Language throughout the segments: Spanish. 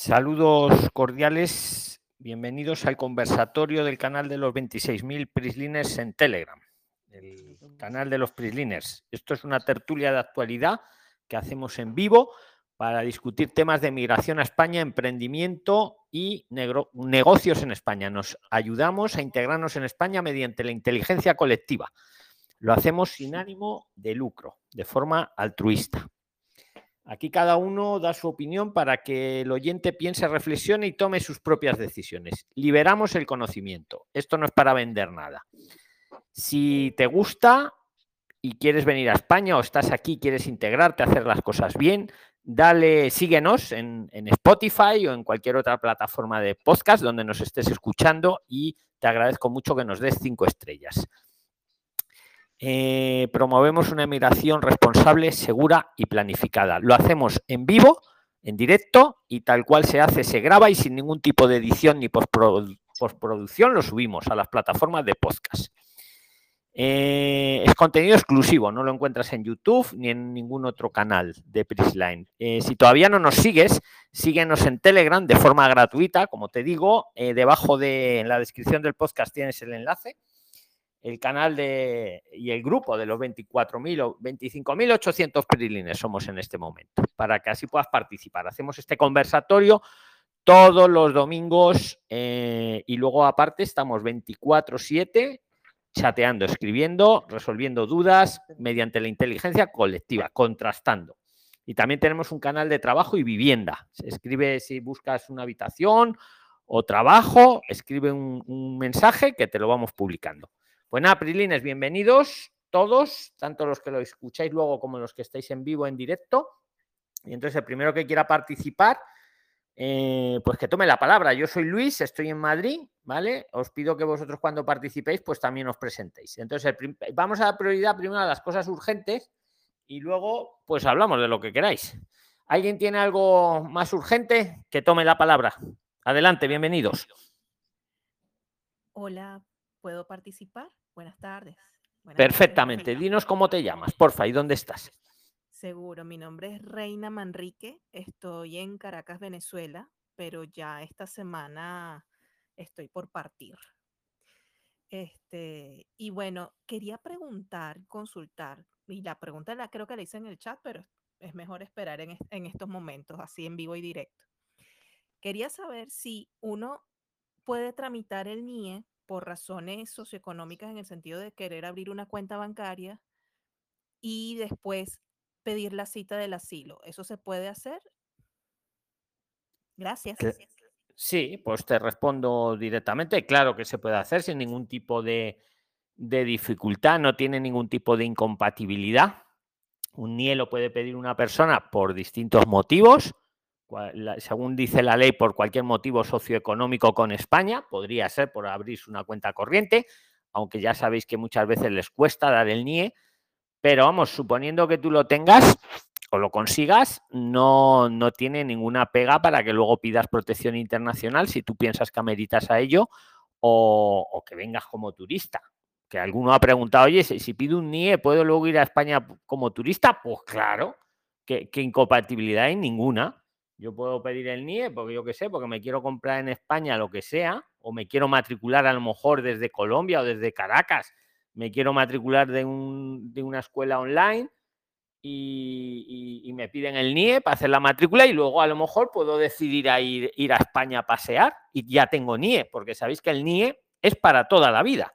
Saludos cordiales, bienvenidos al conversatorio del canal de los 26.000 Prisliners en Telegram, el canal de los Prisliners. Esto es una tertulia de actualidad que hacemos en vivo para discutir temas de migración a España, emprendimiento y negocios en España. Nos ayudamos a integrarnos en España mediante la inteligencia colectiva. Lo hacemos sin ánimo de lucro, de forma altruista. Aquí cada uno da su opinión para que el oyente piense, reflexione y tome sus propias decisiones. Liberamos el conocimiento. Esto no es para vender nada. Si te gusta y quieres venir a España o estás aquí, quieres integrarte, hacer las cosas bien, dale, síguenos en, en Spotify o en cualquier otra plataforma de podcast donde nos estés escuchando y te agradezco mucho que nos des cinco estrellas. Eh, promovemos una migración responsable, segura y planificada. Lo hacemos en vivo, en directo y tal cual se hace, se graba y sin ningún tipo de edición ni postproducción lo subimos a las plataformas de podcast. Eh, es contenido exclusivo, no lo encuentras en YouTube ni en ningún otro canal de Prisline. Eh, si todavía no nos sigues, síguenos en Telegram de forma gratuita, como te digo, debajo de en la descripción del podcast tienes el enlace el canal de, y el grupo de los 24.000 o 25.800 prilines somos en este momento, para que así puedas participar. Hacemos este conversatorio todos los domingos eh, y luego aparte estamos 24/7 chateando, escribiendo, resolviendo dudas mediante la inteligencia colectiva, contrastando. Y también tenemos un canal de trabajo y vivienda. Se escribe si buscas una habitación o trabajo, escribe un mensaje que te lo vamos publicando. Pues nada, Prilines, bienvenidos todos, tanto los que lo escucháis luego como los que estáis en vivo, en directo. Y entonces el primero que quiera participar, eh, pues que tome la palabra. Yo soy Luis, estoy en Madrid, ¿vale? Os pido que vosotros cuando participéis, pues también os presentéis. Entonces, vamos a dar prioridad primero a las cosas urgentes y luego, pues hablamos de lo que queráis. ¿Alguien tiene algo más urgente? Que tome la palabra. Adelante, bienvenidos. Hola, ¿puedo participar? Buenas tardes. Perfectamente. Dinos cómo te llamas, porfa, y dónde estás. Seguro, mi nombre es Reina Manrique, estoy en Caracas, Venezuela, pero ya esta semana estoy por partir. Este, y bueno, quería preguntar, consultar, y la pregunta la creo que la hice en el chat, pero es mejor esperar en, en estos momentos, así en vivo y directo. Quería saber si uno puede tramitar el NIE por razones socioeconómicas en el sentido de querer abrir una cuenta bancaria y después pedir la cita del asilo. ¿Eso se puede hacer? Gracias. Sí, pues te respondo directamente. Claro que se puede hacer sin ningún tipo de, de dificultad, no tiene ningún tipo de incompatibilidad. Un NIE lo puede pedir una persona por distintos motivos según dice la ley, por cualquier motivo socioeconómico con España, podría ser por abrirse una cuenta corriente, aunque ya sabéis que muchas veces les cuesta dar el NIE, pero vamos, suponiendo que tú lo tengas o lo consigas, no, no tiene ninguna pega para que luego pidas protección internacional si tú piensas que ameritas a ello o, que vengas como turista. Que alguno ha preguntado, oye, si, pido un NIE, ¿puedo luego ir a España como turista? Pues claro, que, incompatibilidad hay ninguna. Yo puedo pedir el NIE porque yo qué sé, porque me quiero comprar en España lo que sea, o me quiero matricular a lo mejor desde Colombia o desde Caracas, me quiero matricular de, una escuela online y, me piden el NIE para hacer la matrícula y luego a lo mejor puedo decidir ir, ir a España a pasear y ya tengo NIE, porque sabéis que el NIE es para toda la vida.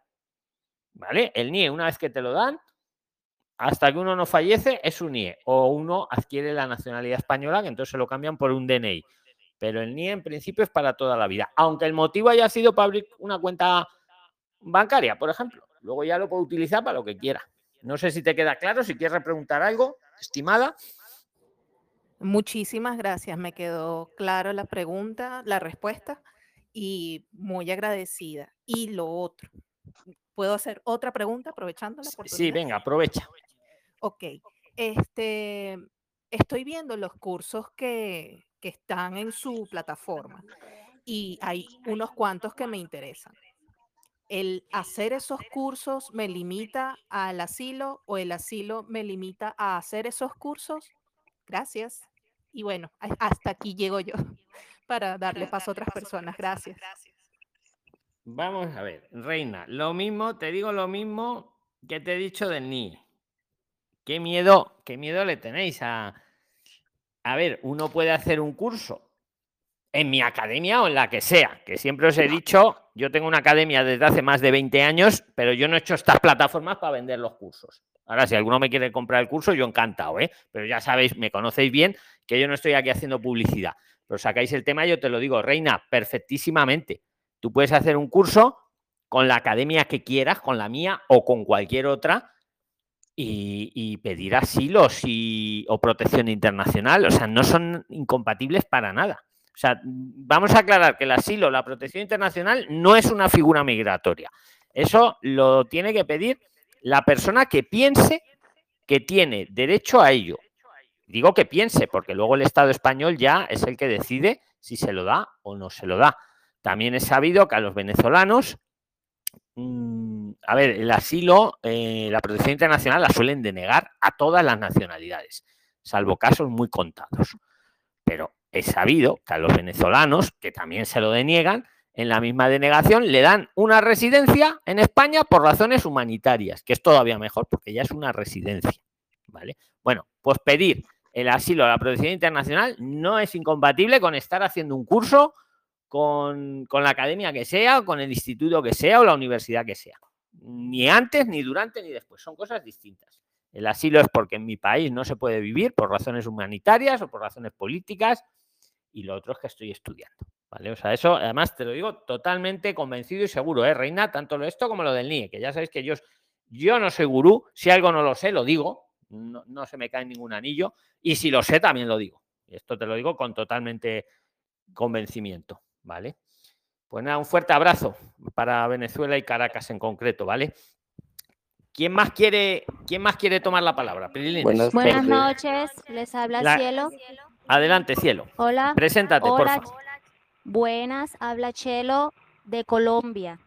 ¿Vale? El NIE, una vez que te lo dan, hasta que uno no fallece es un NIE o uno adquiere la nacionalidad española que entonces se lo cambian por un DNI. Pero el NIE en principio es para toda la vida, aunque el motivo haya sido para abrir una cuenta bancaria, por ejemplo. Luego ya lo puedo utilizar para lo que quiera. No sé si te queda claro, si quieres preguntar algo, estimada. Muchísimas gracias, me quedó claro la pregunta, la respuesta y muy agradecida. Y lo otro, ¿Puedo hacer otra pregunta aprovechando la oportunidad? Sí, venga, aprovecha. Ok. Este, estoy viendo los cursos que, que están en su plataforma y hay unos cuantos que me interesan. ¿El hacer esos cursos me limita al asilo o el asilo me limita a hacer esos cursos? Gracias. Y bueno, hasta aquí llego yo. para darle paso a otras personas. Gracias. Vamos a ver, Reina, lo mismo, te digo lo mismo que te he dicho del NIE. Qué miedo, qué miedo le tenéis a... A ver, uno puede hacer un curso en mi academia o en la que sea, que siempre os he dicho, yo tengo una academia desde hace más de 20 años, pero yo no he hecho estas plataformas para vender los cursos. Ahora, si alguno me quiere comprar el curso, yo encantado, ¿eh? Pero ya sabéis, me conocéis bien, que yo no estoy aquí haciendo publicidad. Pero sacáis el tema, yo te lo digo, Reina, perfectísimamente. Tú puedes hacer un curso con la academia que quieras, con la mía o con cualquier otra, y, pedir asilo o protección internacional. O sea, no son incompatibles para nada. O sea, vamos a aclarar que el asilo, la protección internacional no es una figura migratoria. Eso lo tiene que pedir la persona que piense que tiene derecho a ello. Digo que piense, porque luego el Estado español ya es el que decide si se lo da o no se lo da. También es sabido que a los venezolanos, mmm, a ver, el asilo, eh, la protección internacional la suelen denegar a todas las nacionalidades, salvo casos muy contados. Pero es sabido que a los venezolanos, que también se lo deniegan, en la misma denegación le dan una residencia en España por razones humanitarias, que es todavía mejor porque ya es una residencia. ¿Vale? Bueno, pues pedir el asilo a la protección internacional no es incompatible con estar haciendo un curso con, con la academia que sea, con el instituto que sea o la universidad que sea. Ni antes, ni durante, ni después. Son cosas distintas. El asilo es porque en mi país no se puede vivir por razones humanitarias o por razones políticas y lo otro es que estoy estudiando. ¿Vale? O sea, eso además te lo digo totalmente convencido y seguro, ¿eh, Reina? Tanto lo esto como lo del NIE, que ya sabéis que yo, yo no soy gurú, si algo no lo sé, lo digo, no, no se me cae ningún anillo, y si lo sé, también lo digo. Y esto te lo digo con totalmente convencimiento, ¿vale? Pues nada, un fuerte abrazo para Venezuela y Caracas en concreto, ¿vale? ¿Quién más quiere, quién más quiere tomar la palabra? Buenas, Buenas noches, les habla La- Cielo. Adelante, cielo. Hola. Preséntate, Hola, por favor. buenas, habla Chelo de Colombia.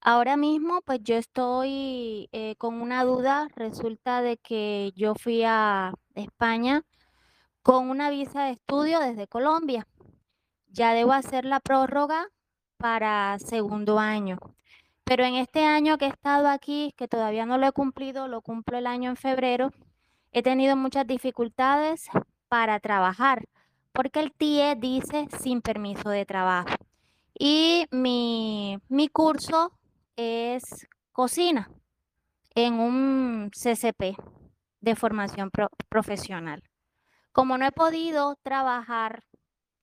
Ahora mismo, pues yo estoy eh, con una duda. Resulta de que yo fui a España con una visa de estudio desde Colombia. Ya debo hacer la prórroga para segundo año. Pero en este año que he estado aquí, que todavía no lo he cumplido, lo cumplo el año en febrero, he tenido muchas dificultades para trabajar, porque el TIE dice sin permiso de trabajo. Y mi, mi curso es cocina en un CCP de formación pro- profesional. Como no he podido trabajar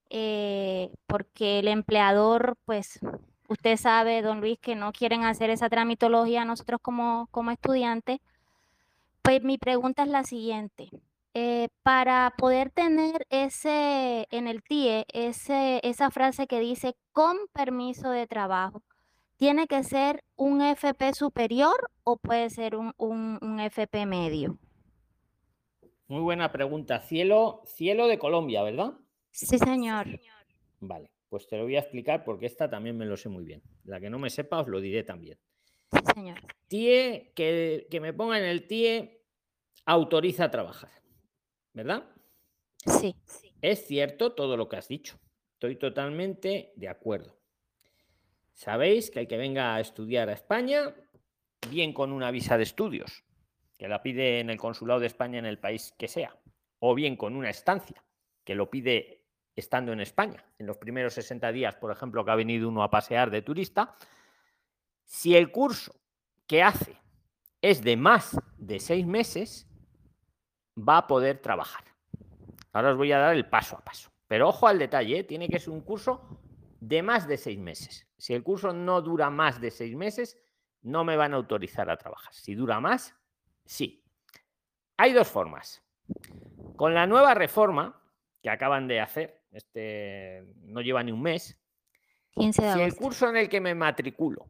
eh, porque el empleador, pues, usted sabe, don Luis, que no quieren hacer esa tramitología nosotros como, como estudiantes, pues mi pregunta es la siguiente. Eh, para poder tener ese en el TIE, esa frase que dice con permiso de trabajo, ¿tiene que ser un FP superior o puede ser un, un- un FP medio? Muy buena pregunta. Cielo, cielo de Colombia, ¿verdad? Sí, señor. Vale, pues te lo voy a explicar porque esta también me lo sé muy bien. La que no me sepa os lo diré también. Sí, señor. TIE, que, que me ponga en el TIE, autoriza a trabajar, ¿verdad? Sí. Es cierto todo lo que has dicho. Estoy totalmente de acuerdo. Sabéis que el que venga a estudiar a España, bien con una visa de estudios, que la pide en el consulado de España en el país que sea, o bien con una estancia, que lo pide estando en España, en los primeros 60 días, por ejemplo, que ha venido uno a pasear de turista, si el curso que hace es de más de seis meses, va a poder trabajar. Ahora os voy a dar el paso a paso. Pero ojo al detalle, ¿eh? tiene que ser un curso de más de seis meses. Si el curso no dura más de seis meses, no me van a autorizar a trabajar. Si dura más, sí. Hay dos formas. Con la nueva reforma que acaban de hacer, este no lleva ni un mes, 15 de si el curso en el que me matriculo,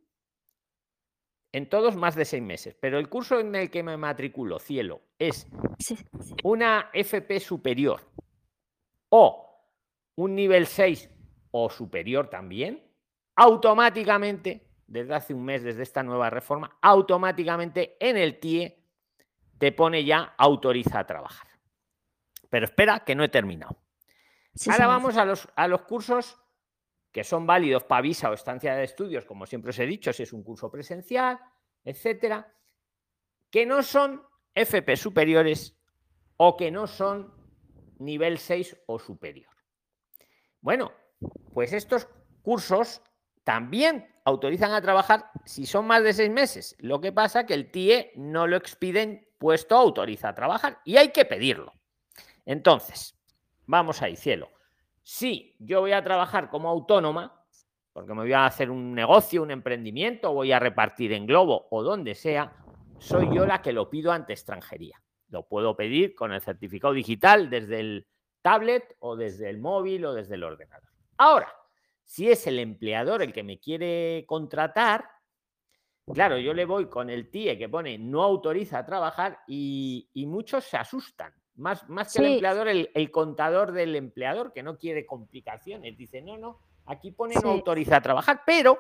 en todos más de seis meses, pero el curso en el que me matriculo, cielo, es Sí, sí. una FP superior o un nivel 6 o superior también, automáticamente, desde hace un mes, desde esta nueva reforma, automáticamente en el TIE te pone ya autoriza a trabajar. Pero espera, que no he terminado. Ahora vamos a los, a los cursos que son válidos para visa o estancia de estudios, como siempre os he dicho, si es un curso presencial, etcétera, que no son FP superiores o que no son nivel 6 o superior. Bueno, pues estos cursos también autorizan a trabajar si son más de seis meses. Lo que pasa que el TIE no lo expiden puesto autoriza a trabajar y hay que pedirlo. Entonces, vamos ahí, cielo. Si yo voy a trabajar como autónoma, porque me voy a hacer un negocio, un emprendimiento, voy a repartir en globo o donde sea, soy yo la que lo pido ante extranjería. Lo puedo pedir con el certificado digital desde el tablet o desde el móvil o desde el ordenador. Ahora, si es el empleador el que me quiere contratar, claro, yo le voy con el TIE que pone no autoriza a trabajar y, muchos se asustan. Más, más que el empleador, el, contador del empleador que no quiere complicaciones. Dice, no, no, aquí pone no autoriza a trabajar, pero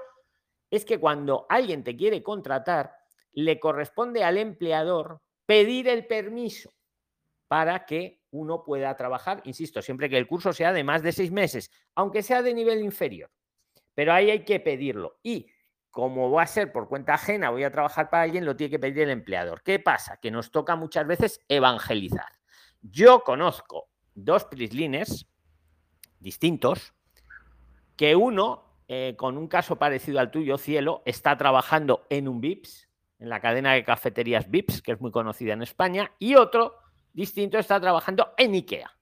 es que cuando alguien te quiere contratar, le corresponde al empleador pedir el permiso para que uno pueda trabajar, insisto, siempre que el curso sea de más de seis meses, aunque sea de nivel inferior. Pero ahí hay que pedirlo. Y como va a ser por cuenta ajena, voy a trabajar para alguien, lo tiene que pedir el empleador. ¿Qué pasa? Que nos toca muchas veces evangelizar. Yo conozco dos prislines distintos, que uno, eh, con un caso parecido al tuyo, Cielo, está trabajando en un VIPS, en la cadena de cafeterías VIPS, que es muy conocida en España, y otro distinto está trabajando en IKEA,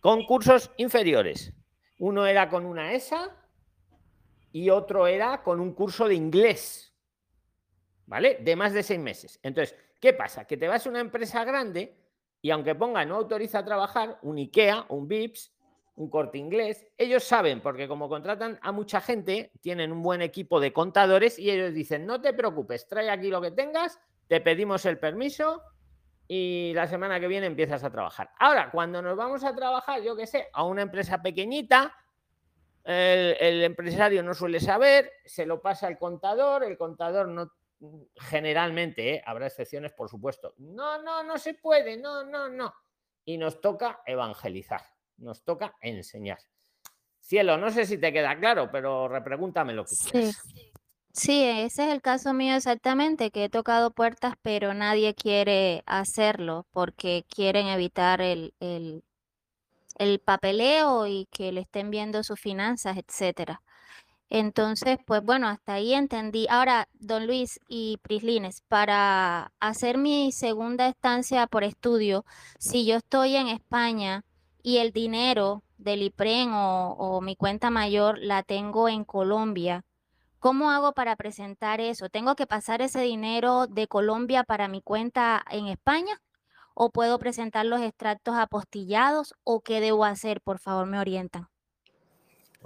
con cursos inferiores. Uno era con una ESA y otro era con un curso de inglés, ¿vale? De más de seis meses. Entonces, ¿qué pasa? Que te vas a una empresa grande y aunque ponga no autoriza a trabajar, un IKEA, un VIPS, un corte inglés, ellos saben, porque como contratan a mucha gente, tienen un buen equipo de contadores y ellos dicen, no te preocupes, trae aquí lo que tengas, te pedimos el permiso y la semana que viene empiezas a trabajar. Ahora, cuando nos vamos a trabajar, yo qué sé, a una empresa pequeñita, el, empresario no suele saber, se lo pasa al contador, el contador no, generalmente, ¿eh? habrá excepciones, por supuesto, no, no, no se puede, no, no, no. Y nos toca evangelizar, nos toca enseñar. Cielo, no sé si te queda claro, pero repregúntame lo que quieras. Sí, ese es el caso mío exactamente, que he tocado puertas, pero nadie quiere hacerlo porque quieren evitar el, el, el papeleo y que le estén viendo sus finanzas, etcétera. Entonces, pues bueno, hasta ahí entendí. Ahora, don Luis y Prislines, para hacer mi segunda estancia por estudio, si yo estoy en España y el dinero del IPREN o, o mi cuenta mayor la tengo en Colombia, ¿Cómo hago para presentar eso? ¿Tengo que pasar ese dinero de Colombia para mi cuenta en España? ¿O puedo presentar los extractos apostillados? ¿O qué debo hacer? Por favor, me orientan.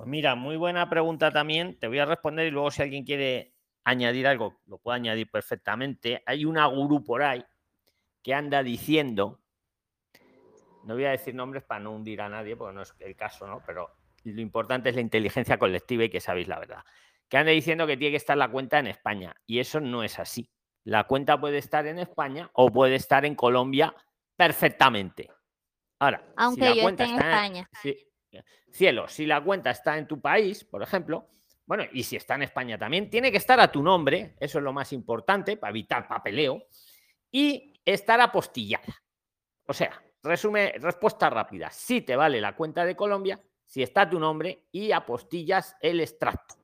Pues mira, muy buena pregunta también. Te voy a responder y luego si alguien quiere añadir algo, lo puede añadir perfectamente. Hay una gurú por ahí que anda diciendo, no voy a decir nombres para no hundir a nadie, porque no es el caso, ¿no? Pero lo importante es la inteligencia colectiva y que sabéis la verdad que anda diciendo que tiene que estar la cuenta en España. Y eso no es así. La cuenta puede estar en España o puede estar en Colombia perfectamente. Ahora, aunque si la cuenta esté en España. Cielo, si la cuenta está en tu país, por ejemplo, bueno, y si está en España también, tiene que estar a tu nombre, eso es lo más importante para evitar papeleo, y estar apostillada. O sea, resume, respuesta rápida. Si te vale la cuenta de Colombia, si está a tu nombre y apostillas el extracto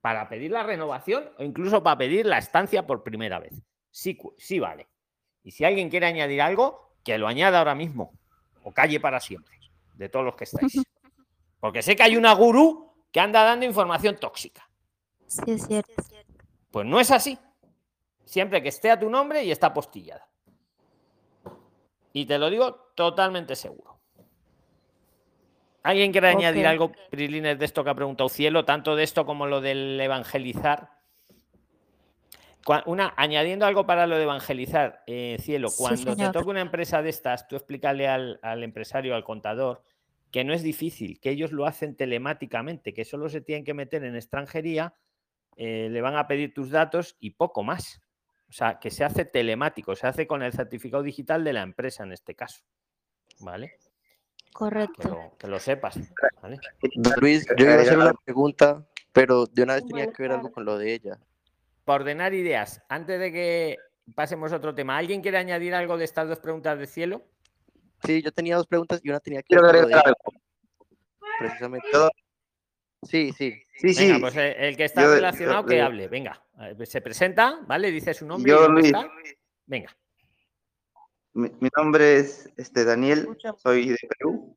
para pedir la renovación o incluso para pedir la estancia por primera vez. Sí, sí vale. Y si alguien quiere añadir algo, que lo añada ahora mismo o calle para siempre, de todos los que estáis. Porque sé que hay una gurú que anda dando información tóxica. Sí, es cierto. Pues no es así. Siempre que esté a tu nombre y está postillada. Y te lo digo totalmente seguro. ¿Alguien quiere añadir algo, Prilines, de esto que ha preguntado Cielo, tanto de esto como lo del evangelizar? Una, añadiendo algo para lo de evangelizar, eh, Cielo, cuando te toca una empresa de estas, tú explícale al, empresario, al contador, que no es difícil, que ellos lo hacen telemáticamente, que solo se tienen que meter en extranjería, eh, le van a pedir tus datos y poco más. O sea, que se hace telemático, se hace con el certificado digital de la empresa en este caso. ¿Vale? Correcto. Que lo, sepas. Luis, yo iba a hacer una pregunta, pero de una vez tenía que ver algo con lo de ella. Para ordenar ideas, antes de que pasemos a otro tema, ¿alguien quiere añadir algo de estas dos preguntas de cielo? Sí, yo tenía dos preguntas y una tenía que. Precisamente. Sí, sí. Sí, sí. Pues eh, el que está relacionado que hable. Venga, se presenta, ¿vale? Dice su nombre. Yo, Luis. Venga. Mi, nombre es este, Daniel, soy de Perú.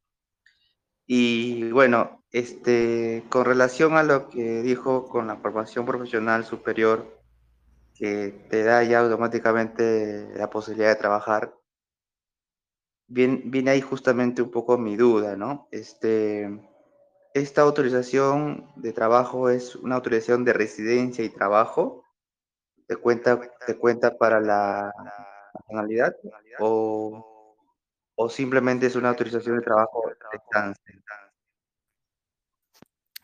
Y bueno, este, con relación a lo que dijo con la formación profesional superior, que te da ya automáticamente la posibilidad de trabajar, viene, viene ahí justamente un poco mi duda, ¿no? Este, esta autorización de trabajo es una autorización de residencia y trabajo. ¿Te cuenta, te cuenta para la nacionalidad o, o simplemente es una autorización de trabajo de estancia?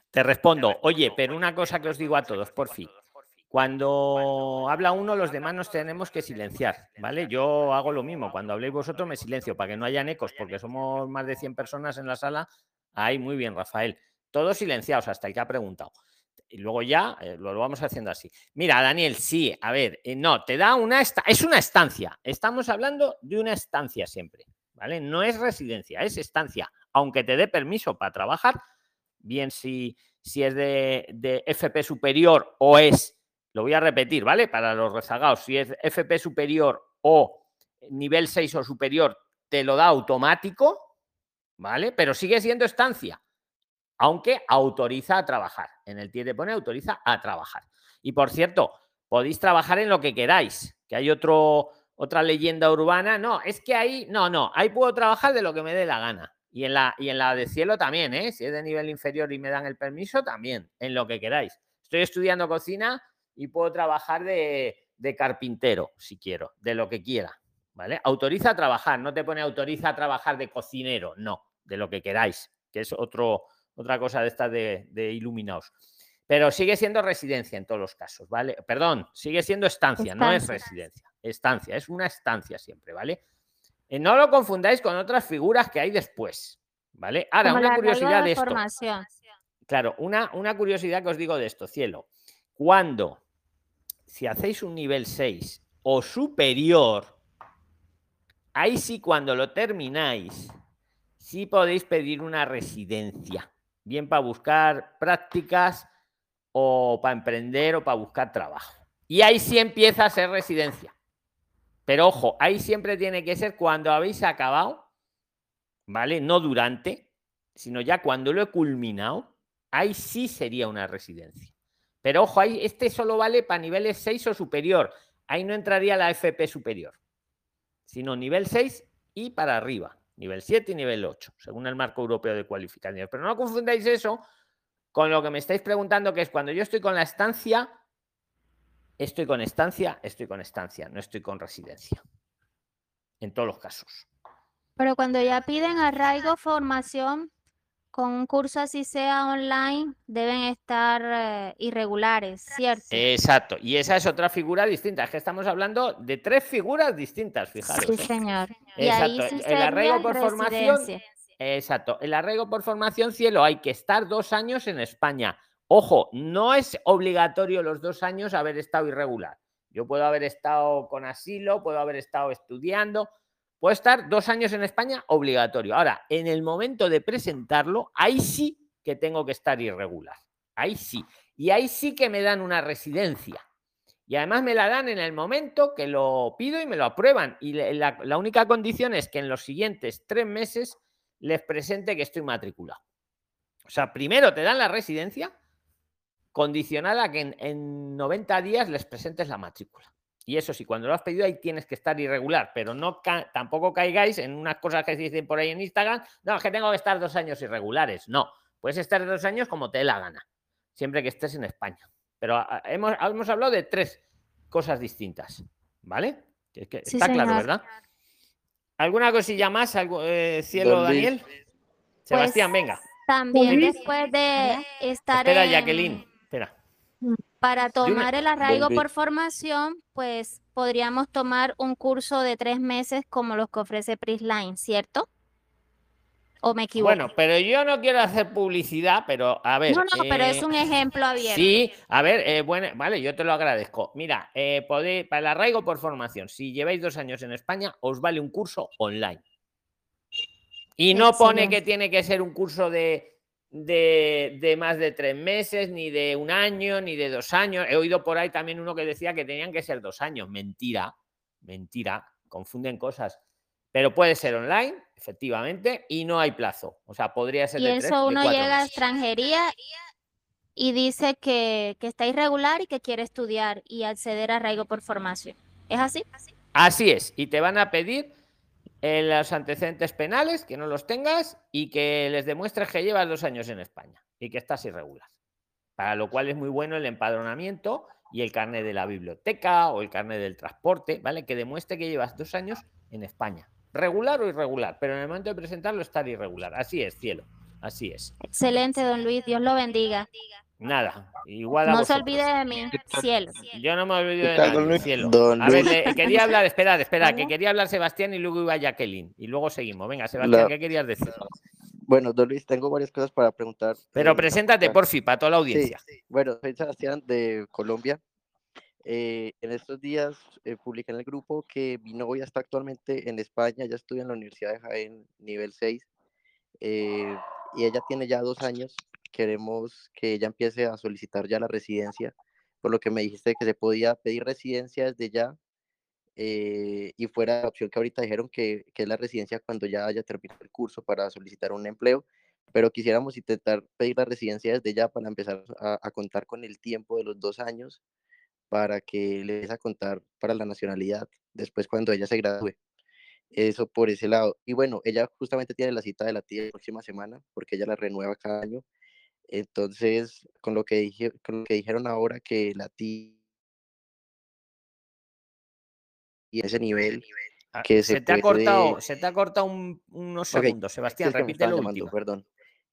Te respondo, oye, pero una cosa que os digo a todos, por fin. Cuando habla uno, los demás nos tenemos que silenciar, ¿vale? Yo hago lo mismo. Cuando habléis vosotros, me silencio para que no hayan ecos, porque somos más de 100 personas en la sala. Ahí, muy bien, Rafael. Todos silenciados hasta el que ha preguntado y luego ya eh, lo, vamos haciendo así. Mira, Daniel, sí, a ver, eh, no, te da una, es una estancia. Estamos hablando de una estancia siempre, ¿vale? No es residencia, es estancia. Aunque te dé permiso para trabajar, bien si, si es de, de FP superior o es, lo voy a repetir, ¿vale? Para los rezagados, si es FP superior o nivel 6 o superior, te lo da automático, ¿vale? Pero sigue siendo estancia aunque autoriza a trabajar. En el TIE pone autoriza a trabajar. Y por cierto, podéis trabajar en lo que queráis, que hay otro, otra leyenda urbana. No, es que ahí, no, no, ahí puedo trabajar de lo que me dé la gana. Y en la, y en la de cielo también, ¿eh? Si es de nivel inferior y me dan el permiso, también, en lo que queráis. Estoy estudiando cocina y puedo trabajar de, de carpintero, si quiero, de lo que quiera. ¿Vale? Autoriza a trabajar, no te pone autoriza a trabajar de cocinero, no, de lo que queráis, que es otro, otra cosa de esta de, iluminados. Pero sigue siendo residencia en todos los casos, ¿vale? Perdón, sigue siendo estancia, no es residencia. Estancia, es una estancia siempre, ¿vale? Eh, no lo confundáis con otras figuras que hay después, ¿vale? Ahora, una curiosidad de, esto. Claro, una, una curiosidad que os digo de esto, cielo. Cuando, si hacéis un nivel 6 o superior, ahí sí cuando lo termináis, sí podéis pedir una residencia bien para buscar prácticas o para emprender o para buscar trabajo. Y ahí sí empieza a ser residencia. Pero ojo, ahí siempre tiene que ser cuando habéis acabado, ¿vale? No durante, sino ya cuando lo he culminado, ahí sí sería una residencia. Pero ojo, ahí este solo vale para niveles 6 o superior. Ahí no entraría la FP superior, sino nivel 6 y para arriba nivel 7 y nivel 8, según el marco europeo de cualificaciones. Pero no confundáis eso con lo que me estáis preguntando, que es cuando yo estoy con la estancia, estoy con estancia, estoy con estancia, no estoy con residencia. En todos los casos. Pero cuando ya piden arraigo, formación, con un curso así sea online, deben estar eh, irregulares, ¿cierto? Exacto. Y esa es otra figura distinta. Es que estamos hablando de tres figuras distintas, fijaros. Sí, señor. Exacto. el arraigo por formación. Exacto. El arraigo por formación, cielo, hay que estar dos años en España. Ojo, no es obligatorio los dos años haber estado irregular. Yo puedo haber estado con asilo, puedo haber estado estudiando, Puede estar dos años en España obligatorio. Ahora, en el momento de presentarlo, ahí sí que tengo que estar irregular. Ahí sí. Y ahí sí que me dan una residencia. Y además me la dan en el momento que lo pido y me lo aprueban. Y la, única condición es que en los siguientes tres meses les presente que estoy matriculado. O sea, primero te dan la residencia condicionada a que en, en 90 días les presentes la matrícula. Y eso sí, cuando lo has pedido ahí tienes que estar irregular, pero no tampoco caigáis en unas cosas que se dicen por ahí en Instagram, no, es que tengo que estar dos años irregulares. No, puedes estar dos años como te dé la gana, siempre que estés en España. Pero ah, ah, hemos, hemos hablado de tres cosas distintas, ¿vale? está claro, ¿verdad? ¿Alguna cosilla más, algo, eh, Cielo, Daniel? Sebastián, pues, venga. También después de estar Espera, Jacqueline. Para tomar el arraigo por formación, pues podríamos tomar un curso de tres meses como los que ofrece Prisline, ¿cierto? ¿O me equivoco? Bueno, pero yo no quiero hacer publicidad, pero a ver. no, no, pero es eh, un ejemplo abierto. Sí, a ver, eh, bueno, vale, yo te lo agradezco. Mira, eh, podéis, para el arraigo por formación, si lleváis dos años en España, os vale un curso online. Y no pone que tiene que ser un curso de, de, de más de tres meses, ni de un año, ni de dos años. He oído por ahí también uno que decía que tenían que ser dos años. Mentira, mentira, confunden cosas. Pero puede ser online, efectivamente, y no hay plazo. O sea, podría ser Y de eso uno llega a extranjería y dice que, que está irregular y que quiere estudiar y acceder a arraigo por formación. ¿Es así? Así es, y te van a pedir eh, los antecedentes penales, que no los tengas, y que les demuestres que llevas dos años en España y que estás irregular. Para lo cual es muy bueno el empadronamiento y el carnet de la biblioteca o el carnet del transporte, ¿vale? Que demuestre que llevas dos años en España. Regular o irregular, pero en el momento de presentarlo estar irregular. Así es, cielo. Así es. Excelente, don Luis. Dios lo bendiga. Nada. Igual a No se olvide de mí, cielo. Yo no me olvido de ¿Qué tal, nadie, don Luis? cielo. Don A ver, le- quería hablar, espera, espera, que quería hablar Sebastián y luego iba Jacqueline. Y luego seguimos. Venga, Sebastián, La- ¿qué querías decir? Bueno, don Luis, tengo varias cosas para preguntar. Pero eh, preséntate, acerca- porfi, para toda la Sí, audiencia. bueno, soy Sebastián de Colombia. Eh, en estos días eh, publiqué en el grupo que mi novia está actualmente en España, ya estudia en la Universidad de Jaén, nivel 6, eh, y ella tiene ya dos años. Queremos que ella empiece a solicitar ya la residencia, por lo que me dijiste que se podía pedir residencia desde ya, eh, y fuera la opción que ahorita dijeron que, que es la residencia cuando ya haya terminado el curso para solicitar un empleo, pero quisiéramos intentar pedir la residencia desde ya para empezar a, contar con el tiempo de los dos años para que les a contar para la nacionalidad después cuando ella se gradúe. Eso por ese lado. Y bueno, ella justamente tiene la cita de la tía la próxima semana porque ella la renueva cada año. Entonces, con lo que, dije, con lo que dijeron ahora que la tía y ese nivel Ah, que se, se te ha cortado, puede- se te ha cortado un- unos Ok, segundos, Sebastián, es que repite lo llamando, último. perdón.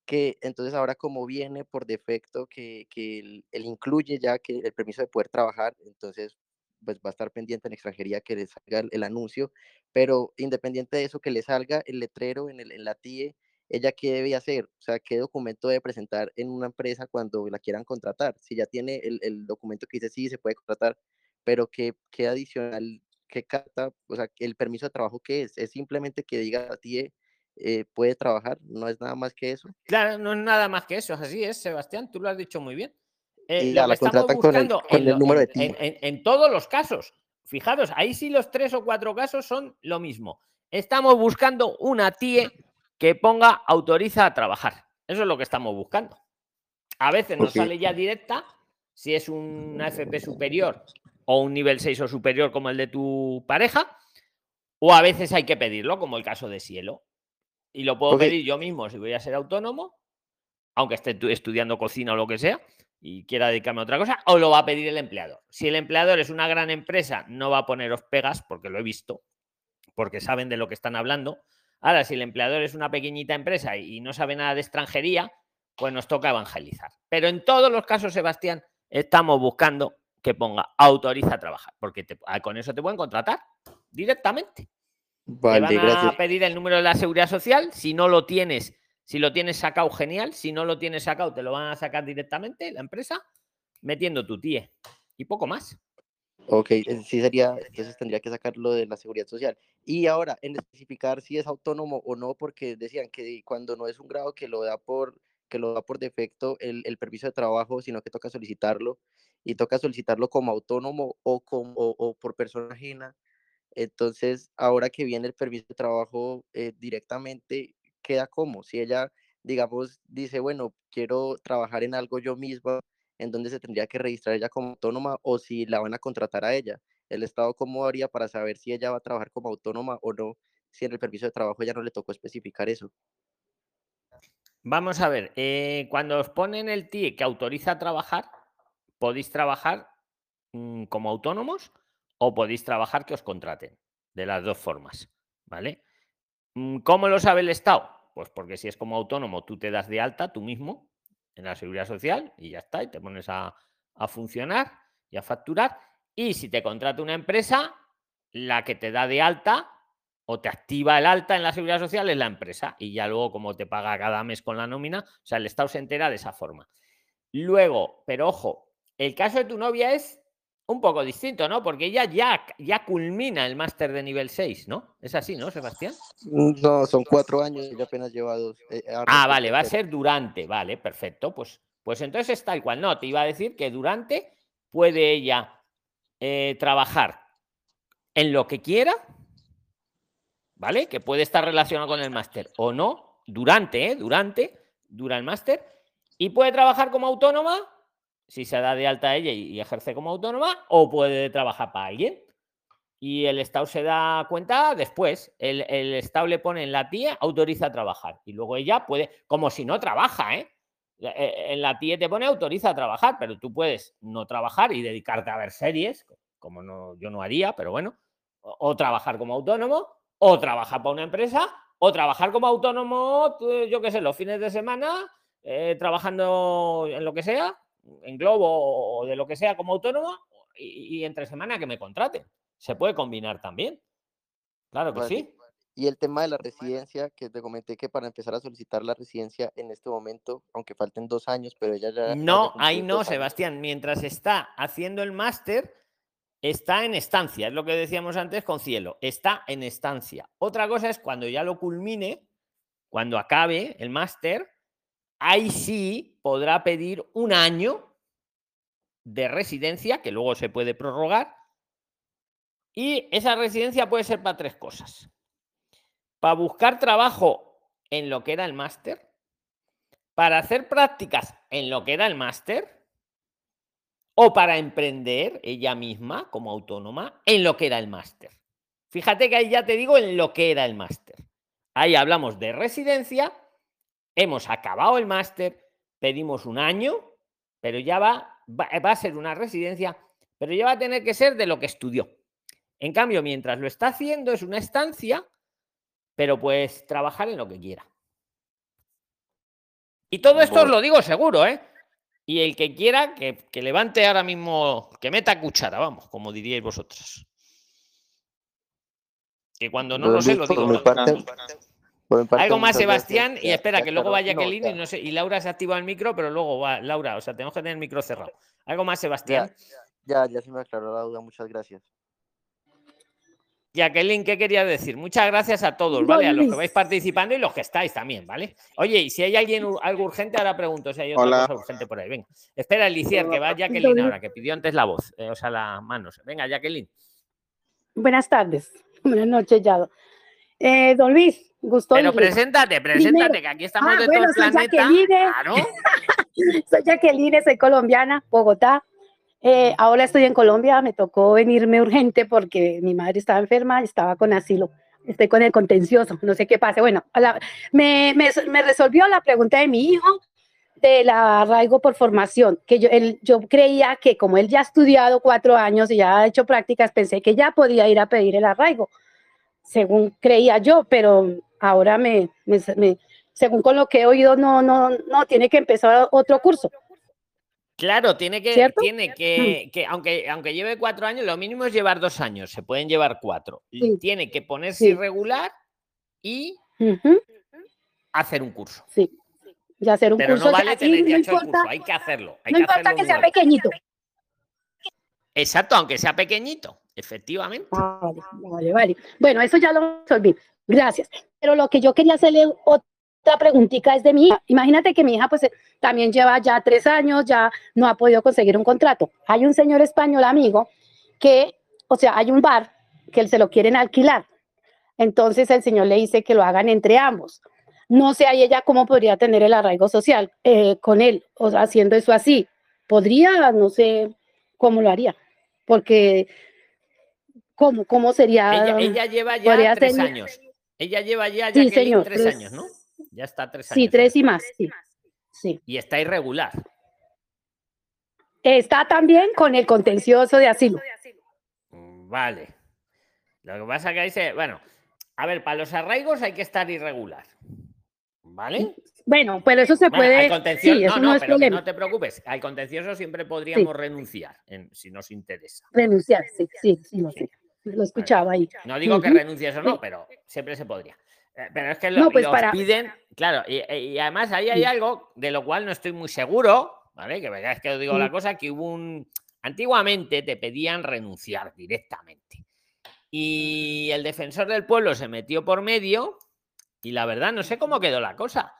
Que entonces ahora como viene por defecto que, que él, él incluye ya que el permiso de poder trabajar, entonces pues va a estar pendiente en extranjería que le salga el, el anuncio, pero independiente de eso, que le salga el letrero en, el, en la TIE, ella qué debe hacer, o sea, qué documento debe presentar en una empresa cuando la quieran contratar, si ya tiene el, el documento que dice sí, se puede contratar, pero qué, qué adicional, qué carta, o sea, el permiso de trabajo qué es, es simplemente que diga la TIE eh, puede trabajar, no es nada más que eso. Claro, no es nada más que eso, así es, Sebastián, tú lo has dicho muy bien. Eh, Y lo ya que la estamos contratan con el- buscando con en, el lo- número de en- TIE. en- en- en todos los casos, fijaros, ahí sí los tres o cuatro casos son lo mismo. Estamos buscando una TIE que ponga autoriza a trabajar. Eso es lo que estamos buscando. A veces nos sale ya directa, si es una FP superior o un nivel 6 o superior como el de tu pareja, o a veces hay que pedirlo, como el caso de Cielo. Y lo puedo pedir yo mismo si voy a ser autónomo, aunque esté tu- estudiando cocina o lo que sea, y quiera dedicarme a otra cosa, o lo va a pedir el empleador. Si el empleador es una gran empresa, no va a poneros pegas, porque lo he visto, porque saben de lo que están hablando. Ahora, si el empleador es una pequeñita empresa y no sabe nada de extranjería, pues nos toca evangelizar. Pero en todos los casos, Sebastián, estamos buscando que ponga autoriza a trabajar, porque te- ah, con eso te pueden contratar directamente. te van a pedir el número de la seguridad social. Si no lo tienes, si lo tienes sacado, genial. Si no lo tienes sacado, te lo van a sacar directamente la empresa, metiendo tu TIE. Y poco más. Ok, sí sería, entonces tendría que sacarlo de la seguridad social. Y ahora, en especificar si es autónomo o no, porque decían que cuando no es un grado que lo da por, que lo da por defecto el, el permiso de trabajo, sino que toca solicitarlo, y toca solicitarlo como autónomo o, como, o, o por persona ajena. Entonces, ahora que viene el permiso de trabajo eh, directamente, queda como si ella, digamos, dice, bueno, quiero trabajar en algo yo misma, en donde se tendría que registrar ella como autónoma o si la van a contratar a ella. El Estado, ¿cómo haría para saber si ella va a trabajar como autónoma o no? Si en el permiso de trabajo ya no le tocó especificar eso. Vamos a ver, eh, cuando os ponen el TIE que autoriza a trabajar, podéis trabajar mm, como autónomos o podéis trabajar que os contraten. De las dos formas, ¿vale? Mm, ¿Cómo lo sabe el Estado? Pues porque si es como autónomo, tú te das de alta tú mismo en la seguridad social y ya está, y te pones a, a funcionar y a facturar. Y si te contrata una empresa, la que te da de alta o te activa el alta en la seguridad social es la empresa y ya luego como te paga cada mes con la nómina, o sea, el Estado se entera de esa forma. Luego, pero ojo, el caso de tu novia es un poco distinto, ¿no? Porque ella ya, ya culmina el máster de nivel 6, ¿no? Es así, ¿no, Sebastián? Mm, no, son cuatro años y apenas lleva dos. Eh, ah, vale, va a ser durante, vale, perfecto. Pues, pues entonces es tal cual. No, te iba a decir que durante puede ella eh, trabajar en lo que quiera, ¿vale? Que puede estar relacionado con el máster o no, durante, ¿eh? Durante, dura el máster, y puede trabajar como autónoma si se da de alta a ella y, ejerce como autónoma, o puede trabajar para alguien. Y el Estado se da cuenta después. El, Estado le pone en la tía, autoriza a trabajar. Y luego ella puede, como si no trabaja, ¿eh? eh, en la tía te pone autoriza a trabajar, pero tú puedes no trabajar y dedicarte a ver series, como no, yo no haría, pero bueno, o, trabajar como autónomo, o trabajar para una empresa, o trabajar como autónomo, yo qué sé, los fines de semana, eh, trabajando en lo que sea, en Globo o de lo que sea como autónomo y, entre semana que me contraten. Se puede combinar también. Claro que sí. Y el tema de la residencia, que te comenté que para empezar a solicitar la residencia en este momento, aunque falten dos años, pero ella ya... No, ahí no, Sebastián. Mientras está haciendo el máster, está en estancia. Es lo que decíamos antes con cielo. Está en estancia. Otra cosa es cuando ya lo culmine, cuando acabe el máster, ahí sí podrá pedir un año de residencia, que luego se puede prorrogar, y esa residencia puede ser para tres cosas. Para buscar trabajo en lo que era el máster, para hacer prácticas en lo que era el máster, o para emprender ella misma como autónoma en lo que era el máster. Fíjate que ahí ya te digo en lo que era el máster. Ahí hablamos de residencia hemos acabado el máster, pedimos un año, pero ya va, va, a ser una residencia, pero ya va a tener que ser de lo que estudió. En cambio, mientras lo está haciendo, es una estancia, pero pues trabajar en lo que quiera. Y todo esto os lo digo seguro, ¿eh? Y el que quiera, que, levante ahora mismo, que meta cuchara, vamos, como diríais vosotros. Que cuando no lo sé, lo digo. Algo más, Sebastián, y espera, que luego vaya Jacqueline y, no sé, y Laura se activa el micro, pero luego va, Laura, o sea, tenemos que tener el micro cerrado. Algo más, Sebastián. Ya, ya, se me aclaró la duda, muchas gracias. Jacqueline, ¿qué quería decir? Muchas gracias a todos, ¿vale? A los que vais participando y los que estáis también, ¿vale? Oye, y si hay alguien algo urgente, ahora pregunto si hay otra cosa urgente por ahí. Venga, espera, Elicier, que va Jacqueline ahora, que pidió antes la voz, eh, o sea, las manos. Venga, Jacqueline. Buenas tardes, buenas noches, ya. Eh, don Luis, pero preséntate, preséntate, que aquí estamos ah, de todo el planeta. Jacqueline, soy Jacqueline, soy colombiana, Bogotá. Eh, ahora estoy en Colombia, me tocó venirme urgente porque mi madre estaba enferma, estaba con asilo. Estoy con el contencioso, no sé qué pase. Bueno, me, me, me, resolvió la pregunta de mi hijo del arraigo por formación, que yo, él, yo creía que como él ya ha estudiado cuatro años y ya ha hecho prácticas, pensé que ya podía ir a pedir el arraigo, según creía yo, pero ahora me, según con lo que he oído, no, no, no, tiene que empezar otro curso. Claro, tiene que, tiene que, mm. que, aunque, aunque lleve cuatro años, lo mínimo es llevar dos años, se pueden llevar cuatro. Tiene que ponerse irregular y hacer un curso. Sí, y hacer un Pero curso. no vale tener ya hecho el curso, hay que hacerlo. no importa que sea pequeñito. Exacto, aunque sea pequeñito, efectivamente. Vale, vale, vale. Bueno, eso ya lo resolví. Gracias. Pero lo que yo quería hacerle otra preguntita es de mi hija. Imagínate que mi hija pues eh, también lleva ya tres años, ya no ha podido conseguir un contrato. Hay un señor español amigo que, o sea, hay un bar que él se lo quieren alquilar. Entonces el señor le dice que lo hagan entre ambos. No sé ahí ella cómo podría tener el arraigo social eh, con él, o sea, haciendo eso así. Podría, no sé cómo lo haría, porque ¿cómo, cómo sería? Ella, lleva ya tres años. Ella lleva ya, ya tres, años, ¿no? Ya está tres años. Sí, tres y más, sí. sí. Y está irregular. Está también con el contencioso de asilo. Vale. Lo que pasa que ahí se. Bueno, a ver, para los arraigos hay que estar irregular. ¿Vale? Bueno, pero eso se puede. Sí, eso no, es pero no te preocupes. Al contencioso siempre podríamos renunciar si nos interesa. Renunciar, sí, sí, sí, lo sé. Lo escuchaba ahí. No digo que renuncies o no, pero siempre se podría. Eh, Pero es que lo, No, pues los para- piden, claro, y, y además ahí hay algo de lo cual no estoy muy seguro, ¿vale? Que verdad es que os digo la cosa, que hubo un... Antiguamente te pedían renunciar directamente. Y el defensor del pueblo se metió por medio y la verdad no sé cómo quedó la cosa.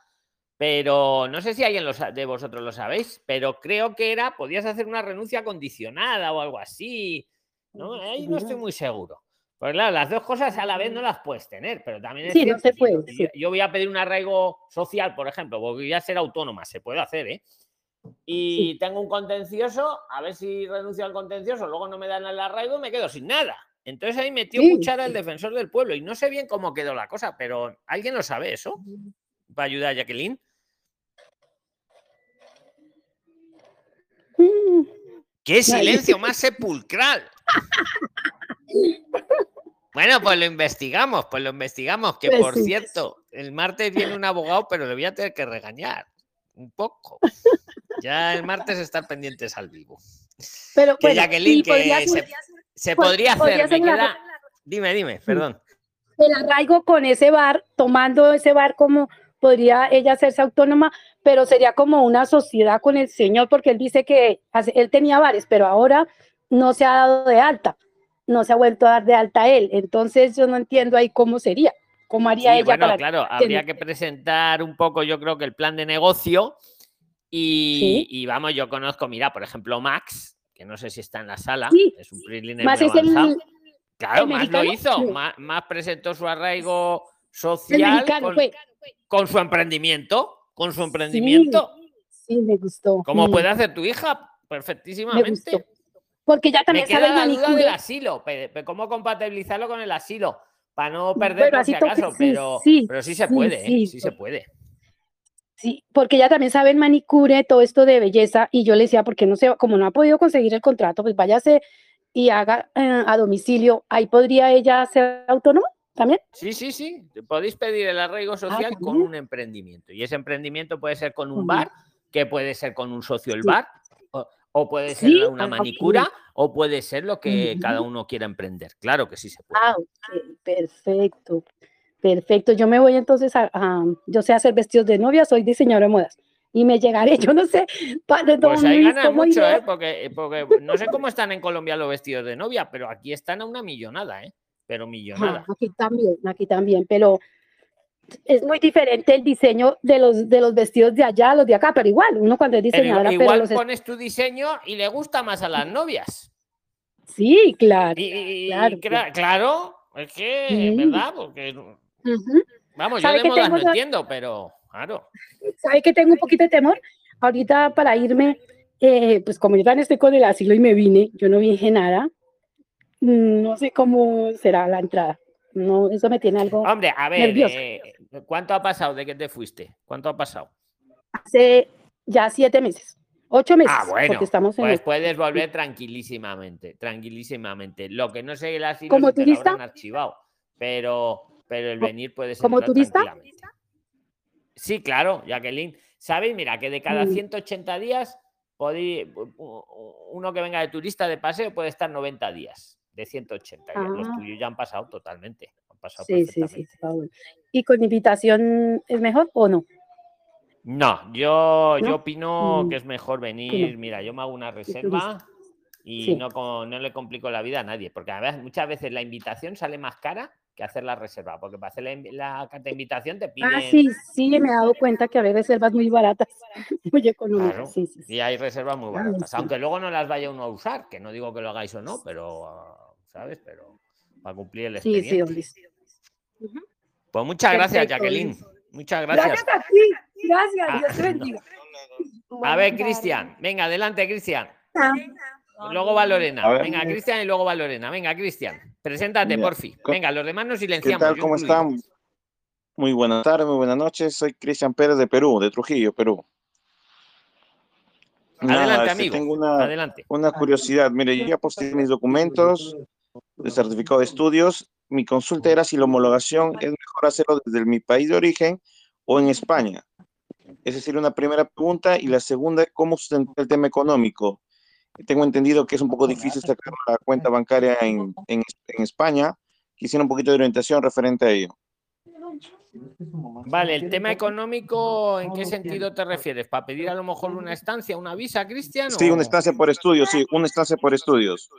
Pero no sé si alguien lo de vosotros lo sabéis, pero creo que era, podías hacer una renuncia condicionada o algo así. ¿No? Ahí no estoy muy seguro. Pues claro, las dos cosas a la vez no las puedes tener, pero también es Sí, no se puede, yo- sí. Yo, yo voy a pedir un arraigo social, por ejemplo, porque voy a ser autónoma, se puede hacer, ¿eh? Y tengo un contencioso, a ver si renuncio al contencioso, luego no me dan el arraigo y me quedo sin nada. Entonces ahí metió Sí, cuchara el defensor del pueblo y no sé bien cómo quedó la cosa, pero ¿alguien lo sabe eso? ¿Para ayudar a Jacqueline? Mm, ¡Qué silencio más sepulcral! Bueno, pues lo investigamos, pues lo investigamos. Que Pues por sí. cierto, el martes viene un abogado, pero le voy a tener que regañar un poco. Ya el martes estar pendientes al vivo. Pero Que bueno, Jacqueline, podría que se, se pod- podría podría hacer. me Dime, dime, perdón. el arraigo con ese bar, tomando ese bar como podría ella hacerse autónoma, pero sería como una sociedad con el señor, porque él dice que él tenía bares, pero ahora no se ha dado de alta, no se ha vuelto a dar de alta él. Entonces yo no entiendo ahí cómo sería, cómo haría Sí, ella bueno, para claro, habría que presentar un poco, yo creo que el plan de negocio. Y, y vamos, yo conozco, mira, por ejemplo, Max, que no sé si está en la sala, Sí, es un es el, avanzado. Claro, el más lo hizo, más presentó su arraigo social mexicano con, fue. con su emprendimiento, con su emprendimiento, Sí, me gustó. como puede hacer tu hija, me perfectísimamente. Porque Me también sabe queda el la duda del asilo, cómo compatibilizarlo con el asilo, para no perder por si acaso, sí, pero, sí, pero sí se sí, puede, ¿eh? sí, sí se puede. Sí, porque ella también sabe el manicure, todo esto de belleza, y yo le decía, porque no sé, como no ha podido conseguir el contrato, pues váyase y haga eh, a domicilio, ahí podría ella ser autónoma también. Sí, sí, sí. Podéis pedir el arraigo social con un emprendimiento. Y ese emprendimiento puede ser con un Ujú. bar, que puede ser con un socio el Sí. bar, o, puede ser Sí, una ah, manicura, o puede ser lo que Ujú. cada uno quiera emprender. Claro que sí se puede. Ah, ok, perfecto, perfecto. Yo me voy entonces a, a- yo sé hacer vestidos de novia, soy diseñadora de modas, y me llegaré, yo no sé, para Pues ahí ganan mucho. ¿eh? Porque, porque no sé cómo están en Colombia los vestidos de novia, pero aquí están a una millonada, ¿eh? Pero millonada. Ajá, aquí también, aquí también, pero es muy diferente el diseño de los, de los vestidos de allá a los de acá, pero igual, uno cuando es Pero diseñadora, pero, igual los es- pones tu diseño y le gusta más a las novias. sí, claro. Y, y- y claro, claro, es que, Mm. ¿verdad? Porque, Ujú. vamos, yo ¿Sabe de modas tengo no entiendo, pero, claro. ¿Sabe que tengo un poquito de temor? Ahorita para irme, eh, pues como yo también estoy con el asilo y me vine, yo no dije nada, mm, no sé cómo será la entrada. No, eso me tiene algo. Hombre, a ver, nerviosa. eh, ¿cuánto ha pasado de que te fuiste? ¿Cuánto ha pasado? Hace ya siete meses, ocho meses, Ah, bueno, porque estamos en pues el- puedes volver tranquilísimamente, tranquilísimamente. Lo que no sé el asilo ¿Como si lo turista? habrán archivado, pero, pero el venir puede ser como turista? Sí, claro, Jacqueline. ¿Sabéis? Mira, que de cada Mm. 180 días, podí- u- u- uno que venga de turista de paseo puede estar 90 días, de 180. ya Los Ah. tuyos ya han pasado totalmente. Pasado Sí, sí, sí. ¿Y con invitación es mejor o no? No, yo, yo ¿No? opino Mm, que es mejor venir. Mira, yo me hago una reserva y Sí. no, con- no le complico la vida a nadie, porque a veces, muchas veces la invitación sale más cara que hacer la reserva, porque para hacer la, carta de invitación te piden. Ah, sí, sí, me he dado cuenta que hay reservas muy baratas, muy económicas. Claro, Sí, sí, sí. Y hay reservas muy Ah, baratas, sí. aunque luego no las vaya uno a usar, que no digo que lo hagáis o no, pero, ah, ¿sabes? Pero para cumplir el Sí, expediente. sí, Pues muchas gracias, Perfecto, Jacqueline. Muchas gracias. Gracias a ti, gracias, Ah, Dios te no. bendiga. A ver. Cristian, venga, adelante, Cristian. Ah, Luego va Lorena. Ver. Venga, Cristian y luego va Lorena. Venga, Cristian. Preséntate, porfi. Venga, los demás nos ¿Qué silenciamos. tal? yo ¿Cómo están? Muy buenas tardes, muy buenas noches. Soy Cristian Pérez de Perú, de Trujillo, Perú. Nada, Adelante, este, amigo. Tengo una, Adelante. una curiosidad. Mire, yo ya posté mis documentos de certificado de estudios. Mi consulta era si la homologación es mejor hacerlo desde mi país de origen o en España. Esa sería una primera pregunta. Y la segunda, ¿cómo sustentar el tema económico? Tengo entendido que es un poco difícil sacar la cuenta bancaria en, en, en España. Quisiera un poquito de orientación referente a ello. Vale, el tema económico, ¿en qué sentido te refieres? ¿Para pedir a lo mejor una estancia, una visa, Cristian? Sí, una estancia por estudios, sí, una estancia por estudios.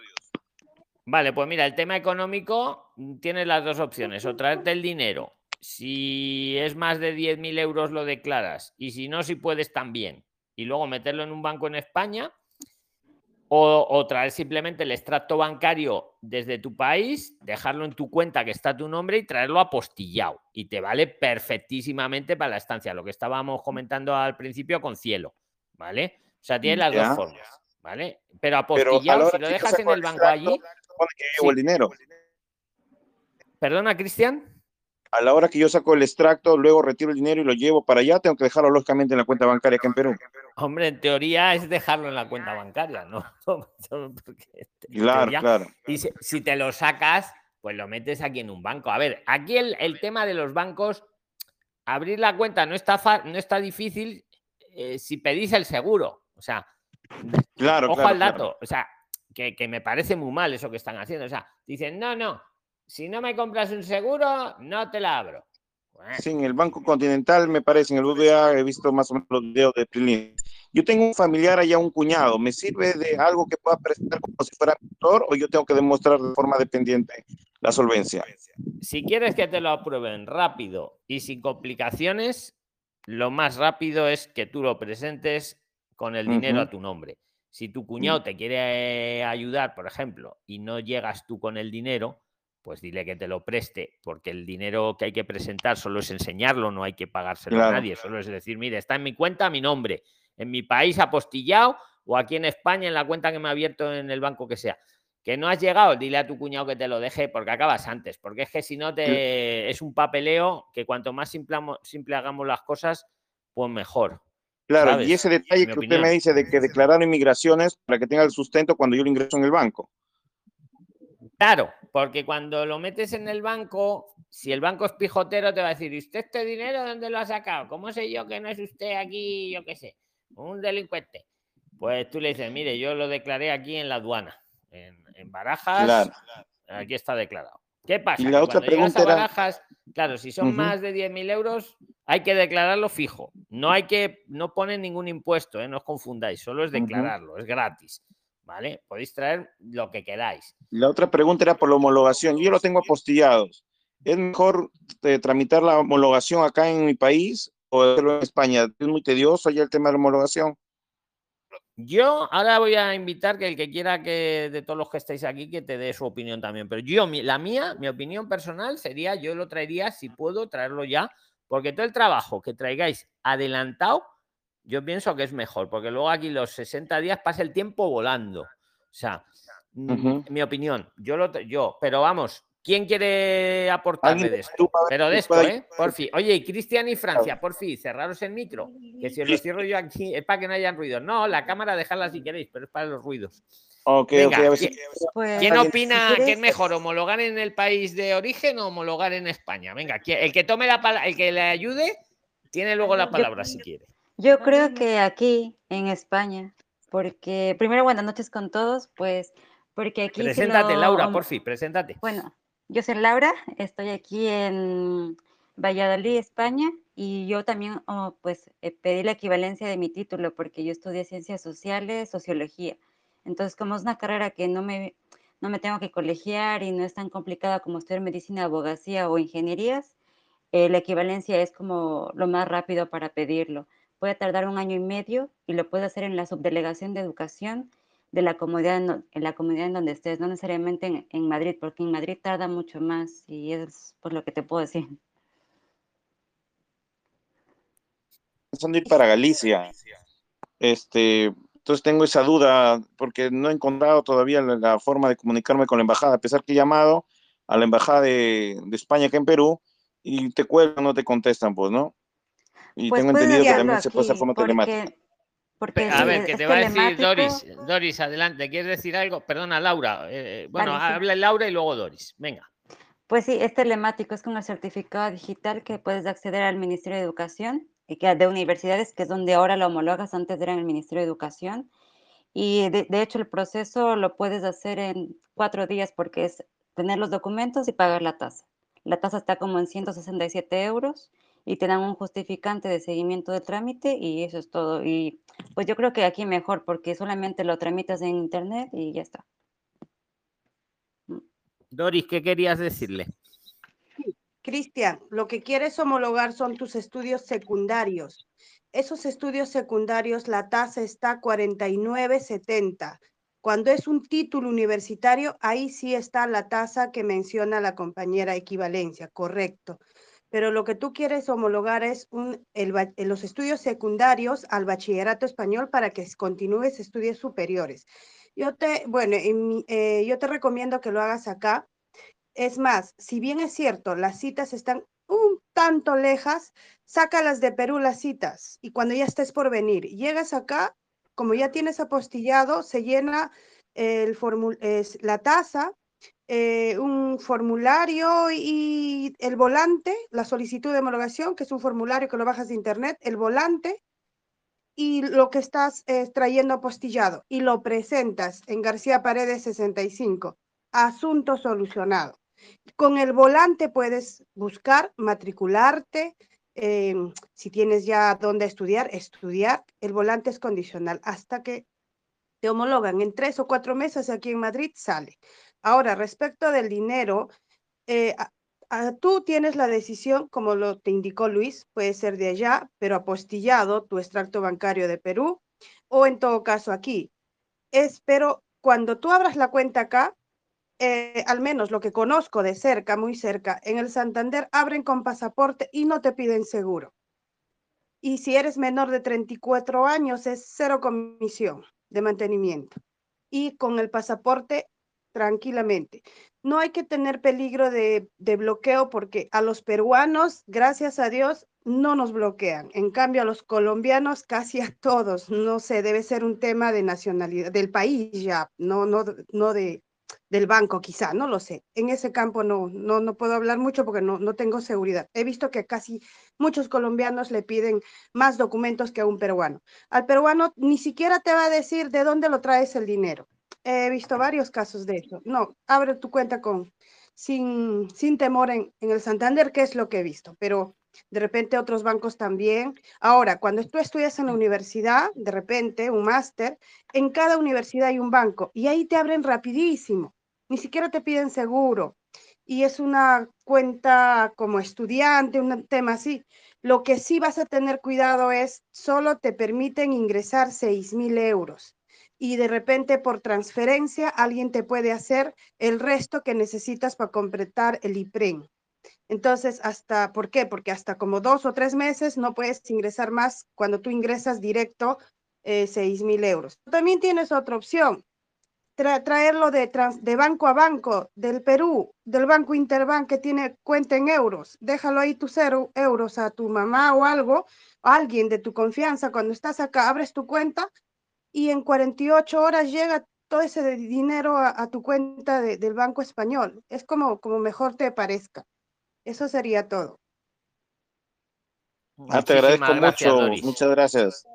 Vale, pues mira, el tema económico mm, tiene las dos opciones, o traerte el dinero. Si es más de 10.000 euros lo declaras y si no, si puedes también. Y luego meterlo en un banco en España o, traer simplemente el extracto bancario desde tu país, dejarlo en tu cuenta que está tu nombre y traerlo apostillado. Y te vale perfectísimamente para la estancia, lo que estábamos comentando al principio con cielo. ¿Vale? O sea, tiene las dos formas. ¿Vale? Pero apostillado, si lo dejas en el banco allí. El dinero. Perdona, Cristian a la hora que yo saco el extracto, luego retiro el dinero y lo llevo para allá, tengo que dejarlo lógicamente en la cuenta bancaria aquí en Perú. Hombre, en teoría es dejarlo en la cuenta bancaria, ¿no? claro, claro. Y si, te lo sacas, pues lo metes aquí en un banco. A ver, aquí el, tema de los bancos, abrir la cuenta no está, no está difícil eh, si pedís el seguro. O sea, claro, ojo al dato. O sea, que, que me parece muy mal eso que están haciendo. O sea, dicen, no, no, si no me compras un seguro, no te la abro. Sí, en el Banco Continental, me parece, en el UBA he visto más o menos los videos de Prilín. Yo tengo un familiar allá, un cuñado. ¿Me sirve de algo que pueda presentar como si fuera actor o yo tengo que demostrar de forma dependiente la solvencia? Si quieres que te lo aprueben rápido y sin complicaciones, lo más rápido es que tú lo presentes con el dinero a tu nombre. Si tu cuñado te quiere ayudar, por ejemplo, y no llegas tú con el dinero, pues dile que te lo preste, porque el dinero que hay que presentar solo es enseñarlo, no hay que pagárselo a nadie, solo es decir, mire, está en mi cuenta mi nombre, en mi país apostillado o aquí en España en la cuenta que me ha abierto en el banco que sea. Que no has llegado, dile a tu cuñado que te lo deje porque acabas antes, porque es que si no te es un papeleo que cuanto más simple, simple hagamos las cosas, pues mejor. Claro, y ese detalle que usted me dice de que declarar inmigraciones para que tenga el sustento cuando yo lo ingreso en el banco. Claro, porque cuando lo metes en el banco, si el banco es pijotero, te va a decir, ¿y usted este dinero dónde lo ha sacado? ¿Cómo sé yo que no es usted aquí, yo qué sé, un delincuente? Pues tú le dices, mire, yo lo declaré aquí en la aduana, en, Barajas, aquí está declarado. ¿Qué pasa? Y la otra pregunta Barajas, claro, si son más de 10.000 euros, hay que declararlo fijo. No hay que, no ponen ningún impuesto, ¿eh? no os confundáis, solo es declararlo, es gratis. ¿vale? Podéis traer lo que queráis. La otra pregunta era por la homologación. Yo lo tengo apostillados. ¿Es mejor eh, tramitar la homologación acá en mi país o hacerlo en España? ¿Es muy tedioso ya el tema de la homologación? Yo ahora voy a invitar que el que quiera que de todos los que estáis aquí que te dé su opinión también. Pero yo, la mía, mi opinión personal sería, yo lo traería, si puedo, traerlo ya, porque todo el trabajo que traigáis adelantado yo pienso que es mejor, porque luego aquí los 60 días pasa el tiempo volando. O sea, mm, mi opinión, yo lo yo, pero vamos, ¿quién quiere aportarme de esto? Pero de esto, ¿eh? Por fin. Oye, Cristian y Francia, por fin, cerraros el micro. Que si os lo cierro yo aquí es para que no hayan ruidos. No, la cámara dejadla si queréis, pero es para los ruidos. Ok, pues, ¿Quién, opina que es mejor homologar en el país de origen o homologar en España? Venga, el que tome la palabra, el que le ayude, tiene luego la palabra si quiere. Yo creo que aquí en España, porque primero buenas noches con todos, pues porque aquí... Preséntate, Laura, por fin, preséntate. Bueno, yo soy Laura, estoy aquí en Valladolid, España, y yo también oh, pues eh, pedí la equivalencia de mi título porque yo estudié ciencias sociales, sociología. Entonces, como es una carrera que no me, no me tengo que colegiar y no es tan complicada como estudiar medicina, abogacía o ingenierías, eh, la equivalencia es como lo más rápido para pedirlo puede tardar un año y medio y lo puede hacer en la subdelegación de educación de la comunidad en, la comunidad en donde estés, no necesariamente en, Madrid, porque en Madrid tarda mucho más y es por lo que te puedo decir. De ir para Galicia. Este, entonces tengo esa duda porque no he encontrado todavía la, forma de comunicarme con la embajada, a pesar que he llamado a la embajada de, de España acá en Perú y te cuelgan, no te contestan, pues, ¿no? Y pues tengo entendido que también se puede hacer forma telemática. A ver, que te va a decir Doris. Doris, adelante. ¿Quieres decir algo? Perdona, Laura. Eh, bueno, habla Laura y luego Doris. Venga. Pues sí, es telemático, es con el certificado digital que puedes acceder al Ministerio de Educación y que de universidades, que es donde ahora lo homologas, antes era en el Ministerio de Educación. Y de, de hecho el proceso lo puedes hacer en cuatro días porque es tener los documentos y pagar la tasa. La tasa está como en 167 euros y te dan un justificante de seguimiento de trámite y eso es todo. Y pues yo creo que aquí mejor porque solamente lo tramitas en internet y ya está. Doris, ¿qué querías decirle? Cristian, lo que quieres homologar son tus estudios secundarios. Esos estudios secundarios, la tasa está 49.70. Cuando es un título universitario, ahí sí está la tasa que menciona la compañera equivalencia, correcto. Pero lo que tú quieres homologar es un, el, los estudios secundarios al bachillerato español para que continúes estudios superiores. Yo te, bueno, eh, yo te recomiendo que lo hagas acá es más, si bien es cierto, las citas están un tanto lejas, sácalas de Perú las citas y cuando ya estés por venir, llegas acá, como ya tienes apostillado, se llena el es, la tasa, eh, un formulario y el volante, la solicitud de homologación, que es un formulario que lo bajas de internet, el volante y lo que estás trayendo apostillado y lo presentas en García Paredes 65. Asunto solucionado. Con el volante puedes buscar, matricularte, eh, si tienes ya dónde estudiar, estudiar. El volante es condicional hasta que te homologan en tres o cuatro meses aquí en Madrid, sale. Ahora, respecto del dinero, eh, tú tienes la decisión, como lo te indicó Luis, puede ser de allá, pero apostillado tu extracto bancario de Perú, o en todo caso aquí. Es, pero cuando tú abras la cuenta acá, eh, al menos lo que conozco de cerca, muy cerca, en el Santander abren con pasaporte y no te piden seguro. Y si eres menor de 34 años es cero comisión de mantenimiento. Y con el pasaporte tranquilamente. No hay que tener peligro de, de, bloqueo porque a los peruanos, gracias a Dios, no nos bloquean. En cambio, a los colombianos, casi a todos, no sé, debe ser un tema de nacionalidad, del país ya, no, no, no de, del banco, quizá, no lo sé. En ese campo no, no, no puedo hablar mucho porque no, no tengo seguridad. He visto que casi muchos colombianos le piden más documentos que a un peruano. Al peruano ni siquiera te va a decir de dónde lo traes el dinero. He visto varios casos de eso. No, abre tu cuenta con sin, sin temor en, en el Santander, que es lo que he visto, pero de repente otros bancos también. Ahora, cuando tú estudias en la universidad, de repente un máster, en cada universidad hay un banco y ahí te abren rapidísimo, ni siquiera te piden seguro. Y es una cuenta como estudiante, un tema así. Lo que sí vas a tener cuidado es, solo te permiten ingresar 6 mil euros y de repente por transferencia alguien te puede hacer el resto que necesitas para completar el IPREN. Entonces, hasta, ¿por qué? Porque hasta como dos o tres meses no puedes ingresar más cuando tú ingresas directo eh, 6 mil euros. También tienes otra opción, traerlo de, de banco a banco del Perú, del Banco Interbank que tiene cuenta en euros. Déjalo ahí tus cero euros a tu mamá o algo, a alguien de tu confianza. Cuando estás acá, abres tu cuenta y en 48 horas llega todo ese dinero a, tu cuenta del Banco Español. Es como, como mejor te parezca. Eso sería todo. Ah, te agradezco mucho, muchas gracias.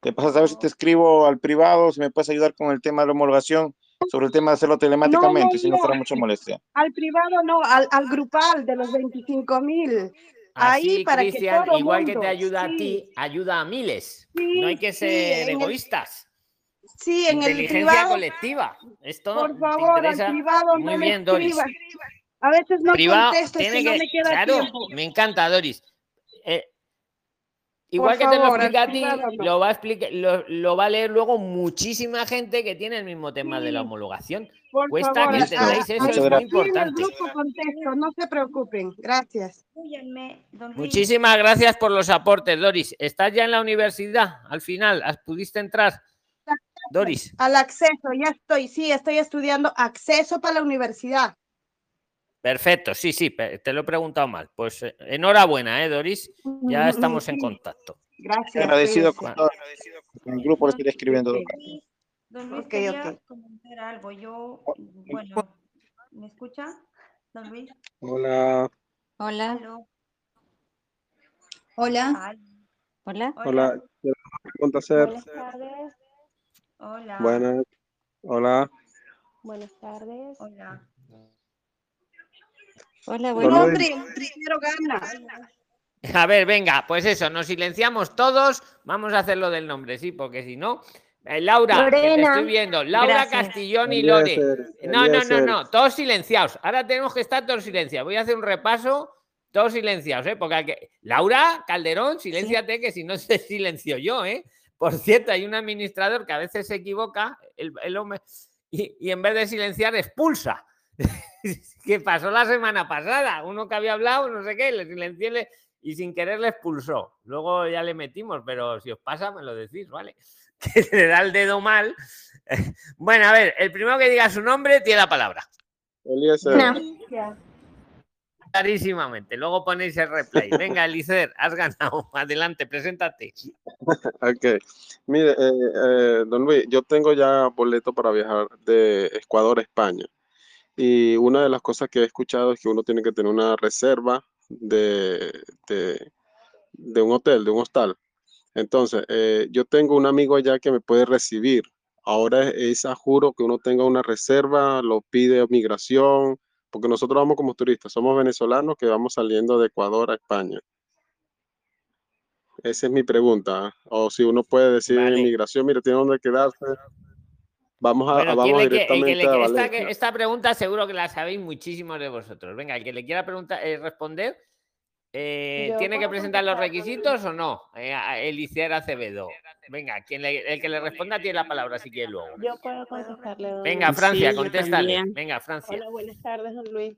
Te pasas a ver si te escribo al privado, si me puedes ayudar con el tema de la homologación, sobre el tema de hacerlo telemáticamente, si no fuera mucha molestia. Al privado no, al, al grupal de los 25 mil. Ahí para que todo igual que te ayuda a ti, ayuda a miles. no hay que ser egoístas. Sí, en el privado. colectiva. Esto por favor, al privado Muy no bien, Doris. A veces no Privado, contesto, tiene si que, no me queda claro, tiempo. me encanta, Doris. Eh, igual Por que te lo explica a ti, no. lo va a, explicar, lo, lo va a leer luego muchísima gente que tiene el mismo tema de la homologación. Por Cuesta favor, que entendáis eso, es muy importante. grupo contesto, no se preocupen. Gracias. Muchísimas gracias por los aportes, Doris. ¿Estás ya en la universidad? Al final, ¿has- ¿pudiste entrar? Doris, Al acceso, ya estoy, sí, estoy estudiando acceso para la universidad. perfecto, sí, sí, te lo he preguntado mal. Pues eh, enhorabuena, ¿eh, Doris? Ya estamos en contacto. Gracias. Agradecido cuídense. con todo, con el grupo, lo estoy escribiendo. Don Luis, don Luis, Ok, quería ok. comentar algo. Yo, bueno, ¿me escucha? Don Luis. Hola, Hola. Hola, Hola. hola. Hacer. Buenas tardes. Hola. Buenas. Hola. Buenas tardes. Hola. Hola, buenas. Nombre, primero gana. A ver, venga, pues eso, nos silenciamos todos. Vamos a hacer lo del nombre, sí, porque si no. Eh, Laura, que te Lorena. estoy viendo. Laura Gracias. Castillón y Lore. No, no, no, no, todos silenciados. Ahora tenemos que estar todos silenciados. Voy a hacer un repaso, todos silenciados, ¿eh? Porque hay que... Laura Calderón, silénciate, que si no se silencio yo, ¿eh? Por cierto, hay un administrador que a veces se equivoca, el, el hombre, y, y en vez de silenciar, expulsa. que pasó la semana pasada. Uno que había hablado, no sé qué, le silencié le- y sin querer le expulsó. Luego ya le metimos, pero si os pasa, me lo decís, ¿vale? Que le da el dedo mal. Bueno, a ver, el primero que diga su nombre tiene la palabra. Eliezer. No. Clarísimamente. Luego ponéis el replay. Venga, Elicer, has ganado. Adelante, preséntate. Ok. Mire, eh, eh, don Luis, yo tengo ya boleto para viajar de Ecuador a España. Y una de las cosas que he escuchado es que uno tiene que tener una reserva de, de, un hotel, de un hostal. Entonces, eh, yo tengo un amigo allá que me puede recibir. Ahora es a juro que uno tenga una reserva, lo pide migración, porque nosotros vamos como turistas, somos venezolanos que vamos saliendo de Ecuador a España. Esa es mi pregunta. O si uno puede decir Vale. inmigración, mire, tiene dónde quedarse. Vamos a, Bueno, vamos ¿quién le que- que directamente a esta pregunta seguro que la sabéis muchísimos de vosotros. Venga, el que le quiera preguntar, eh, responder, eh, ¿tiene que presentar los requisitos o no? Eh, Elicier Acevedo. Venga, quien le- el que le responda tiene la palabra si quiere luego. Yo puedo contestarle. don Venga. Francia, Sí, contéstale. Venga, Francia. Hola, buenas tardes, don Luis.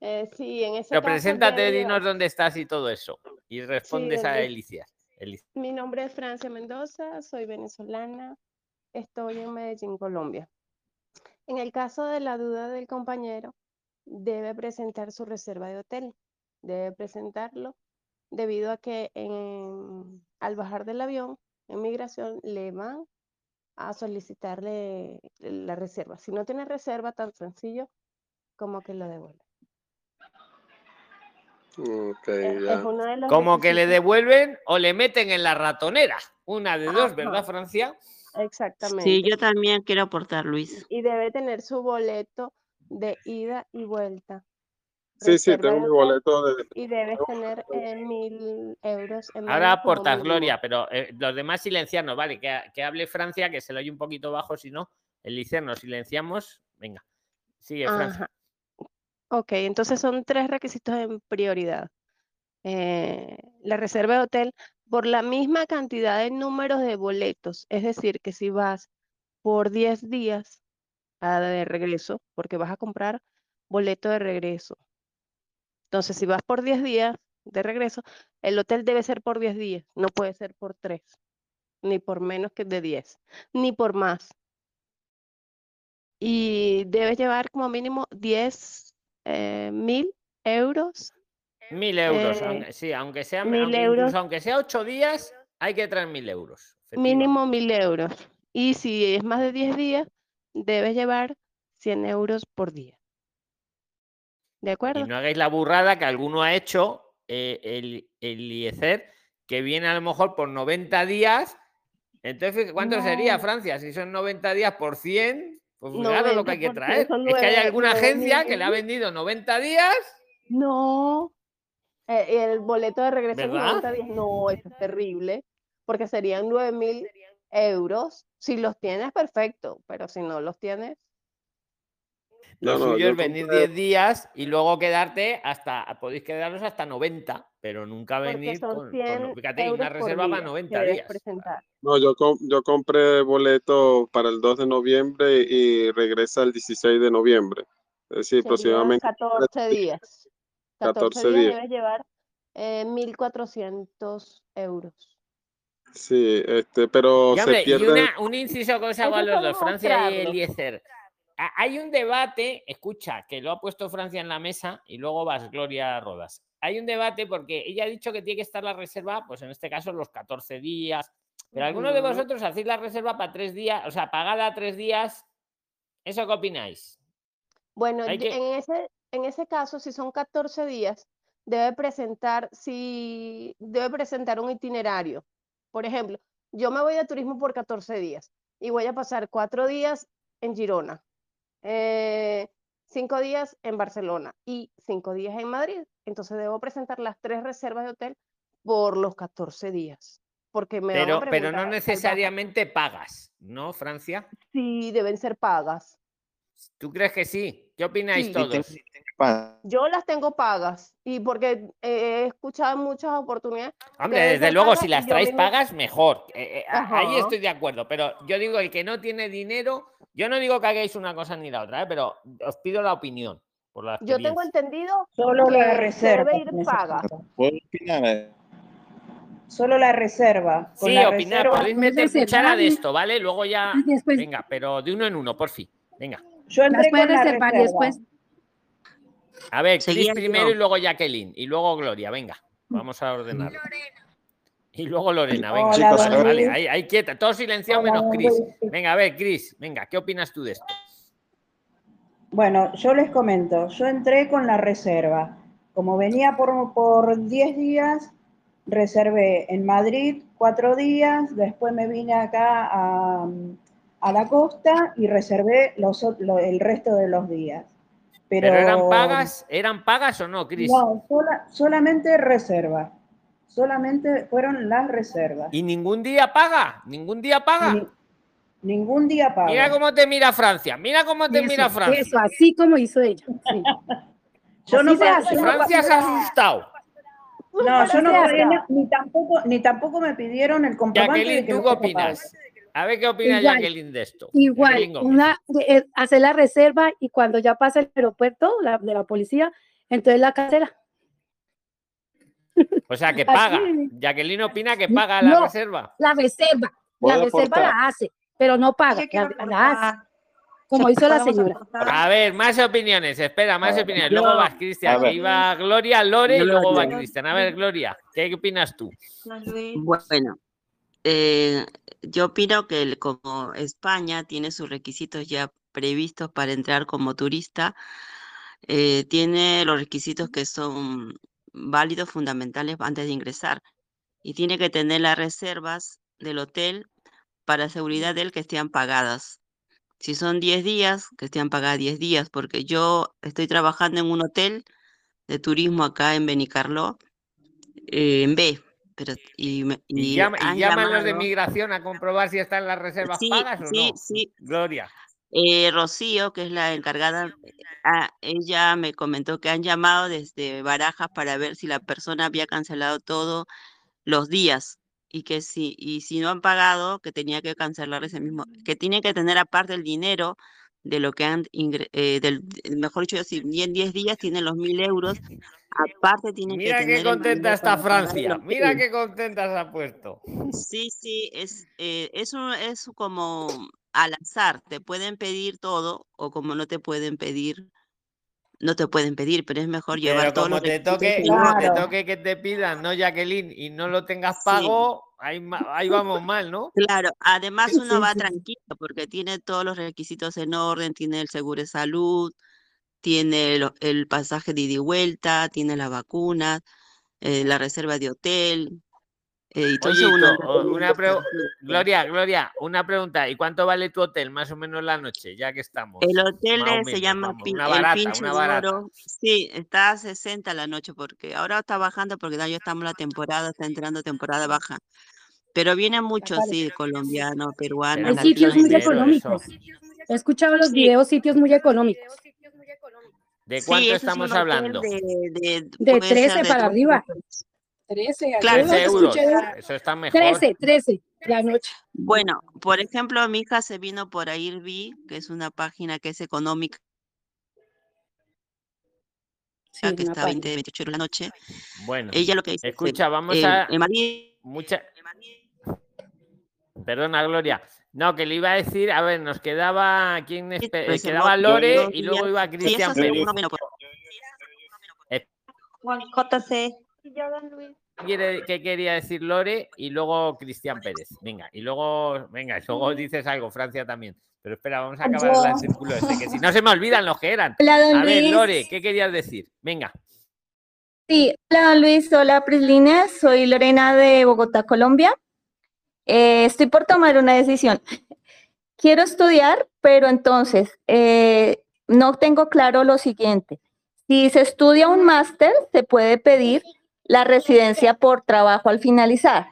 Eh, sí, en ese Pero caso preséntate, dinos dónde estás y todo eso. Y respondes a Luis. Elicier. Eli- Mi nombre es Francia Mendoza, soy venezolana, estoy en Medellín, Colombia. En el caso de la duda del compañero, debe presentar su reserva de hotel. Debe presentarlo debido a que en- al bajar del avión, en migración, le van a solicitarle la reserva. Si no tiene reserva, tan sencillo como que lo devuelve. Ok, Es, es ya. uno de los Como que le devuelven o le meten en la ratonera. Una de dos, ¿verdad. Francia? Sí, Exactamente. yo también quiero aportar, Luis. y debe tener su boleto de ida y vuelta. Sí, sí, tengo mi boleto de... y debes tener eh, mil euros en Ahora aportas. Gloria, pero eh, los demás silenciarnos, vale, que, que hable Francia, que se lo oye un poquito bajo, si no, Elicier, nos silenciamos. Venga, sigue, Francia. Ajá. Ok, entonces son tres requisitos en prioridad. Eh, la reserva de hotel por la misma cantidad de números de boletos. Es decir, que si vas por 10 días a de regreso, porque vas a comprar boleto de regreso. Entonces, si vas por 10 días de regreso, el hotel debe ser por 10 días, no puede ser por 3, ni por menos que de 10, ni por más. Y debes llevar como mínimo 10 eh, mil euros. Mil euros, eh, aunque, sí, aunque sea, mil aunque euros. incluso aunque sea ocho días, hay que traer mil euros. Mínimo mil euros. Y si es más de 10 días, debes llevar 100 euros por día. ¿De Y acuerdo? no hagáis la burrada que alguno ha hecho, eh, el, el IECER, que viene a lo mejor por 90 días. Entonces, ¿cuánto sería. Francia? Si son 90 días por 100, pues fijaros lo que hay que 90 por traer. 100 son Es que hay alguna agencia que le ha vendido 90 días. No. Eh, el boleto de regreso en ¿Verdad? 90 días. No, eso es terrible. Porque serían 9 mil euros. Si los tienes, perfecto. Pero si no los tienes, Lo No, suyo yo es venir compré- 10 días y luego quedarte hasta, podéis quedaros hasta 90, pero nunca porque venir son con, con- 100 fíjate, euros una reserva para día 90 que debes días. presentar. No, yo, com- yo compré boleto para el 2 de noviembre y regresa el 16 de noviembre. Es decir, aproximadamente 14 días. 14 14 días debes llevar eh, 1.400 euros. Sí, este, pero Y, se hombre, y pierde. una- un inciso que os hago a los dos, Francia y. Eliezer. Ha- Hay un debate, escucha, que lo ha puesto Francia en la mesa y luego vas Gloria Rodas. Hay un debate porque ella ha dicho que tiene que estar la reserva, pues en este caso los 14 días. Pero algunos de vosotros hacéis la reserva para tres días, o sea, pagada tres días. ¿Eso qué opináis? Bueno, que- en ese, en ese caso, si son 14 días, debe presentar, si, debe presentar un itinerario. Por ejemplo, yo me voy de turismo por 14 días. y voy a pasar cuatro días en Girona, eh, cinco días en Barcelona y cinco días en Madrid. Entonces debo presentar las tres reservas de hotel por los 14 días. Porque me van a Pero, pero no necesariamente pagas, ¿no, Francia? si deben ser pagas. ¿Tú crees que sí? ¿Qué opináis Sí. todos? Yo las tengo pagas y porque eh, he escuchado muchas oportunidades. Hombre, desde luego, pagas si las traéis mismo- pagas, mejor. Eh, eh, ahí estoy de acuerdo, pero yo digo, el que no tiene dinero, yo no digo que hagáis una cosa ni la otra, ¿eh? pero os pido la opinión. Por la Yo tengo entendido Solo que la se reserva debe ir paga. ¿Puedo opinar? Solo la reserva. Con Sí, la opinar, reserva- podéis meter cuchara de esto, ¿vale? Luego ya. Venga, pero de uno en uno, por fin. Venga. Yo Las entré puedes con la reservar y después A ver, Seguía primero y luego Jacqueline. Y luego Gloria, venga. Vamos a ordenar. Y luego Lorena, venga. Hola, Chicos. Vale, Luis. ahí, ahí quieta, todos silenciados Hola, menos. Luis. Venga, a ver, Chris, venga, ¿qué opinas tú de esto? Bueno, yo les comento, yo entré con la reserva. Como venía por, por 10 días, reservé en Madrid cuatro días, después me vine acá a, a la costa y reservé los, lo- el resto de los días. Pero, ¿Pero eran pagas? ¿Eran pagas o no, Chris? No, sola- solamente reserva. Solamente fueron las reservas. ¿Y ningún día paga? ¿Ningún día paga? Ni- ningún día paga. Mira cómo te mira Francia, mira cómo te mira Francia. eso, así como hizo ella. sí. Yo Así no se pa- hace. yo no Francia se ha asustado. No, yo no pagué ni tampoco, ni tampoco me pidieron el comprobante de Jacqueline, que ¿tú qué opinas? A ver qué opina Igual, Jacqueline de esto. Igual, una, eh, hacer la reserva y cuando ya pasa el aeropuerto la, de la policía, entonces la cancela. O sea, que Así. paga. Jacqueline opina que paga la No. reserva. La reserva, la ¿Puedo reserva la hace, pero no paga, la, la hace, como hizo la ¿Podemos señora. A ver, más opiniones. Espera, más ver, opiniones. yo- Luego vas, Cristian. Que iba Gloria, Lore y luego va. Cristian. A ver, Gloria, ¿qué opinas tú? Bueno, eh, yo opino que el- como España tiene sus requisitos ya previstos para entrar como turista, eh, tiene los requisitos que son válidos, fundamentales antes de ingresar. Y tiene que tener las reservas del hotel para seguridad de él que estén pagadas. Si son 10 días, que estén pagadas 10 días, porque yo estoy trabajando en un hotel de turismo acá en Benicarló, eh, en B, pero y, me- ¿Y, y llama- y llaman los de migración a comprobar si están las reservas Sí, pagas o sí, no? sí. Gloria. Eh, Rocío, que es la encargada, ah, ella me comentó que han llamado desde Barajas para ver si la persona había cancelado todo los días y que si, y si no han pagado, que tenía que cancelar ese mismo, que tiene que tener aparte el dinero de lo que han, ingre- eh, del, mejor dicho, si en 10 días tienen los mil euros, aparte tienen que Mira tener qué contenta está Francia. Mira qué contenta se ha puesto. Sí, sí, es, eh, es, un- es como al azar, te pueden pedir todo o como no te pueden pedir, no te pueden pedir, pero es mejor llevar Pero todos como los te requisitos toque, que como te Claro. toque que te pidan, no Jacqueline, y no lo tengas Sí. pago, ahí, ma- ahí vamos mal, ¿no? Claro, además Sí, uno va sí. tranquilo porque tiene todos los requisitos en orden, tiene el seguro de salud, tiene el pasaje de ida y vuelta, tiene las vacunas, eh, la reserva de hotel, eh, y entonces Oye, uno una. Gloria, Gloria, una pregunta. ¿Y cuánto vale tu hotel más o menos la noche, ya que estamos? El hotel se llama vamos, Pin- una el Pincho una barata. Oro. Sí, está a 60 la noche porque ahora está bajando porque ya estamos en la temporada, está entrando temporada baja. Pero vienen muchos, sí, colombianos, peruanos, Hay sitios muy económicos. He escuchado los Sí. videos, sitios muy económicos. ¿De Sí, cuánto es estamos hotel hablando? de, de, De puede ser 13 de para 13 arriba. pesos. 13, Claro, yo 13 euros. Eso está mejor. 13, 13 la noche. Bueno, por ejemplo, mi hija se vino por Airbnb, que es una página que es económica, Sí, que está a 20, página. 28 euros la noche. Bueno, Ella lo que dice, escucha, vamos eh, a. en Madrid, Mucha... Perdona, Gloria. No, que le iba a decir, a ver, nos quedaba quién espe- eh, quedaba Lore y luego iba Cristian Pérez. Juan JC. qué quería decir Lore y luego Cristian Pérez. Venga, y luego, venga, y luego dices algo, Francia también. Pero espera, vamos a acabar Yo. el círculo este, que si no se me olvidan los que eran. Hola, don A ver, Luis. Lore, ¿qué querías decir? Venga. Sí, hola don Luis, hola Prislina, soy Lorena de Bogotá, Colombia. Eh, estoy por tomar una decisión. quiero estudiar, pero entonces eh, no tengo claro lo siguiente. Si se estudia un máster, se puede pedir la residencia por trabajo al finalizar.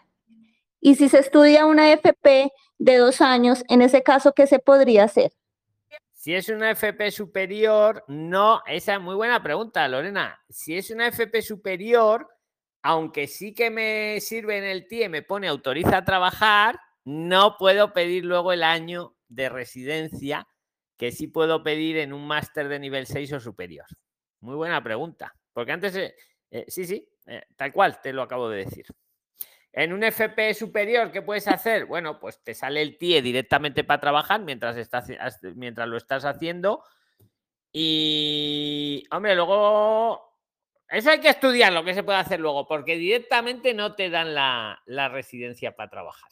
Y si se estudia una FP de dos años, en ese caso, ¿qué se podría hacer? Si es una FP superior, no, esa es muy buena pregunta, Lorena. Si es una FP superior, aunque sí que me sirve en el TIE, me pone autoriza a trabajar, no puedo pedir luego el año de residencia que sí puedo pedir en un máster de nivel 6 o superior. Muy buena pregunta, porque antes, eh, eh, sí, sí, eh, tal cual te lo acabo de decir. En un FP superior, ¿qué puedes hacer? Bueno, pues te sale el TIE directamente para trabajar mientras, mientras lo estás haciendo. Y, hombre, luego eso hay que estudiar lo que se puede hacer luego, porque directamente no te dan la, residencia para trabajar.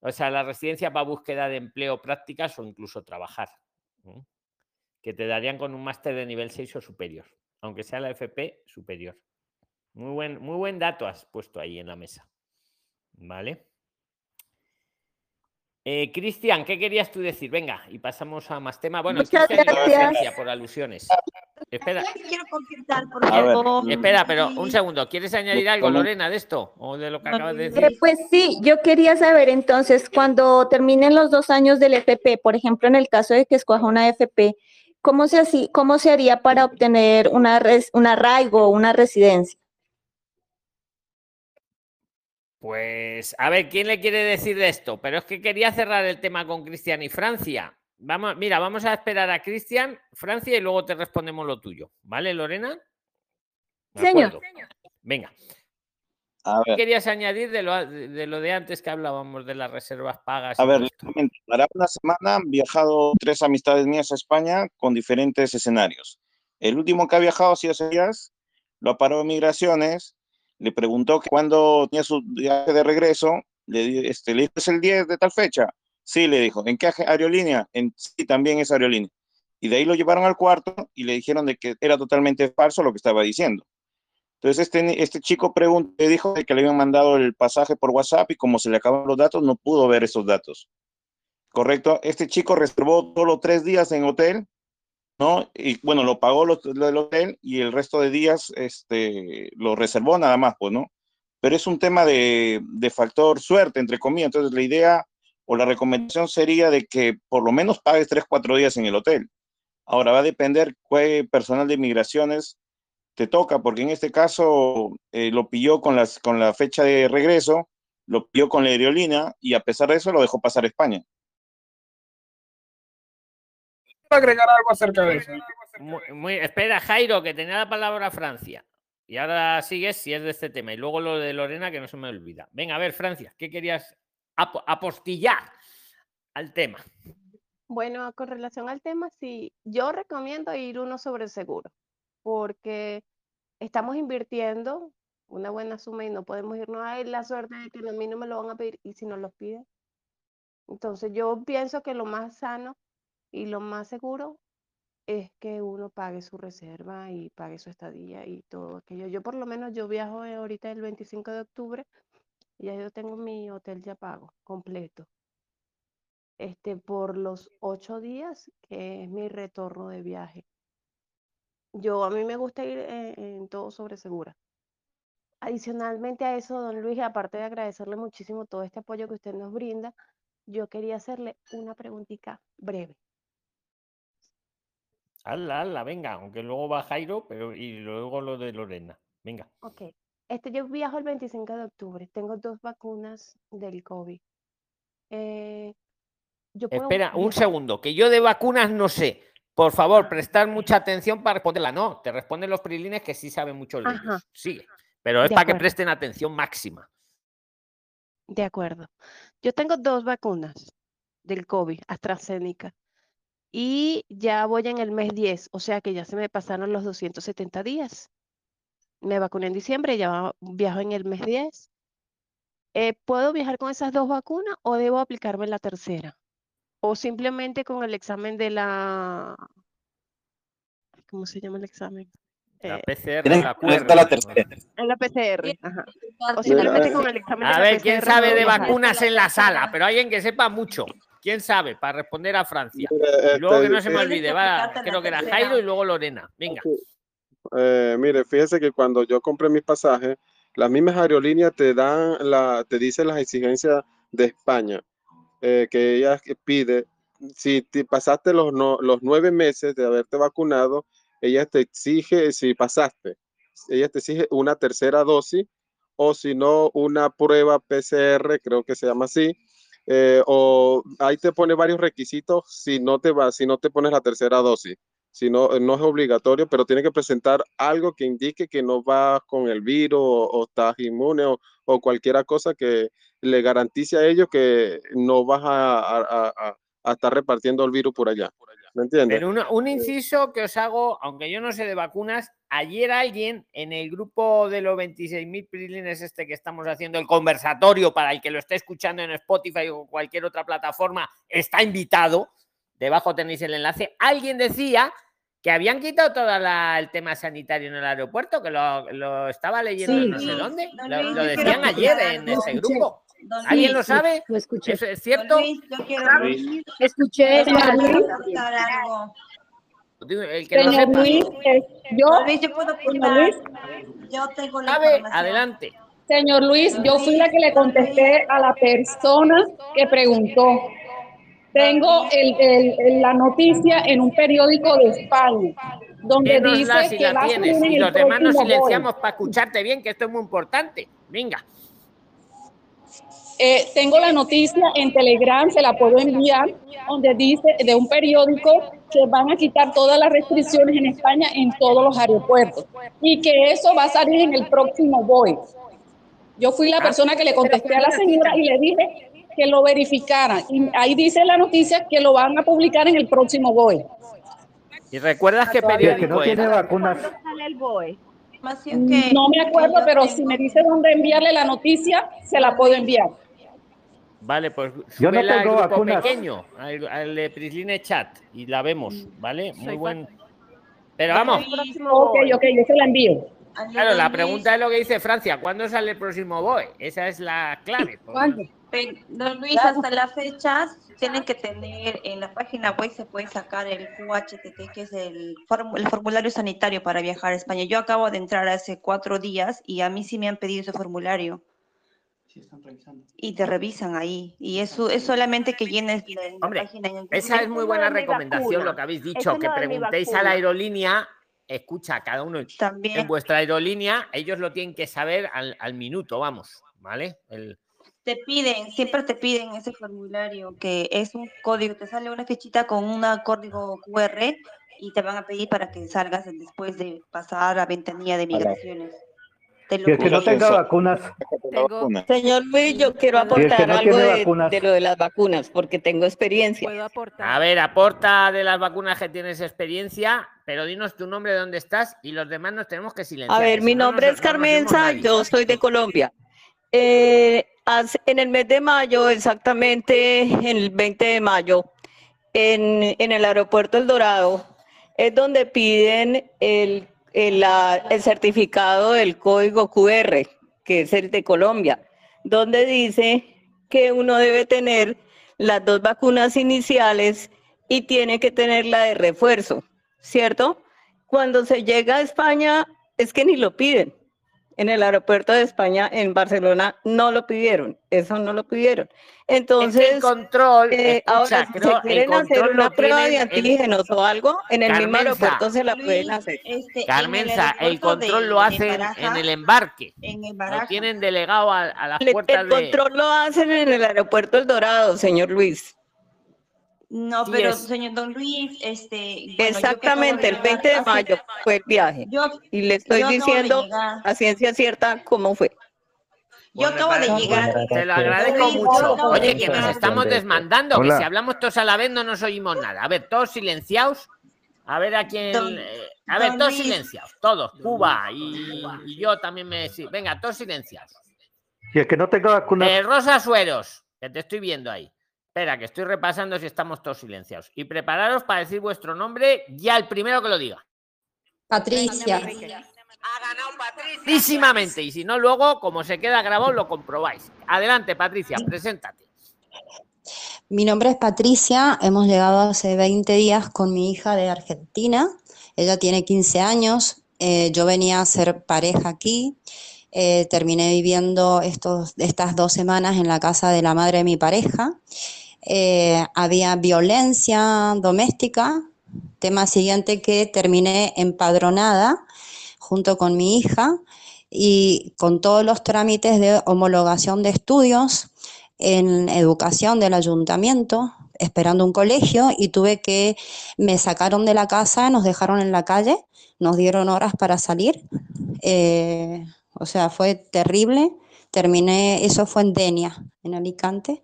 O sea, la residencia para búsqueda de empleo prácticas o incluso trabajar. Que te darían con un máster de nivel 6 o superior, aunque sea la FP superior. Muy buen, muy buen dato has puesto ahí en la mesa. ¿Vale? Eh, Cristian, ¿qué querías tú decir? Venga, y pasamos a más temas. Bueno, Muchas gracias. por alusiones. Espera. Espera, pero un segundo. ¿Quieres añadir algo, Lorena, de esto? ¿O de lo que acabas de decir? Eh, pues sí, yo quería saber entonces, cuando terminen los dos años del FP, por ejemplo, en el caso de que escoja una FP, ¿cómo se, así, cómo se haría para obtener una, res, un arraigo o una residencia? Pues, a ver, ¿quién le quiere decir de esto? Pero es que quería cerrar el tema con Cristian y Francia. Vamos, mira, vamos a esperar a Cristian, Francia, y luego te respondemos lo tuyo. ¿Vale, Lorena? Señor. Venga. ¿Qué querías añadir de lo, de antes que hablábamos de las reservas pagas? A ver, para una semana han viajado tres amistades mías a España con diferentes escenarios. El último que ha viajado hace sido días, lo paró Migraciones le preguntó que cuando tenía su viaje de regreso, le, este, le dijo, ¿es el 10 de tal fecha? Sí, le dijo, ¿en qué aerolínea? En, sí, también es aerolínea. Y de ahí lo llevaron al cuarto y le dijeron de que era totalmente falso lo que estaba diciendo. Entonces este, este chico preguntó, le dijo que le habían mandado el pasaje por WhatsApp y como se le acabaron los datos, no pudo ver esos datos. ¿Correcto? Este chico reservó solo tres días en hotel ¿no? Y bueno, lo pagó lo, del hotel y el resto de días este, lo reservó nada más, pues, ¿no? Pero es un tema de, de factor suerte, entre comillas. Entonces, la idea o la recomendación sería de que por lo menos pagues tres, cuatro días en el hotel. Ahora va a depender qué personal de migraciones te toca, porque en este caso eh, lo pilló con, las, con la fecha de regreso, lo pilló con la aerolínea y a pesar de eso lo dejó pasar a España agregar algo acerca de eso. Muy, espera, Jairo, que tenía la palabra Francia. Y ahora sigues si es de este tema. Y luego lo de Lorena, que no se me olvida. Venga, a ver, Francia, ¿qué querías apostillar al tema? Bueno, con relación al tema, sí, yo recomiendo ir uno sobre seguro, porque estamos invirtiendo una buena suma y no podemos irnos a la suerte de que a mí no me lo van a pedir y si nos lo piden. Entonces yo pienso que lo más sano y lo más seguro es que uno pague su reserva y pague su estadía y todo aquello. Yo por lo menos yo viajo ahorita el 25 de octubre y ya yo tengo mi hotel ya pago completo. Este, por los ocho días que es mi retorno de viaje. Yo a mí me gusta ir en, en todo sobre segura. Adicionalmente a eso, don Luis, aparte de agradecerle muchísimo todo este apoyo que usted nos brinda, yo quería hacerle una preguntita breve. Hala, hala, venga, aunque luego va Jairo, pero y luego lo de Lorena. Venga. Ok. Este, yo viajo el 25 de octubre. Tengo dos vacunas del COVID. Eh, Espera, un segundo, que yo de vacunas no sé. Por favor, prestar mucha atención para responderla. No, te responden los prilines que sí saben mucho de ellos. Sigue. Pero es para que presten atención máxima. De acuerdo. Yo tengo dos vacunas del COVID, AstraZeneca y ya voy en el mes 10, o sea que ya se me pasaron los 270 días. Me vacuné en diciembre, ya viajo en el mes 10. Eh, ¿Puedo viajar con esas dos vacunas o debo aplicarme la tercera? O simplemente con el examen de la... ¿Cómo se llama el examen? La Eh, PCR, la la tercera. en la PCR. Ajá. O simplemente con el examen de A la ver, ¿quién sabe de vacunas en la sala? Pero alguien que sepa mucho. ¿Quién sabe? Para responder a Francia. Y luego que este, no se me eh, olvide, va, creo que era. Jairo y luego Lorena. Venga. Eh, mire, fíjese que cuando yo compré mis pasajes, las mismas aerolíneas te dan la, te dicen las exigencias de España, eh, que ella pide, si te pasaste los, no- los nueve meses de haberte vacunado, ella te exige, si pasaste, ella te exige una tercera dosis o si no, una prueba PCR, creo que se llama así, eh, o ahí te pone varios requisitos si no te va, si no te pones la tercera dosis si no, no es obligatorio, pero tiene que presentar algo que indique que no vas con el virus o, o estás inmune o, o cualquier cosa que le garantice a ellos que no vas a, a- a- a- a estar repartiendo el virus por allá. ¿Me entiendes? Pero una- un inciso que os hago, aunque yo no sé de vacunas, ayer alguien en el grupo de los 26.000 prilines este que estamos haciendo, el conversatorio para el que lo esté escuchando en Spotify o cualquier otra plataforma, está invitado. Debajo tenéis el enlace. Alguien decía que habían quitado todo la- el tema sanitario en el aeropuerto, que lo, lo estaba leyendo Sí. no sé dónde. Lo, Luis, lo yo quiero decían ayer en ese escuché. grupo. ¿Alguien Luis, lo sabe? Lo escuché. ¿Eso es Don cierto? Luis, yo quiero Luis. Escuché, algo. El que Señor sepa. Luis, eh, yo, Luis, yo puedo Luis, opinar. Yo tengo la ¿Sabe? Adelante. Señor Luis, yo fui la que le contesté a la persona que preguntó. Tengo el- el- el- la noticia en un periódico de España, donde dice si que la tienes. Y los demás nos silenciamos para escucharte bien, que esto es muy importante. Venga. Eh, tengo la noticia en Telegram, se la puedo enviar, donde dice de un periódico que van a quitar todas las restricciones en España en todos los aeropuertos y que eso va a salir en el próximo BOE. Yo fui la persona que le contesté a la señora y le dije que lo verificara. Y ahí dice la noticia que lo van a publicar en el próximo BOE. ¿Y recuerdas qué el que periódico no tiene era? vacunas, sale el BOE? Información que- No me acuerdo, pero tengo. si me dice dónde enviarle la noticia, se la puedo enviar. Vale, pues Yo no al tengo grupo vacunas. pequeño, al, al de Prisline Chat, y la vemos, ¿vale? Muy Soy buen. Pero vamos, Ok, ok, yo se la envío. claro, la pregunta es lo que dice Francia, ¿cuándo sale el próximo BOE? Esa es la clave. ¿cuándo? Don Luis, hasta la fecha tienen que tener en la página web se puede sacar el QHTT, que es el, el formulario sanitario para viajar a España. Yo acabo de entrar hace cuatro días y a mí sí me han pedido ese formulario. Y te revisan ahí. Y eso es solamente que llenes la, la Hombre, página. en el Esa es muy buena recomendación lo que habéis dicho, que preguntéis a la aerolínea, escucha, cada uno También. en vuestra aerolínea, ellos lo tienen que saber al, al minuto, vamos, ¿vale? El, Te piden, siempre te piden ese formulario que es un código, te sale una fichita con un código QR y te van a pedir para que salgas después de pasar a ventanilla de migraciones. Te lo y el que no tenga vacunas, Tengo, Señor Luis, yo quiero ¿Puedo- Y el que aportar no algo de, de lo de las vacunas, porque tengo experiencia. puedo aportar. A ver, aporta de las vacunas que tienes experiencia, pero dinos tu nombre, dónde estás y los demás nos tenemos que silenciar. A ver, mi no, nombre nos- es Carmenza, yo soy de Colombia. Eh, en el mes de mayo, exactamente en el 20 de mayo, en, el aeropuerto El Dorado, es donde piden el, el, el certificado del código QR, que es el de Colombia, donde dice que uno debe tener las dos vacunas iniciales y tiene que tener la de refuerzo, ¿cierto? Cuando se llega a España, es que ni lo piden. En el aeropuerto de España, en Barcelona, no lo pidieron. Eso no lo pidieron. Entonces, el control, eh, escucha, ahora, si creo, se el quieren hacer una prueba de antígenos o algo, en el mismo aeropuerto se la pueden hacer. este, en Carmenza, el aeropuerto control de- lo de hacen en el embarque. en el Lo tienen delegado a, a las puertas el de. control lo hacen en el aeropuerto El Dorado, señor Luis. No, pero señor Don Luis, este, bueno, Exactamente, el llegar 20 de mayo fue el viaje. Yo, Y le estoy diciendo a ciencia cierta cómo fue. Yo acabo de llegar. Te lo agradezco Luis, mucho. Oye, que nos estamos desmandando, que si hablamos todos a la vez no nos oímos nada. A ver, todos silenciados. A ver a quién. Don- eh, a ver, todos Luis. silenciados. Todos. Cuba y, y yo también me. sí, Venga, todos silenciados. y el que no tenga vacunas, Eh, Rosa Sueros, que te estoy viendo ahí. Espera, que estoy repasando si estamos todos silenciados. Y prepararos para decir vuestro nombre ya el primero que lo diga. Patricia. Clarísimamente. Y si no, luego, como se queda grabado, lo comprobáis. Adelante, Patricia, preséntate. Mi nombre es Patricia, hemos llegado hace 20 días con mi hija de Argentina, ella tiene 15 años, eh, yo venía a ser pareja aquí, eh, terminé viviendo estos, estas dos semanas en la casa de la madre de mi pareja, Eh, había violencia doméstica, tema siguiente que terminé empadronada junto con mi hija y con todos los trámites de homologación de estudios en educación del ayuntamiento, esperando un colegio y tuve que, me sacaron de la casa, nos dejaron en la calle, nos dieron horas para salir, eh, o sea, fue terrible. Terminé, eso fue en Denia, en Alicante,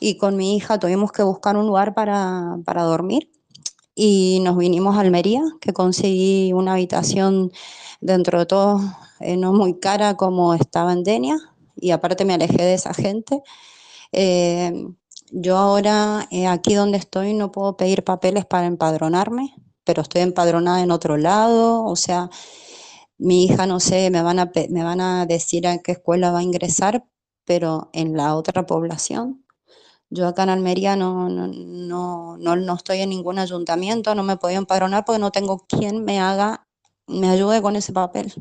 y con mi hija tuvimos que buscar un lugar para, para dormir y nos vinimos a Almería, que conseguí una habitación dentro de todo eh, no muy cara como estaba en Denia y aparte me alejé de esa gente. Eh, yo ahora eh, aquí donde estoy no puedo pedir papeles para empadronarme, pero estoy empadronada en otro lado, o sea, mi hija no sé, me van a, me van a decir a qué escuela va a ingresar, pero en la otra población. Yo acá en Almería no, no, no, no, no estoy en ningún ayuntamiento, no me podido empadronar porque no tengo quien me haga, me ayude con ese papel.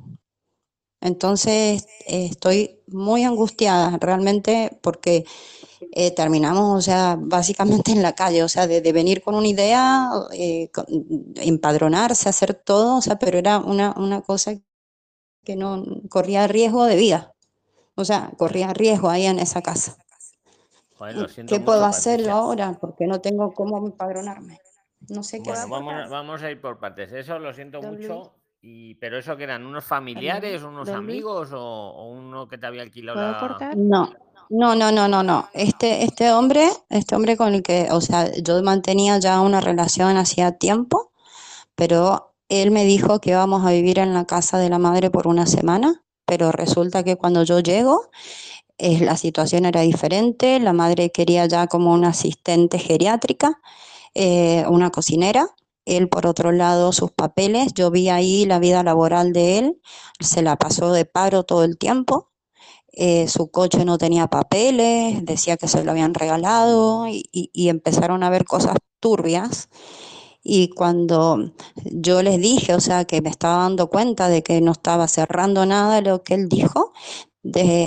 Entonces estoy muy angustiada realmente porque eh, terminamos, o sea, básicamente en la calle, o sea, de, de venir con una idea, eh, empadronarse, hacer todo, o sea, pero era una, una cosa que no corría riesgo de vida, o sea, corría riesgo ahí en esa casa. Joder, lo siento ¿Qué mucho, puedo hacer yo Patricia. ahora? Porque no tengo cómo empadronarme. No sé qué Bueno, hacer. vamos, vamos a ir por partes. Eso lo siento Luis. mucho. Y, pero eso que eran unos familiares, unos Luis. amigos o, o uno que te había alquilado ¿Puedo la. aportar? No, no, no, no, no, no. Este, este hombre, este hombre con el que, o sea, yo mantenía ya una relación hacía tiempo, pero él me dijo que íbamos a vivir en la casa de la madre por una semana, pero resulta que cuando yo llego, eh, la situación era diferente, la madre quería ya como una asistente geriátrica, eh, una cocinera. Él, por otro lado, sus papeles, yo vi ahí la vida laboral de él, se la pasó de paro todo el tiempo eh, su coche no tenía papeles, decía que se lo habían regalado y, y- y empezaron a ver cosas turbias. Y cuando yo les dije, o sea, que me estaba dando cuenta de que no estaba cerrando nada lo que él dijo,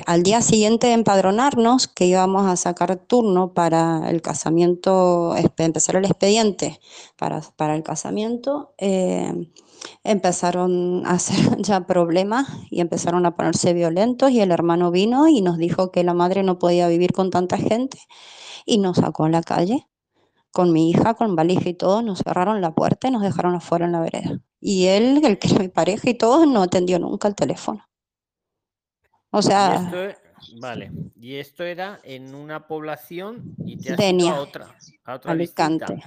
al día siguiente de empadronarnos, que íbamos a sacar turno para el casamiento, empezar el expediente para, para el casamiento, eh, empezaron a hacer ya problemas y empezaron a ponerse violentos y el hermano vino y nos dijo que la madre no podía vivir con tanta gente y nos sacó a la calle con mi hija, con valija y todo, nos cerraron la puerta y nos dejaron afuera en la vereda. Y él, el que es mi pareja y todo, no atendió nunca el teléfono. O Y sea, esto, e- vale. Y esto era en una población y te has Denia, a otra, a otra. Alicante.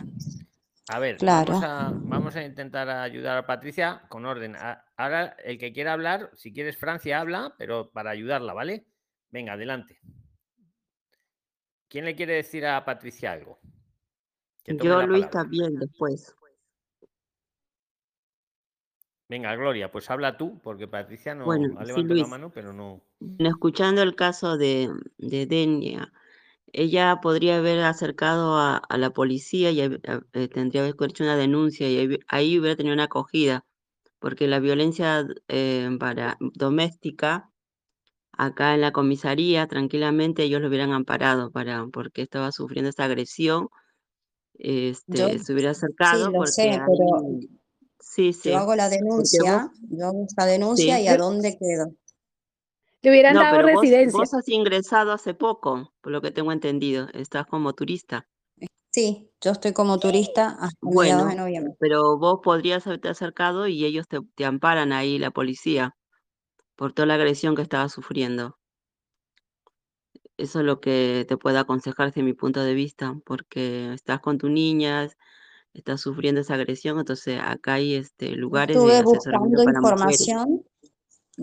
A ver, Claro. vamos a, vamos a intentar ayudar a Patricia con orden. Ahora, el que quiera hablar, si quieres Francia, habla, pero para ayudarla, ¿vale? Venga, adelante. ¿Quién le quiere decir a Patricia algo? Yo, la Luis, palabra. también después. Venga, Gloria, pues habla tú, porque Patricia no Bueno, ha sí, levantado la Luis. mano, pero no. Escuchando el caso de, de Denia, ella podría haber acercado a, a la policía y a- eh, tendría que haber hecho una denuncia y ahí, hubiera tenido una acogida, porque la violencia eh, para, doméstica, acá en la comisaría, tranquilamente ellos lo hubieran amparado para, porque estaba sufriendo esa agresión, Yo este, se hubiera sí acercado lo porque sé, pero ahí, sí, yo sí, hago la vos, denuncia, yo hago esta denuncia sí. y a dónde quedo. Le hubieran No, dado pero residencia. vos has ingresado hace poco, por lo que tengo entendido. Estás como turista. Sí, yo estoy como turista hasta mediados de Bueno, noviembre. pero vos podrías haberte acercado y ellos te, te amparan ahí, la policía, por toda la agresión que estabas sufriendo. Eso es lo que te puedo aconsejar desde mi punto de vista, porque estás con tu niña, estás sufriendo esa agresión, entonces acá hay este, lugares de estuve asesoramiento buscando para mujeres. información,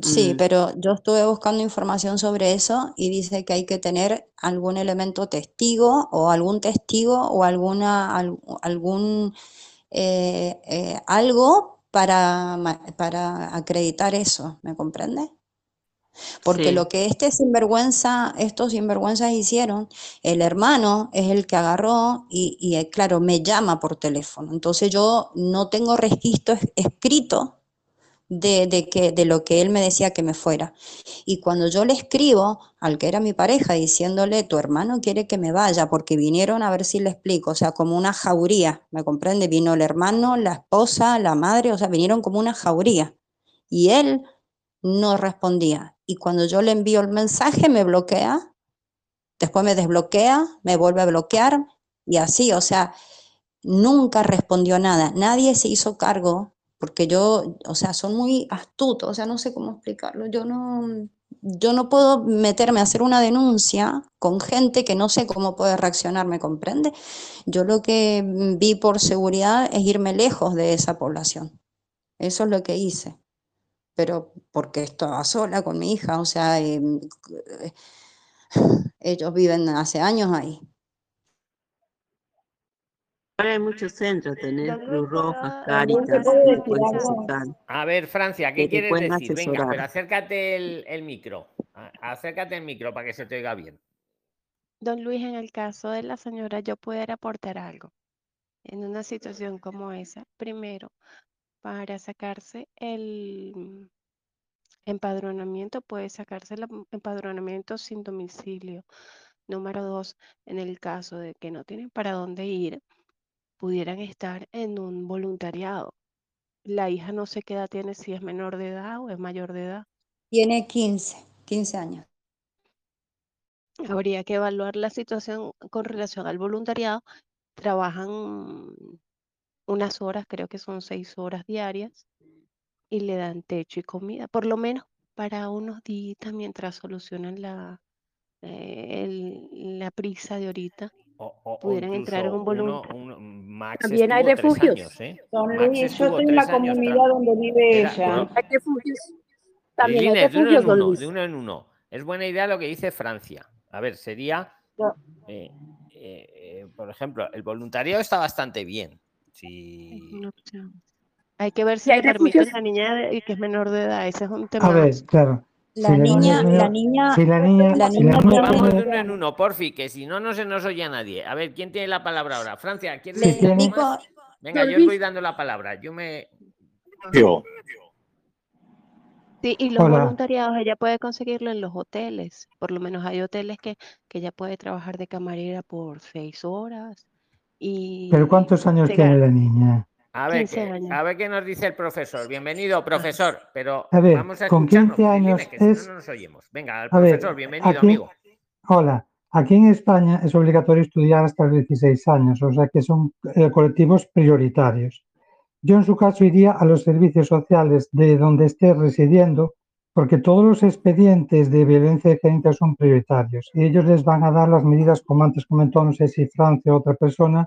sí, Mm, pero yo estuve buscando información sobre eso y dice que hay que tener algún elemento testigo o algún testigo o alguna, al- algún eh, eh, algo para, para acreditar eso, ¿me comprende? Porque Sí. lo que este sinvergüenza, estos sinvergüenzas hicieron, el hermano es el que agarró y, y, eh, claro, me llama por teléfono. Entonces yo no tengo registro es- escrito de, de que, de lo que él me decía que me fuera. Y cuando yo le escribo al que era mi pareja diciéndole, tu hermano quiere que me vaya, porque vinieron a ver si le explico, o sea, como una jauría, ¿me comprende? Vino el hermano, la esposa, la madre, o sea, vinieron como una jauría. Y él no respondía. Y cuando yo le envío el mensaje, me bloquea, después me desbloquea, me vuelve a bloquear, y así, o sea, nunca respondió nada. Nadie se hizo cargo, porque yo, o sea, son muy astutos, o sea, no sé cómo explicarlo. Yo no, yo no puedo meterme a hacer una denuncia con gente que no sé cómo puede reaccionar, ¿me comprende? Yo lo que vi por seguridad es irme lejos de esa población. Eso es lo que hice. Pero porque estaba sola con mi hija, o sea, em, eh, ellos viven hace años ahí. Ahora hay muchos centros, tenés Cruz Roja, acercar, A ver, Francia, ¿qué quieres decir? Venga, pero asesorar. acércate el, el micro. Acércate el micro para que se te oiga bien. Don Luis, en el caso de la señora, yo pudiera aportar algo en una situación como esa. Primero, para sacarse el empadronamiento, puede sacarse el em- empadronamiento sin domicilio. Número dos, en el caso de que no tienen para dónde ir, pudieran estar en un voluntariado. La hija no sé qué edad tiene, si es menor de edad o es mayor de edad. Tiene 15, 15 años. Habría que evaluar la situación con relación al voluntariado. Trabajan unas horas, creo que son seis horas diarias, y le dan techo y comida, por lo menos para unos días mientras solucionan la, eh, el- la prisa de ahorita. O, o- o Pudieran entrar en un uno, Max También hay refugios. años, ¿eh? Don Max Luis, yo en la comunidad tra- donde vive era- ella. bueno, Hay refugios. También hay Lilines, de uno refugios, uno, de uno en uno. Es buena idea lo que dice Francia. A ver, sería, eh, eh, eh, por ejemplo, el voluntariado está bastante bien. Opción. Hay que ver si hay le permite a la niña de- y que es menor de edad. Ese es un A tema. ver, claro. Si La la niña niña, tiene, la niña, si la niña, la si niña la niña Vamos de tiene, uno en uno, porfi, que si no, no se nos oye a nadie. A ver, ¿quién tiene la palabra ahora? Francia, ¿quieres le más? Venga, yo os voy dando la palabra. Yo me... Yo. Sí, y los hola. voluntariados ella puede conseguirlo en los hoteles. Por lo menos hay hoteles que, que ella puede trabajar de camarera por seis horas Pero ¿cuántos años tiene la niña? A ver, 15 qué, años. a ver qué nos dice el profesor. Bienvenido, profesor. Pero A ver, vamos a con escucharnos, 15 años que es, no nos oímos. Venga, al ver, bienvenido, aquí, amigo. hola, aquí en España es obligatorio estudiar hasta los 16 años, o sea que son eh, colectivos prioritarios. Yo en su caso iría a los servicios sociales de donde esté residiendo, porque todos los expedientes de violencia de género son prioritarios y ellos les van a dar las medidas, como antes comentó, no sé si Francia o otra persona,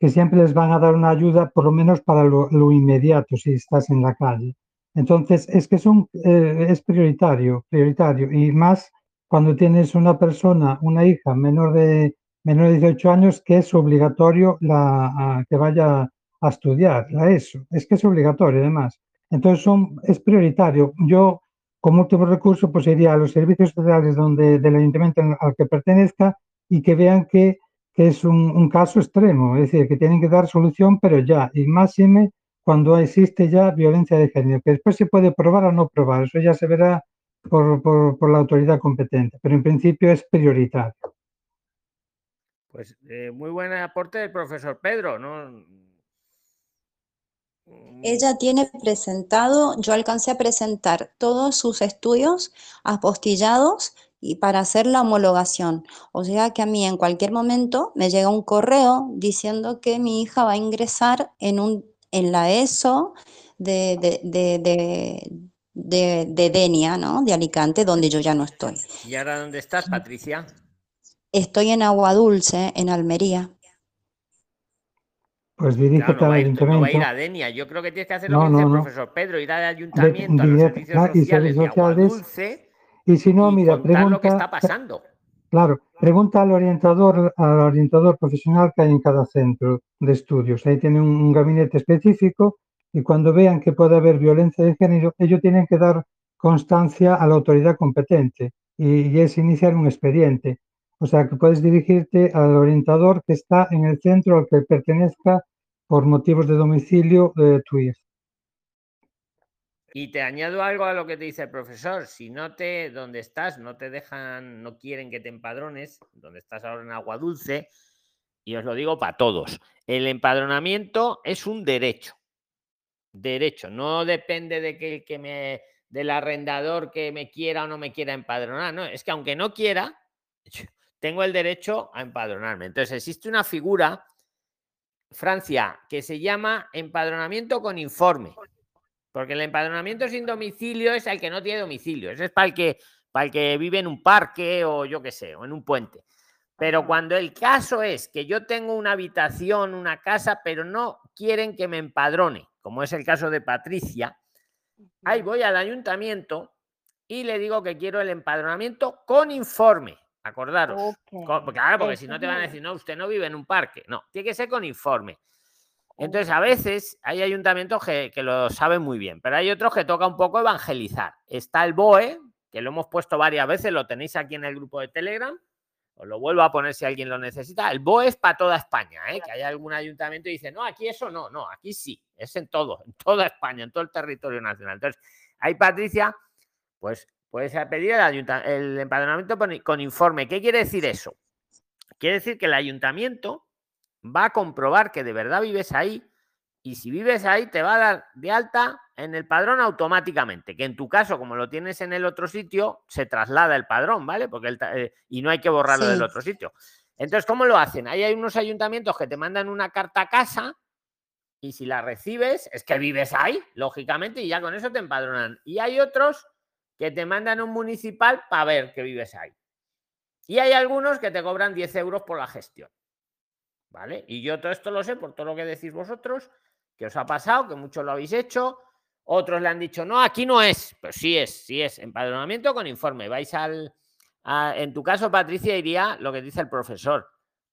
que siempre les van a dar una ayuda, por lo menos para lo, lo inmediato, si estás en la calle. Entonces, es que son, eh, es prioritario, prioritario, y más cuando tienes una persona, una hija menor de, menor de 18 años, que es obligatorio la, a- que vaya a estudiar, a eso, es que es obligatorio además. Entonces, son, es prioritario. Yo, como último recurso, pues iría a los servicios sociales donde, del ayuntamiento al que pertenezca y que vean que que es un, caso extremo, es decir, que tienen que dar solución, pero ya, y máxime cuando existe ya violencia de género, que después se puede probar o no probar, eso ya se verá por, por- la autoridad competente, pero en principio es prioritario. Pues eh, muy buen aporte profesor Pedro, ¿no? Ella tiene presentado, yo alcancé a presentar todos sus estudios apostillados y para hacer la homologación. O sea que a mí en cualquier momento me llega un correo diciendo que mi hija va a ingresar en, un, en la ESO de, de, de, de, de- de Denia, ¿no? De Alicante, donde yo ya no estoy. ¿Y ahora dónde estás, Patricia? Estoy en Agua Dulce, en Almería. Pues Claro, dirígete no al va, a ir, no va a ayuntamiento. ir a Denia. Yo creo que tienes que hacer lo No, que dice el profesor Pedro, ir al ayuntamiento, a los servicios claro, y sociales servicios de sociales, Dulce y si no, y mira, contar lo que está pregunta, pasando. Claro, pregunta al orientador, al orientador profesional que hay en cada centro de estudios. Ahí tiene un, un gabinete específico y cuando vean que puede haber violencia de género, ellos tienen que dar constancia a la autoridad competente y, y es iniciar un expediente. O sea que puedes dirigirte al orientador que está en el centro al que pertenezca por motivos de domicilio de tu hijo. Y te añado algo a lo que te dice el profesor. Si no te, donde estás, no te dejan, no quieren que te empadrones, donde estás ahora en agua dulce, y os lo digo para todos, el empadronamiento es un derecho. Derecho. No depende de que que me, del arrendador que me quiera o no me quiera empadronar. No, es que aunque no quiera, tengo el derecho a empadronarme. Entonces existe una figura, Francia, que se llama empadronamiento con informe. Porque el empadronamiento sin domicilio es el que no tiene domicilio. Ese es para el que, para el que vive en un parque o yo qué sé, o en un puente. Pero cuando el caso es que yo tengo una habitación, una casa, pero no quieren que me empadrone, como es el caso de Patricia, ahí voy al ayuntamiento y le digo que quiero el empadronamiento con informe. Acordaros. Con- claro, porque si no te van a decir, no, usted no vive en un parque. No, tiene que ser con informe. Entonces, a veces hay ayuntamientos que, que lo saben muy bien, pero hay otros que toca un poco evangelizar. Está el BOE, que lo hemos puesto varias veces, lo tenéis aquí en el grupo de Telegram, os lo vuelvo a poner si alguien lo necesita. El BOE es para toda España, ¿eh? que hay algún ayuntamiento y dice, no, aquí eso no, no, aquí sí, es en todo, en toda España, en todo el territorio nacional. Entonces, ahí Patricia, pues puedes pedir el, el empadronamiento con, informe. ¿Qué quiere decir eso? Quiere decir que el ayuntamiento va a comprobar que de verdad vives ahí y si vives ahí te va a dar de alta en el padrón automáticamente, que en tu caso, como lo tienes en el otro sitio, se traslada el padrón, ¿vale? Porque el eh, y no hay que borrarlo del otro sitio. Entonces, ¿cómo lo hacen? Ahí hay unos ayuntamientos que te mandan una carta a casa y si la recibes, es que vives ahí, lógicamente, y ya con eso te empadronan. Y hay otros que te mandan un municipal para ver que vives ahí. Y hay algunos que te cobran 10 euros por la gestión. ¿Vale? Y yo todo esto lo sé por todo lo que decís vosotros, que os ha pasado, que muchos lo habéis hecho. Otros le han dicho, no, aquí no es. Pues sí es, sí es. Empadronamiento con informe. Vais al. en tu caso, Patricia, iría lo que dice el profesor,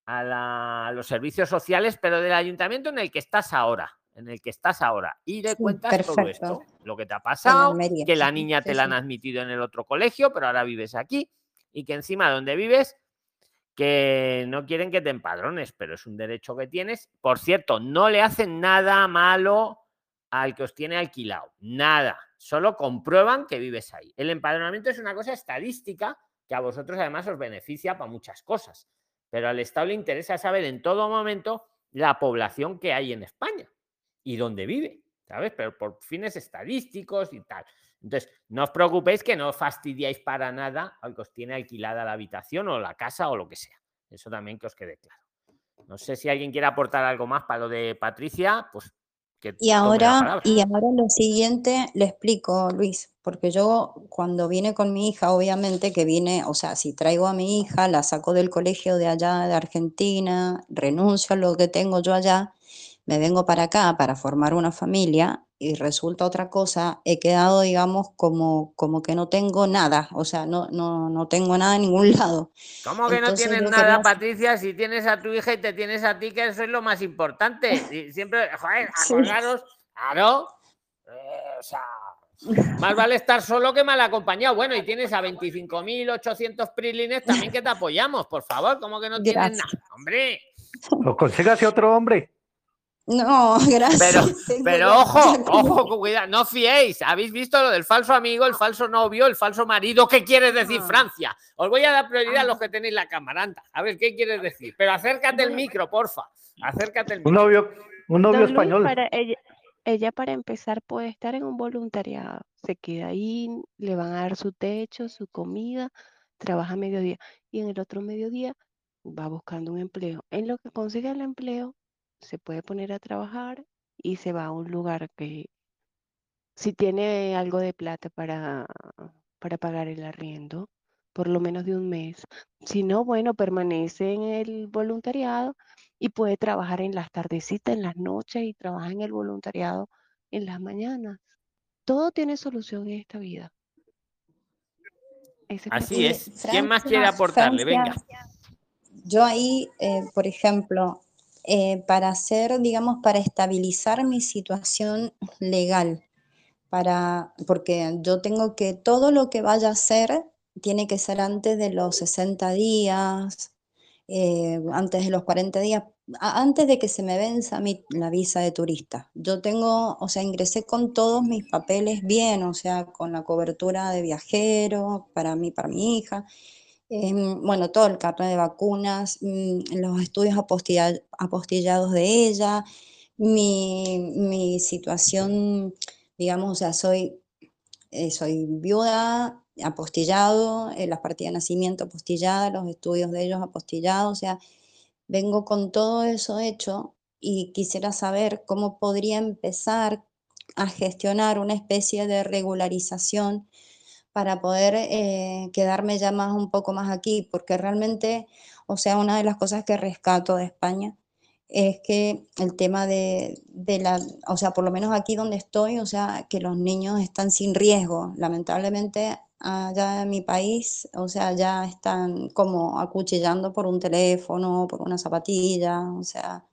a los servicios sociales, pero del ayuntamiento en el que estás ahora. En el que estás ahora. Y le cuentas todo esto. Lo que te ha pasado, que la niña te la han admitido en el otro colegio, pero ahora vives aquí. Y que encima donde vives que no quieren que te empadrones, pero es un derecho que tienes. Por cierto, no le hacen nada malo al que os tiene alquilado, nada. Solo comprueban que vives ahí. El empadronamiento es una cosa estadística que a vosotros además os beneficia para muchas cosas, pero al Estado le interesa saber en todo momento la población que hay en España y dónde vive, ¿sabes? Pero por fines estadísticos y tal. Entonces, no os preocupéis que no os fastidiáis para nada al que os tiene alquilada la habitación o la casa o lo que sea. Eso también que os quede claro. No sé si alguien quiere aportar algo más para lo de Patricia, pues que Y ahora, y ahora lo siguiente le explico, Luis, porque yo cuando vine con mi hija, obviamente que vine, o sea, si traigo a mi hija, la saco del colegio de allá, de Argentina, renuncio a lo que tengo yo allá, me vengo para acá para formar una familia y resulta otra cosa, he quedado, digamos, como, como que no tengo nada, o sea, no, no, no tengo nada en ningún lado. ¿Cómo que no tienes nada, quería- Patricia? Si tienes a tu hija y te tienes a ti, que eso es lo más importante. Y siempre, joder, acordaros, claro. eh, o sea, más vale estar solo que mal acompañado. Bueno, y tienes a 25.800 prilines también que te apoyamos, por favor. ¿Cómo que no tienes Gracias. nada? Hombre. O consígase otro hombre. No, gracias. Pero, pero ojo, ojo, con cuidado, no fiéis. ¿Habéis visto lo del falso amigo, el falso novio, el falso marido? ¿Qué quieres decir, Francia? Os voy a dar prioridad a los que tenéis la cámara. anda. A ver, ¿qué quieres decir? Pero acércate el micro, porfa. Acércate el Un micro. novio, un novio Don Luis, español. para ella, ella para empezar puede estar en un voluntariado, se queda ahí, le van a dar su techo, su comida, trabaja mediodía y en el otro mediodía va buscando un empleo. En lo que consigue el empleo, se puede poner a trabajar y se va a un lugar que si tiene algo de plata para, para pagar el arriendo, por lo menos de un mes. Si no, bueno, permanece en el voluntariado y puede trabajar en las tardecitas, en las noches y trabaja en el voluntariado en las mañanas. Todo tiene solución en esta vida. Ese Así es. ¿Quién más quiere Francia- aportarle? Venga. Yo ahí, eh, por ejemplo, eh, para hacer, digamos, para estabilizar mi situación legal, para, porque yo tengo que, todo lo que vaya a hacer tiene que ser antes de los 60 días, eh, antes de los 40 días, antes de que se me venza mi, la visa de turista. Yo tengo, o sea, ingresé con todos mis papeles bien, o sea, con la cobertura de viajero para mí, para mi hija, em, bueno, todo el carnet de vacunas, mm, los estudios apostilla- apostillados de ella, mi, mi situación, digamos, o sea, soy, eh, soy viuda, apostillado, eh, las partidas de nacimiento apostilladas, los estudios de ellos apostillados, o sea, vengo con todo eso hecho y quisiera saber cómo podría empezar a gestionar una especie de regularización para poder eh, quedarme ya más un poco más aquí, porque realmente, o sea, una de las cosas que rescato de España es que el tema de, de la, o sea, por lo menos aquí donde estoy, o sea, que los niños están sin riesgo. Lamentablemente, allá en mi país, o sea, ya están como acuchillando por un teléfono, por una zapatilla, o sea,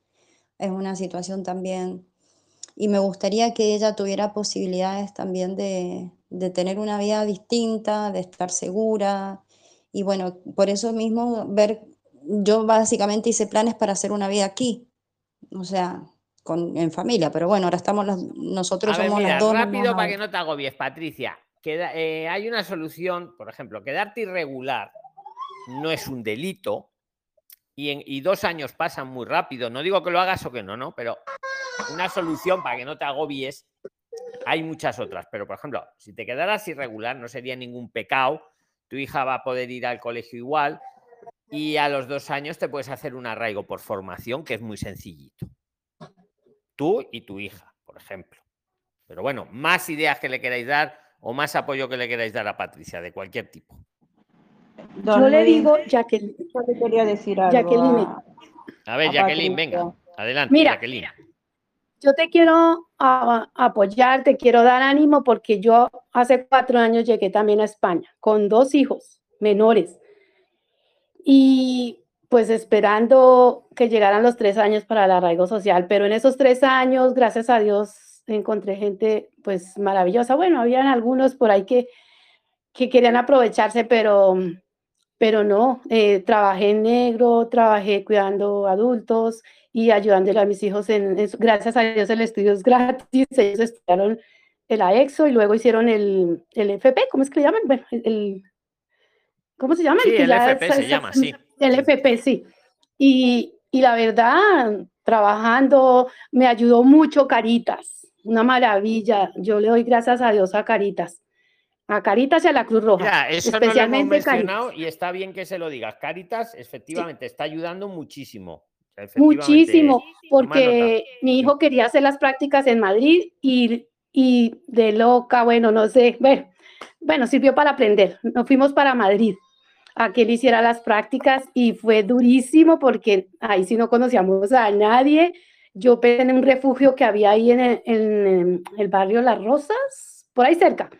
es una situación también. Y me gustaría que ella tuviera posibilidades también de, de tener una vida distinta, de estar segura. Y bueno, por eso mismo ver, yo básicamente hice planes para hacer una vida aquí, o sea, con, en familia, pero bueno, ahora estamos las- nosotros A ver, somos mira, las dos. rápido para que no te agobies, Patricia. Queda- eh, hay una solución, por ejemplo, quedarte irregular no es un delito y, en, y dos años pasan muy rápido. No digo que lo hagas o que no, no, pero una solución para que no te agobies. Hay muchas otras, pero por ejemplo, si te quedaras irregular no sería ningún pecado. Tu hija va a poder ir al colegio igual y a los dos años te puedes hacer un arraigo por formación, que es muy sencillito. Tú y tu hija, por ejemplo. Pero bueno, más ideas que le queráis dar o más apoyo que le queráis dar a Patricia, de cualquier tipo. Don Yo le digo, Jacqueline, yo le quería decir algo Jacqueline, a- A ver, a Jacqueline, Patricia. venga, adelante, Mira, Jacqueline. Yo te quiero a- apoyar, te quiero dar ánimo porque yo hace cuatro años llegué también a España con dos hijos menores y pues esperando que llegaran los tres años para el arraigo social, pero en esos tres años, gracias a Dios, encontré gente pues maravillosa. Bueno, habían algunos por ahí que, que querían aprovecharse, pero, pero no, eh, trabajé en negro, trabajé cuidando adultos y ayudándole a mis hijos en, en gracias a Dios el estudio es gratis, ellos estudiaron el AEXO y luego hicieron el, el FP, ¿cómo es que le llaman? Bueno, el, el- ¿cómo se llama? Sí, el ya FP es- se es- llama, sí. El FP, sí. Y, y la verdad, trabajando, me ayudó mucho Caritas, una maravilla. Yo le doy gracias a Dios a Caritas, a Caritas y a la Cruz Roja, Mira, eso no lo hemos especialmente Caritas. mencionado y está bien que se lo digas. Caritas, efectivamente, está ayudando muchísimo. Muchísimo, porque mi hijo quería hacer las prácticas en Madrid y, y de loca, bueno, no sé, bueno, bueno, sirvió para aprender. Nos fuimos para Madrid a que él hiciera las prácticas y fue durísimo porque ahí sí no conocíamos a nadie. Yo pensé en un refugio que había ahí en el, en el barrio Las Rosas, por ahí cerca.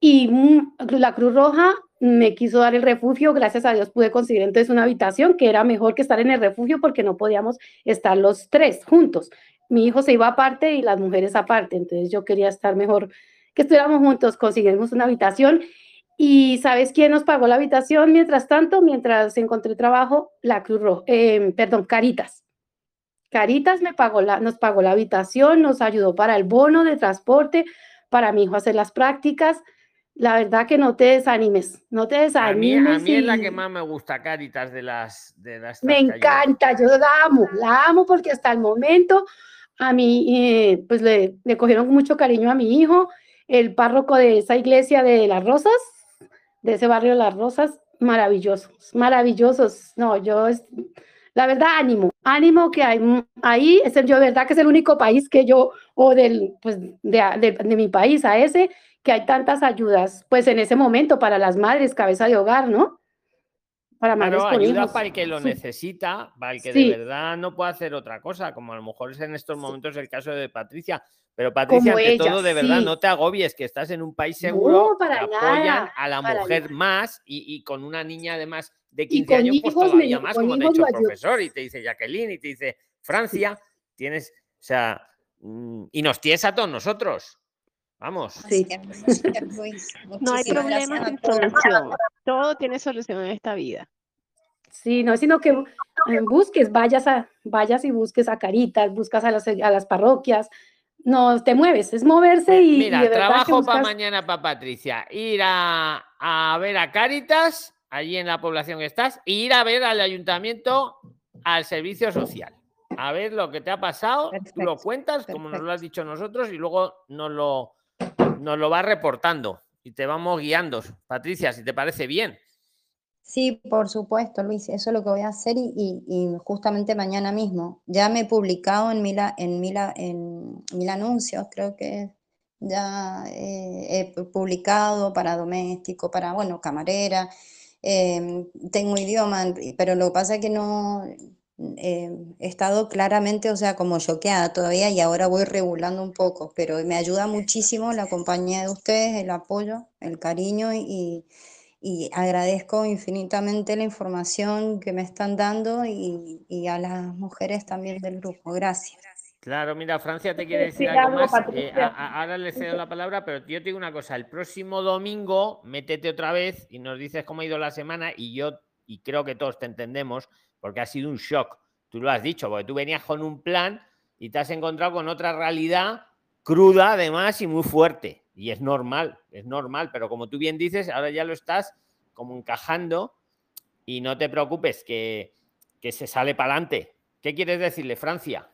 Y mm, la Cruz Roja me quiso dar el refugio, gracias a Dios pude conseguir entonces una habitación que era mejor que estar en el refugio porque no podíamos estar los tres juntos. Mi hijo se iba aparte y las mujeres aparte, entonces yo quería estar mejor que estuviéramos juntos, conseguimos una habitación y ¿sabes quién nos pagó la habitación mientras tanto? Mientras encontré trabajo, la Cruz Roja, eh, perdón, Caritas. Caritas me pagó la, nos pagó la habitación, nos ayudó para el bono de transporte, para mi hijo hacer las prácticas. La verdad que no te desanimes, no te A mí, desanimes. a mí es la y que más me gusta, Caritas, de las de las me encanta, yo la amo, la amo porque hasta el momento a mí eh, pues le, le cogieron mucho cariño a mi hijo, el párroco de esa iglesia de Las Rosas, de ese barrio de Las Rosas, maravillosos, maravillosos. No, yo es, la verdad, ánimo, ánimo que hay ahí, es el, yo verdad que es el único país que yo, o del, pues, de, de- de mi país a ese, que hay tantas ayudas, pues en ese momento para las madres, cabeza de hogar, ¿no? Para madres Claro, con ayuda hijos. para el que lo Sí. necesita, para el que Sí. de verdad no puede hacer otra cosa, como a lo mejor es en estos momentos el caso de Patricia. Pero Patricia, Como ante ella, todo, de verdad, sí. no te agobies, que estás en un país seguro, No, para que apoyan nada, a la mujer nada. más y, y con una niña además de Y 15 con años, pues me- todavía más, como te ha dicho el profesor, y te dice Jacqueline, y te dice Francia, tienes, o sea, mm, y nos tienes a todos nosotros. Vamos. Sí. No hay problema sin solución. Todo tiene solución en esta vida. Sí, no, sino que busques, vayas a, vayas y busques a Caritas, buscas a las, a las parroquias, no te mueves, es moverse y, y Mira, de trabajo para mañana para Patricia. Ir a, a ver a Cáritas, allí en la población que estás, e ir a ver al ayuntamiento, al servicio social. A ver lo que te ha pasado, tú lo cuentas, como nos lo has dicho nosotros, y luego nos lo, nos lo vas reportando y te vamos guiando. Patricia, si te parece bien. Sí, por supuesto, Luis, eso es lo que voy a hacer y, y- y justamente mañana mismo. Ya me he publicado en mil, en mil, en mil anuncios, creo que ya eh, he pu- publicado para doméstico, para, bueno, camarera, em, tengo idioma, pero lo que pasa es que no eh, he estado claramente, o sea, como choqueada todavía y ahora voy regulando un poco, pero me ayuda muchísimo la compañía de ustedes, el apoyo, el cariño y, y agradezco infinitamente la información que me están dando y, y a las mujeres también del grupo. Gracias. Claro, mira, Francia te quiere decir decir algo más. eh, a- a- ahora le cedo la palabra, pero yo te digo una cosa. El próximo domingo, métete otra vez y nos dices cómo ha ido la semana y yo, y creo que todos te entendemos, porque ha sido un shock. Tú lo has dicho, porque tú venías con un plan y te has encontrado con otra realidad cruda, además, y muy fuerte. Y es normal, es normal, pero como tú bien dices, ahora ya lo estás como encajando y no te preocupes, que, que se sale para adelante. ¿Qué quieres decirle, Francia?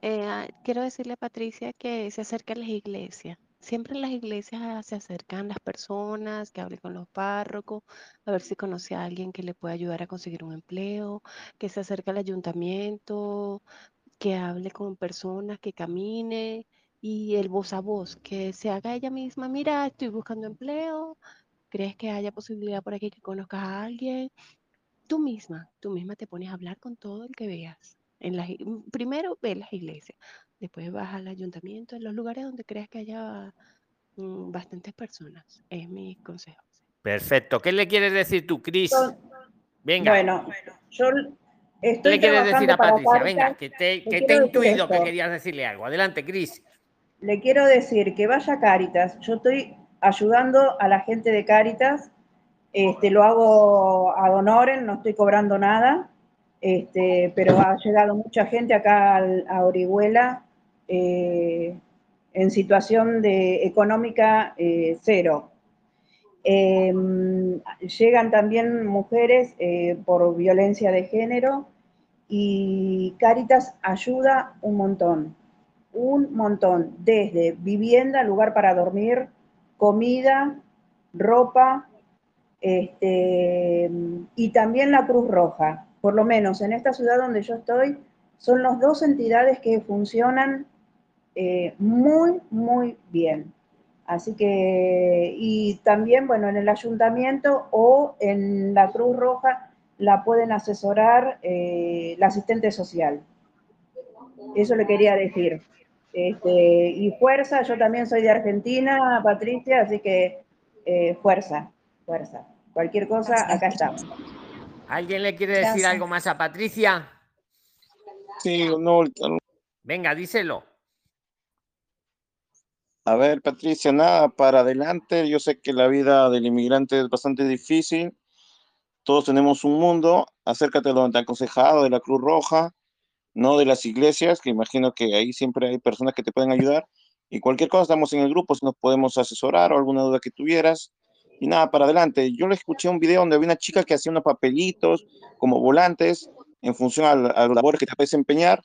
Eh, ah, quiero decirle a Patricia que se acerque a las iglesias. Siempre en las iglesias se acercan las personas, que hable con los párrocos, a ver si conoce a alguien que le pueda ayudar a conseguir un empleo, que se acerque al ayuntamiento, que hable con personas, que camine y el voz a voz, que se haga ella misma, mira, estoy buscando empleo, ¿crees que haya posibilidad por aquí que conozcas a alguien? Tú misma, tú misma te pones a hablar con todo el que veas. En las, primero ve las iglesias, después vas al ayuntamiento, en los lugares donde creas que haya mm, bastantes personas. Es mi consejo. Perfecto. ¿Qué le quieres decir tú, Cris? Venga. Bueno, yo ¿Qué estoy le quieres decir a Patricia? Venga, que te, que te he intuido que querías decirle algo. Adelante, Cris. Le quiero decir que vaya a Cáritas. Yo estoy ayudando a la gente de Cáritas. Este, lo hago a honorem, no estoy cobrando nada. Este, pero ha llegado mucha gente acá a Orihuela eh, en situación de económica eh, cero. Eh, llegan también mujeres eh, por violencia de género y Cáritas ayuda un montón, un montón, desde vivienda, lugar para dormir, comida, ropa, este, y también la Cruz Roja. Por lo menos en esta ciudad donde yo estoy, son las dos entidades que funcionan eh, muy, muy bien. Así que, y también, bueno, en el ayuntamiento o en la Cruz Roja la pueden asesorar eh, la asistente social. Eso le quería decir. Este, y fuerza, yo también soy de Argentina, Patricia, así que eh, fuerza, fuerza. Cualquier cosa, acá estamos. ¿Alguien le quiere decir Gracias. algo más a Patricia? Sí, no, Venga, díselo. A ver, Patricia, nada, para adelante. Yo sé que la vida del inmigrante es bastante difícil. Todos tenemos un mundo. Acércate a donde te han aconsejado de la Cruz Roja, no de las iglesias, que imagino que ahí siempre hay personas que te pueden ayudar. Y cualquier cosa, estamos en el grupo, si nos podemos asesorar o alguna duda que tuvieras. Y nada, para adelante. Yo le escuché un video donde había una chica que hacía unos papelitos como volantes en función a, la- labores que te puedes empeñar.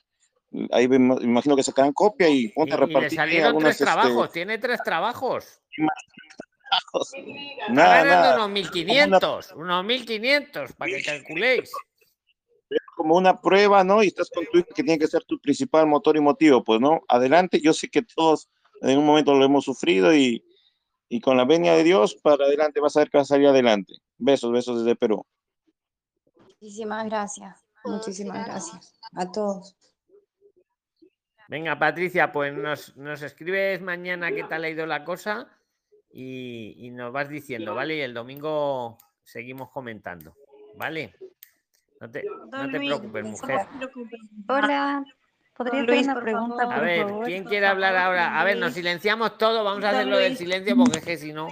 Ahí me imagino que sacarán copia y ponte Y, a y le repartir salieron algunas, tres este, trabajos. Tiene tres trabajos. Está Nada, nada. unos 1500. Unos 1500, para que calculéis. como una prueba, ¿no? Y estás con tu hijo que tiene que ser tu principal motor y motivo, pues, ¿no? Adelante, yo sé que todos en un momento lo hemos sufrido y, y con la venia de Dios, para adelante vas a ver que vas a salir adelante. Besos, besos desde Perú. Muchísimas gracias. Muchísimas gracias a todos. Venga, Patricia, pues nos, nos escribes mañana qué tal ha ido la cosa y, y nos vas diciendo, ¿vale? Y el domingo seguimos comentando, ¿vale? No te, no te Luis, preocupes, mujer. Hola, ¿Podría Don hacer Luis, una por pregunta, favor. A por ver, favor? ¿quién por quiere hablar ahora? A ver, nos Luis. silenciamos todos, vamos a hacerlo del Luis. silencio porque es que si no.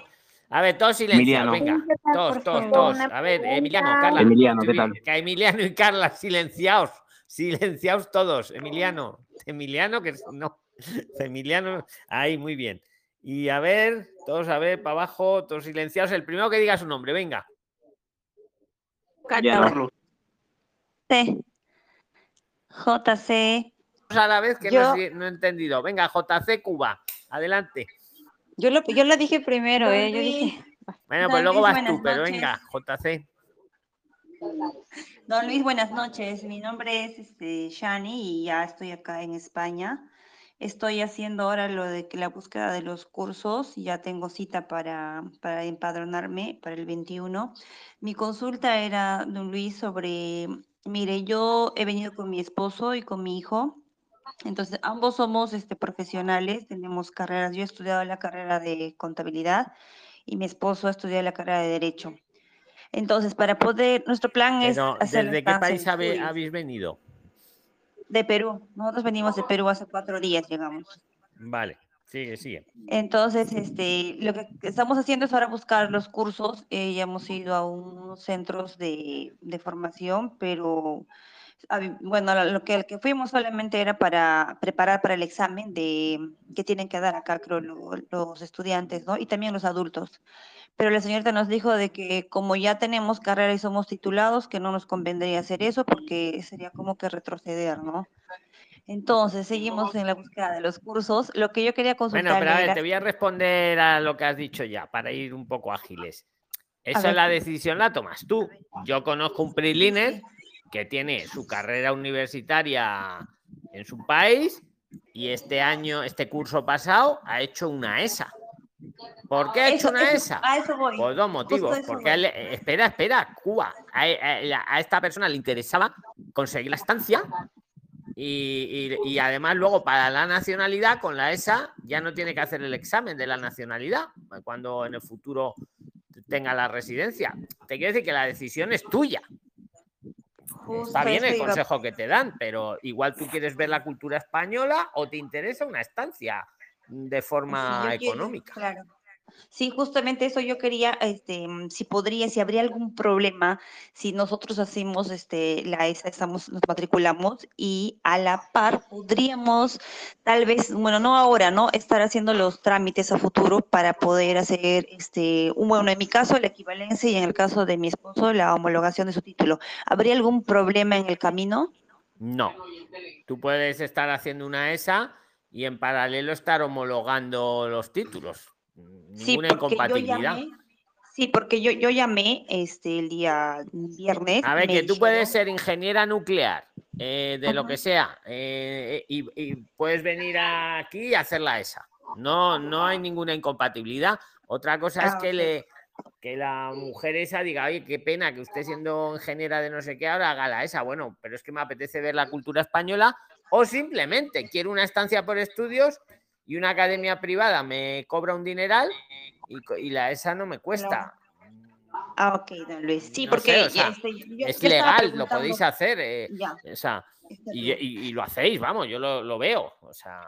A ver, todos silenciados, Emiliano. venga. Todos, por todos, todos. A ver, Emiliano. Carla. Emiliano, ¿qué tal? Que Emiliano y Carla, silenciaos. Silenciaos todos. Emiliano. Emiliano, que no. Emiliano. Ahí, muy bien. Y a ver, todos a ver, para abajo, todos silenciados. El primero que diga su nombre, venga. Emiliano. C. JC. A la vez que Yo- no, he- no he entendido. Venga, JC Cuba. Adelante. Yo lo, yo la dije primero, ¿eh? Yo Luis. dije. Bueno, pues luego vas tú, pero noches. venga, JC. Don Luis, buenas noches. Mi nombre es este, Shani y ya estoy acá en España. Estoy haciendo ahora lo de la búsqueda de los cursos. Ya tengo cita para, para empadronarme para el 21. Mi consulta era, don Luis, sobre, mire, yo he venido con mi esposo y con mi hijo. Entonces, ambos somos este, profesionales, tenemos carreras. Yo he estudiado la carrera de contabilidad y mi esposo ha estudiado la carrera de derecho. Entonces, para poder, nuestro plan es Pero, hacer ¿desde qué país habe- habéis venido? De Perú. Nosotros venimos de Perú hace cuatro días, llegamos. Vale, sigue, sigue. Entonces, este, lo que estamos haciendo es ahora buscar los cursos. Eh, ya hemos ido a unos centros de, de formación, pero bueno, lo lo que, el que fuimos solamente era para preparar para el examen de que tienen que dar acá, creo, lo- los estudiantes, ¿no? Y también los adultos. Pero la señorita nos dijo de que como ya tenemos carrera y somos titulados, que no nos convendría hacer eso porque sería como que retroceder, ¿no? Entonces, seguimos en la búsqueda de los cursos. Lo que yo quería Bueno, consultar pero a ver, era... te voy a responder a lo que has dicho ya, para ir un poco ágiles. Esa la decisión la tomas tú. Yo conozco un PRILINER que tiene su carrera universitaria en su país y este año, este curso pasado, ha hecho una ESA. ¿Por qué ha hecho Eso- una eso- ESA? a eso voy. Por dos motivos. Porque él- eh, espera, espera, Cuba. A, a- a esta persona le interesaba conseguir la estancia y, y- y además luego para la nacionalidad con la ESA ya no tiene que hacer el examen de la nacionalidad cuando en el futuro tenga la residencia. Te quiero decir que la decisión es tuya. Está bien el consejo que te dan, pero igual tú quieres ver la cultura española o te interesa una estancia de forma quiero- económica. claro. Sí, justamente eso yo quería, este, mm, si podría, si habría algún problema, si nosotros hacemos, este, la ESA, estamos, nos matriculamos y a la par podríamos, tal vez, bueno, no ahora, ¿no? Estar haciendo los trámites a futuro para poder hacer, este, bueno, en mi caso la equivalencia y en el caso de mi esposo la homologación de su título. ¿Habría algún problema en el camino? No. Tú puedes estar haciendo una ESA y en paralelo estar homologando los títulos. Sí, Ninguna porque yo incompatibilidad. llamé, sí, porque yo, yo llamé este el día viernes. A ver, que tú dijeron- puedes ser ingeniera nuclear, eh, de lo que sea, eh, y, y puedes venir aquí y hacer la ESA. No, no hay ninguna incompatibilidad. Otra cosa es Ah, que le que la mujer esa diga, oye, qué pena que usted siendo ingeniera de no sé qué ahora haga la ESA. Bueno, pero es que me apetece ver la cultura española o simplemente quiero una estancia por estudios y una academia privada me cobra un dineral y, co- y la ESA no me cuesta. Ah, ok, don Luis. Sí, No porque sé, o ya, sea, este, yo- es yo legal, lo podéis hacer. eh, Ya, o sea, está y, y- y lo hacéis, vamos, yo lo, lo veo. O sea,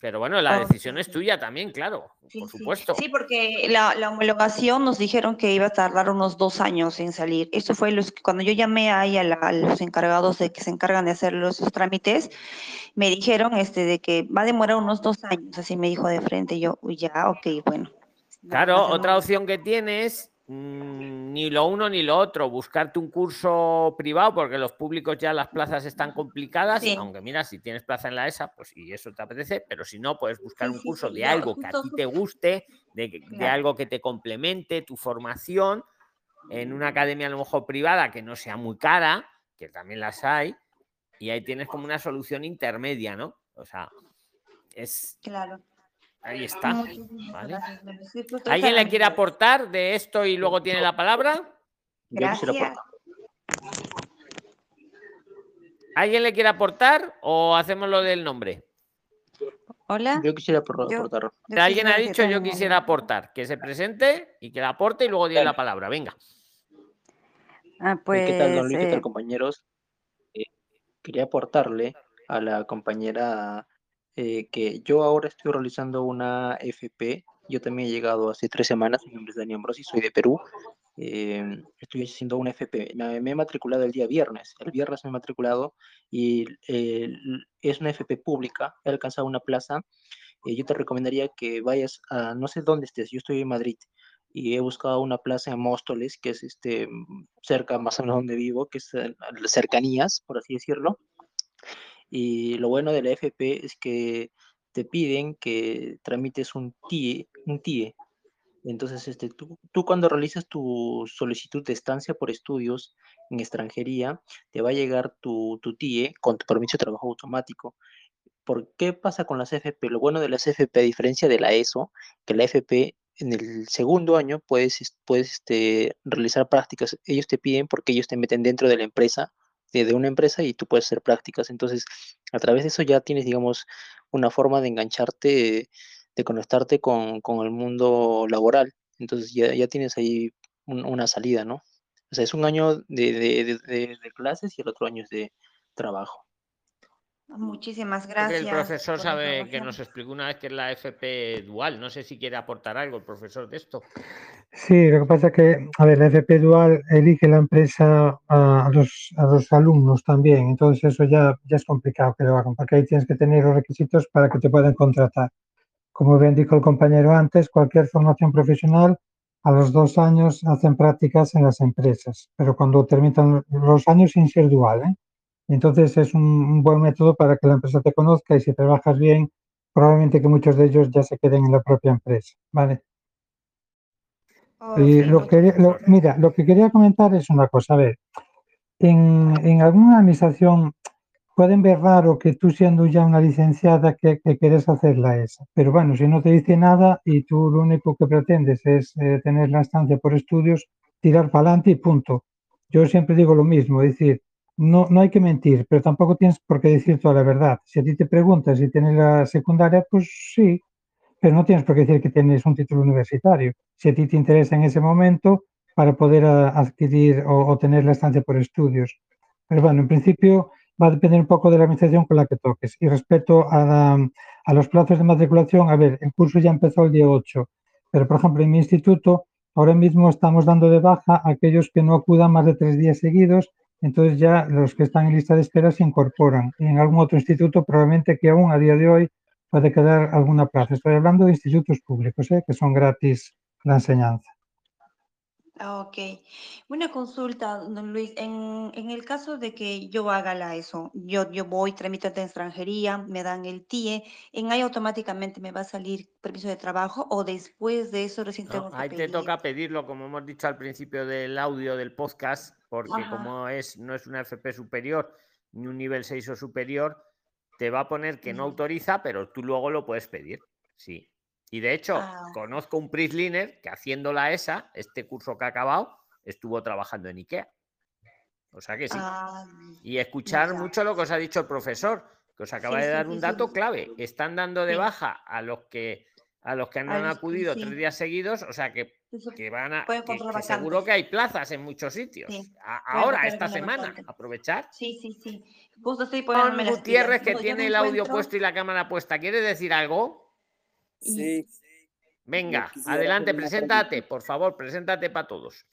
pero bueno, la Ok. decisión es tuya también, claro, por supuesto. Sí, porque la, la homologación nos dijeron que iba a tardar unos dos años en salir. Eso fue los, cuando yo llamé ahí a, la- a los encargados de que se encargan de hacer los esos trámites, me dijeron este de que va a demorar unos dos años, así me dijo de frente. Yo, "Uy, ya, ok, bueno. Claro, otra opción que tienes, mm, ni lo uno ni lo otro, buscarte un curso privado, porque los públicos ya las plazas están complicadas, Sí. aunque mira, si tienes plaza en la ESA, pues y eso te apetece, pero si no, puedes buscar Sí, un curso sí, de algo que a ti te guste, de, de algo que te complemente tu formación, en una academia a lo mejor privada que no sea muy cara, que también las hay, y ahí tienes como una solución intermedia, ¿no? O sea, es... Claro. Ahí está. Sí, pues, ¿Alguien le quiere aportar de esto y luego tiene la palabra? Gracias. ¿Alguien le quiere aportar o hacemos lo del nombre? Hola. Yo quisiera aportar. yo Alguien ha dicho yo quisiera aportar, que se presente y que la aporte y luego tiene la palabra. Venga. Ah, Eh, ¿Qué tal, don Luis? ¿Qué pues, tal, eh, compañeros? Eh, quería aportarle a la compañera eh, que yo ahora estoy realizando una FP. Yo también he llegado hace tres semanas. Mi nombre es Daniel Ambrosi, soy de Perú. Eh, estoy haciendo una FP. Me, me he matriculado el día viernes. El viernes me he matriculado y eh, es una FP pública. He alcanzado una plaza. Eh, yo te recomendaría que vayas a, no sé dónde estés, yo estoy en Madrid y he buscado una plaza en Móstoles, que es este, cerca más o menos donde vivo, que es las cercanías, por así decirlo. Y lo bueno de la FP es que te piden que tramites un TIE, un TIE. Entonces, este, tú, tú cuando realizas tu solicitud de estancia por estudios en extranjería, te va a llegar tu, tu TIE con tu permiso de trabajo automático. ¿Por qué pasa con las FP? Lo bueno de las FP, a diferencia de la ESO, que la FP en el segundo año puedes, es- puedes este, realizar prácticas. Ellos te piden porque ellos te meten dentro de la empresa, de, de una empresa y tú puedes hacer prácticas. Entonces, a través de eso ya tienes, digamos, una forma de engancharte, de conectarte con, con el mundo laboral. Entonces, ya, ya tienes ahí un- una salida, ¿no? O sea, es un año de, de- de clases y el otro año es de trabajo. Muchísimas que el gracias profesor sabe que nos explicó una vez que es la FP dual. No sé si quiere aportar algo el profesor de esto. Sí, lo que pasa es que, a ver, la FP Dual elige la empresa a, a los, a los alumnos también, entonces eso ya, ya es complicado que lo hagan, porque ahí tienes que tener los requisitos para que te puedan contratar. Como bien dijo el compañero antes, cualquier formación profesional, a los dos años hacen prácticas en las empresas, pero cuando terminan los años sin ser dual, ¿eh? Entonces es un, buen método para que la empresa te conozca y si trabajas bien, probablemente que muchos de ellos ya se queden en la propia empresa, ¿vale? Y lo que, lo- mira, lo que quería comentar es una cosa, a ver, en, en alguna administración pueden ver raro que tú siendo ya una licenciada que, que quieres hacer la ESA, pero bueno, si no te dice nada y tú lo único que pretendes es eh, tener la estancia por estudios, tirar para adelante y punto. Yo siempre digo lo mismo, es decir, no, no hay que mentir, pero tampoco tienes por qué decir toda la verdad. Si a ti te preguntas si tienes la secundaria, pues sí, pero no tienes por qué decir que tienes un título universitario. Si a ti te interesa en ese momento para poder a- adquirir o, o tener la estancia por estudios. Pero bueno, en principio va a depender un poco de la administración con la que toques. Y respecto a, a los plazos de matriculación, a ver, el curso ya empezó el día 8, pero por ejemplo en mi instituto ahora mismo estamos dando de baja a aquellos que no acudan más de tres días seguidos, entonces ya los que están en lista de espera se incorporan. Y en algún otro instituto probablemente que aún a día de hoy puede quedar alguna plaza. Estoy hablando de institutos públicos, ¿eh? que son gratis la enseñanza. Ah, Ok. Una consulta, don Luis. En, en el caso de que yo haga la ESO, yo, yo voy, tramito de extranjería, me dan el TIE, en ahí automáticamente me va a salir permiso de trabajo o después de eso recién No, tengo que ahí te toca pedirlo, como hemos dicho al principio del audio del podcast, porque Ajá. como es, no es una FP superior ni un nivel 6 o superior, te va a poner que no autoriza, pero tú luego lo puedes pedir. Sí. Y de hecho, Ah. conozco un Prisliner que haciendo la ESA, este curso que ha acabado, estuvo trabajando en IKEA. O sea que sí. Ah, Y escuchar mucho lo que os ha dicho el profesor, que os acaba Sí, de dar sí, un sí. dato clave. Están dando de baja a los que a los que no han acudido tres días seguidos, o sea que, que van a que, que seguro que hay plazas en muchos sitios. A- ahora, esta semana, aprovechar. Sí, sí, sí. Justo estoy pilas. Gutiérrez, que tiene el audio puesto y la cámara puesta, ¿quiere decir algo? Sí, Venga, adelante, preséntate, por favor, preséntate para todos.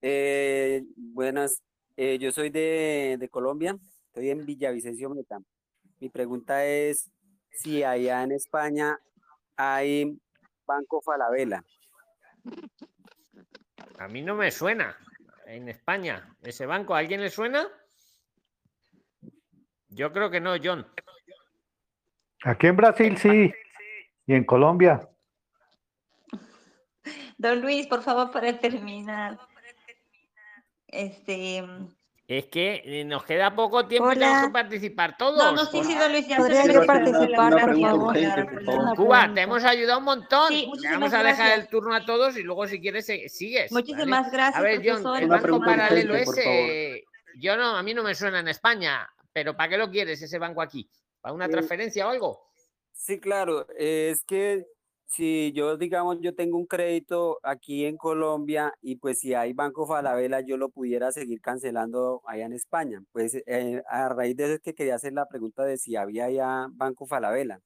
eh, buenas. eh, yo soy de, de Colombia, estoy en Villavicencio Meta. Mi pregunta es si allá en España hay Banco Falabella. A mí no me suena en España ese banco. ¿A alguien le suena? Yo creo que no, John. Aquí en Brasil sí, y en Colombia. Don Luis, por favor, para terminar. Este. Es que eh, nos queda poco tiempo y tenemos que participar todos. No, no, sí, sí, don Luis, ya se ¿Podría yo participar, por favor? urgente, por favor. Cuba, te hemos ayudado un montón. Sí, vamos a dejar gracias. el turno a todos y luego si quieres sigues. ¿vale? Muchísimas gracias, A ver, John, profesor. el banco paralelo ese, yo no, a mí no me suena en España, pero ¿para qué lo quieres ese banco aquí? ¿Para una Eh, transferencia o algo? Sí, claro, es que si yo, digamos, yo tengo un crédito aquí en Colombia y pues si hay Banco Falabella, yo lo pudiera seguir cancelando allá en España. Pues eh, a raíz de eso es que quería hacer la pregunta de si había ya Banco Falabella.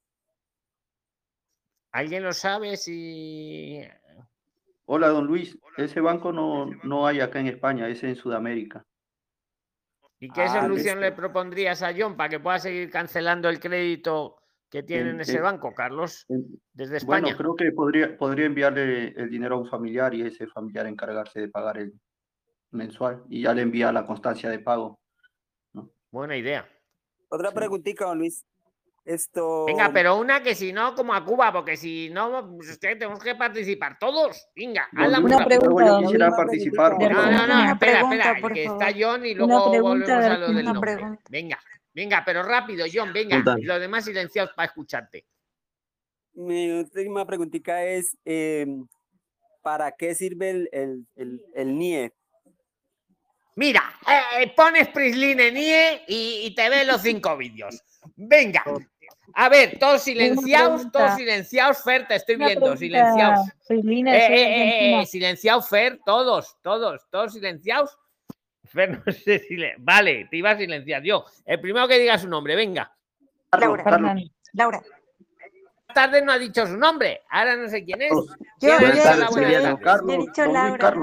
¿Alguien lo sabe si Hola, don Luis. Ese banco no, no hay acá en España, es en Sudamérica. ¿Y qué Ah, solución le propondrías a John para que pueda seguir cancelando el crédito que tiene en ese banco, Carlos? Desde España. Bueno, creo que podría, podría enviarle el dinero a un familiar y ese familiar encargarse de pagar el mensual y ya le envía la constancia de pago. Buena idea. Otra preguntita, don Luis. Esto. Venga, pero una que si no, como a Cuba, porque si no, pues, es que tenemos que participar todos. Venga, Don hazla muy Luis, rápido. luego yo quisiera participar. por No, no, no, Una espera, pregunta, espera, por que favor. está John y Una luego pregunta, volvemos a lo una del nombre. pregunta. Venga, venga, pero rápido, John, venga. Los demás silenciados para escucharte. Mi última preguntita es, em, ¿para qué sirve el, el, el, el NIE? Mira, eh, pones Prislin en IE y, y te ve los cinco vídeos. Venga. A ver, todos silenciados, todos silenciados, Fer, te estoy Una viendo, pregunta, silenciados. Eh, eh, eh, eh, silenciados, Fer, todos, todos, todos silenciados. Fer, no sé si le... Vale, te iba a silenciar yo. El primero que diga su nombre, venga. Laura. Laura. Tarde no ha dicho su nombre, ahora no sé quién es. Yo, ¿Quién ha yo he dicho, yo he dicho Laura.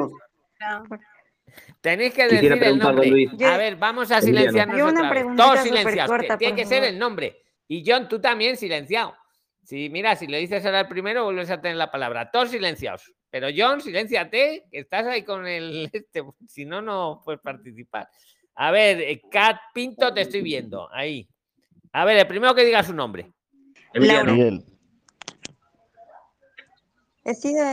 Tenéis que Quisiera decir el nombre. Luis. A ver, vamos a silenciarnos Yo una otra vez. preguntita Todos silenciados. corta, Tiene que ser el nombre. Y John, tú también silenciado. Sí, mira, si le dices ahora el primero, vuelves a tener la palabra. Todos silenciados. Pero John, silenciate, que estás ahí con el este. Si no, no puedes participar. A ver, eh, Cat Pinto, te estoy viendo. Ahí. A ver, el primero que diga su nombre. Yo.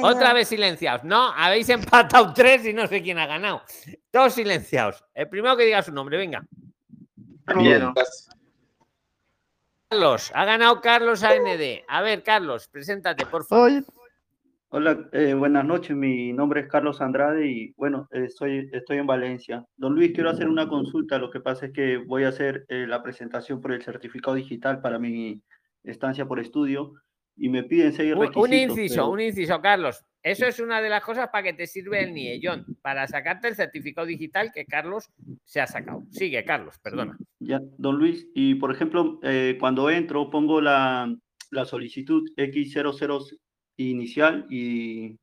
Otra vez silenciados. No, habéis empatado tres y no sé quién ha ganado. Todos silenciados. El primero que diga su nombre, venga. Carlos, ha ganado Carlos AND. A ver, Carlos, preséntate, por favor. Hola, eh, buenas noches. Mi nombre es Carlos Andrade y bueno, eh, soy, estoy en Valencia. Don Luis, quiero hacer una consulta. Lo que pasa es que voy a hacer eh, la presentación por el certificado digital para mi estancia por estudio y me piden seis requisitos. un inciso, pero- un inciso, Carlos. Eso es una de las cosas para que te sirve el NIE, John, para sacarte el certificado digital que Carlos se ha sacado. Sigue, Carlos, perdona. Ya, don Luis, y por ejemplo, eh, cuando entro, pongo la, la solicitud X00 inicial y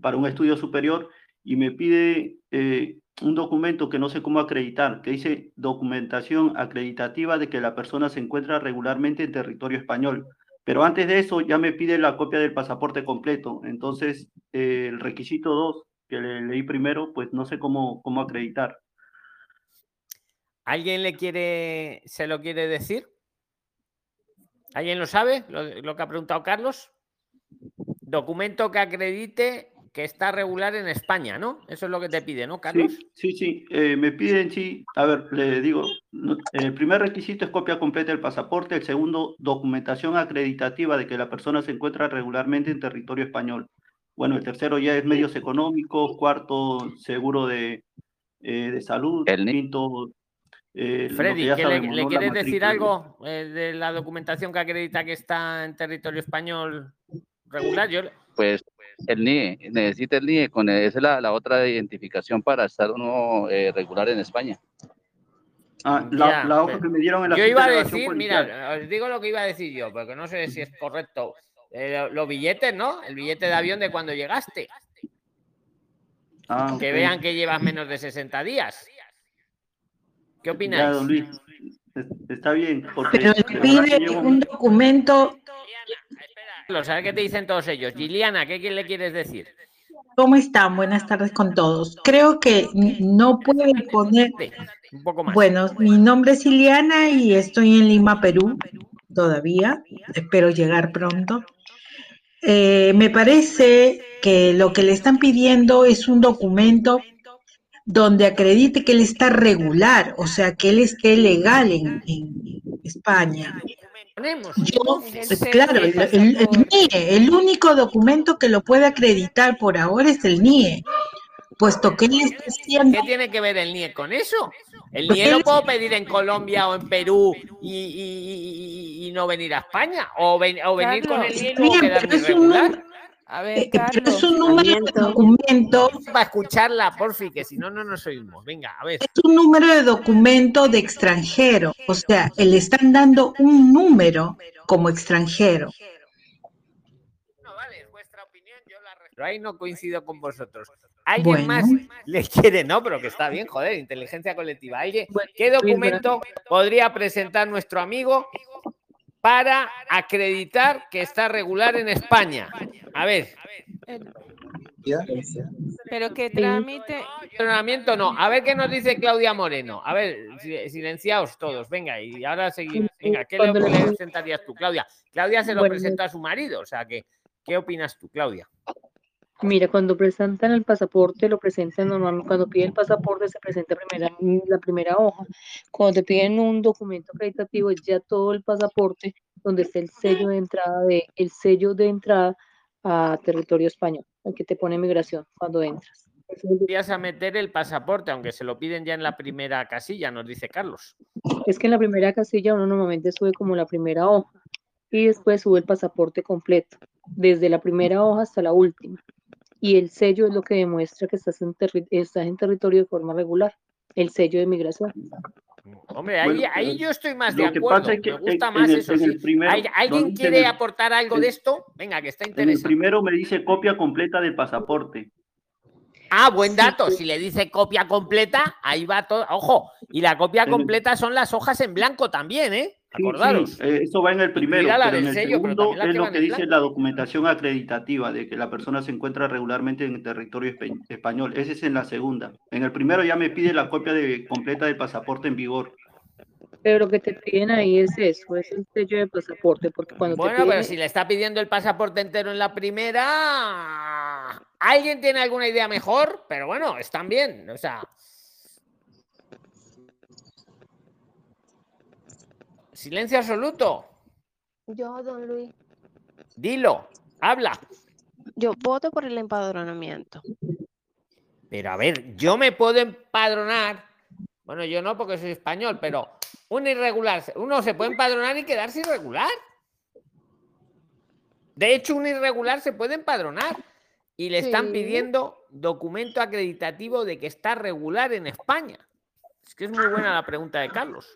para un estudio superior y me pide eh, un documento que no sé cómo acreditar, que dice documentación acreditativa de que la persona se encuentra regularmente en territorio español. Pero antes de eso ya me pide la copia del pasaporte completo. Entonces, eh, el requisito 2 que le leí primero, pues no sé cómo, cómo acreditar. ¿Alguien le quiere, se lo quiere decir? ¿Alguien lo sabe? Lo, lo que ha preguntado Carlos. Documento que acredite que está regular en España, ¿no? Eso es lo que te pide, ¿no, Carlos? Sí, sí, sí. eh, me piden, sí. A ver, le digo, no- el primer requisito es copia completa del pasaporte. El segundo, documentación acreditativa de que la persona se encuentra regularmente en territorio español. Bueno, el tercero ya es medios económicos. Cuarto, seguro de, eh, de salud. Quinto, eh, que Freddy, ya ¿que le, sabemos, le ¿no? La quieres decir algo eh, de la documentación que acredita que está en territorio español regular? Yo, Pues el NIE, necesita el NIE, con esa es la, la otra identificación para estar uno eh, regular en España. Ah, la, Ya, la hoja pero- que me dieron en la Yo iba a decir, policial. mira, os digo lo que iba a decir yo, porque no sé si es correcto. Eh, los billetes, ¿no? El billete de avión de cuando llegaste. Ah, Que vean que llevas menos de 60 días. ¿Qué Ya, opináis? don Luis, es- está bien. Porque Pero pide un documento. Carlos, a ver qué te dicen todos ellos. Giliana, ¿qué le quieres decir? ¿Cómo están? Buenas tardes con todos. Creo que no puede poner. Un poco más. Bueno, mi nombre es Iliana y estoy en Lima, Perú, todavía. Espero llegar pronto. Eh, me parece que lo que le están pidiendo es un documento donde acredite que él está regular, o sea, que él esté legal en, en España. Ponemos. Yo, pues, claro, el, el- el NIE, el único documento que lo puede acreditar por ahora es el NIE, puesto que él está haciendo ¿Qué tiene que ver el NIE con eso? El Porque NIE lo puedo pedir en Colombia o en Perú y, y- y- y no venir a España. O, ven- o venir con el. NIE y luego Bien, quedarme pero es un. A ver, Eh, pero Carlos. es un número de documento, Para escucharla, porfi, que si no, no nos oímos. Venga, a ver. es un número de documento de extranjero. O sea, le están dando un número como extranjero. Pero ahí no coincido con vosotros. ¿Alguien Bueno. más le quiere? No, pero que está bien, joder, inteligencia colectiva. ¿Alguien? ¿Qué documento podría presentar nuestro amigo para acreditar que está regular en España? A ver. Pero que trámite. Entrenamiento no. A ver qué nos dice Claudia Moreno. A ver, si- silenciaos todos. Venga, y ahora seguimos. Venga, ¿qué le, presentarías tú, Claudia? Claudia se lo presentó a su marido, o sea que, ¿qué opinas tú, Claudia? Mira, cuando presentan el pasaporte, lo presentan normalmente, cuando piden el pasaporte se presenta primera, la primera hoja. Cuando te piden un documento acreditativo, es ya todo el pasaporte donde está el sello de entrada de, el sello de entrada a territorio español, el que te pone migración cuando entras. Podrías a meter el pasaporte, aunque se lo piden ya en la primera casilla, nos dice Carlos. Es que en la primera casilla uno normalmente sube como la primera hoja y después sube el pasaporte completo, desde la primera hoja hasta la última. Y el sello es lo que demuestra que estás en, terri- estás en territorio de forma regular, el sello de migración. Hombre, ahí, Bueno, ahí eh, yo estoy más de acuerdo. pasa es que Me gusta en- más en el- eso. en el sí. primero, ¿Hay- ¿Alguien quiere el- aportar algo en- de esto? Venga, que está En el interesante. primero me dice copia completa del pasaporte. Ah, buen dato. Si le dice copia completa, ahí va todo. Ojo, y la copia En el- completa son las hojas en blanco también, ¿eh? Sí, Acordaros. sí, eh, eso va en el primero, pero en el sello, segundo es lo que dice la documentación acreditativa de que la persona se encuentra regularmente en el territorio español. Ese es en la segunda. En el primero ya me pide la copia de, completa del pasaporte en vigor. Pero lo que te piden ahí es eso, es el sello de pasaporte, porque cuando te Bueno, piden pero si le está pidiendo el pasaporte entero en la primera, ¿alguien tiene alguna idea mejor? Pero bueno, están bien. O sea, silencio absoluto. Yo, don Luis, Dilo, habla. yo voto por el empadronamiento. Pero a ver, yo me puedo empadronar. Bueno, yo no porque soy español, pero un irregular, uno se puede empadronar y quedarse irregular. De hecho, un irregular se puede empadronar y le están pidiendo documento acreditativo de que está regular en España. Es que es muy buena la pregunta de Carlos.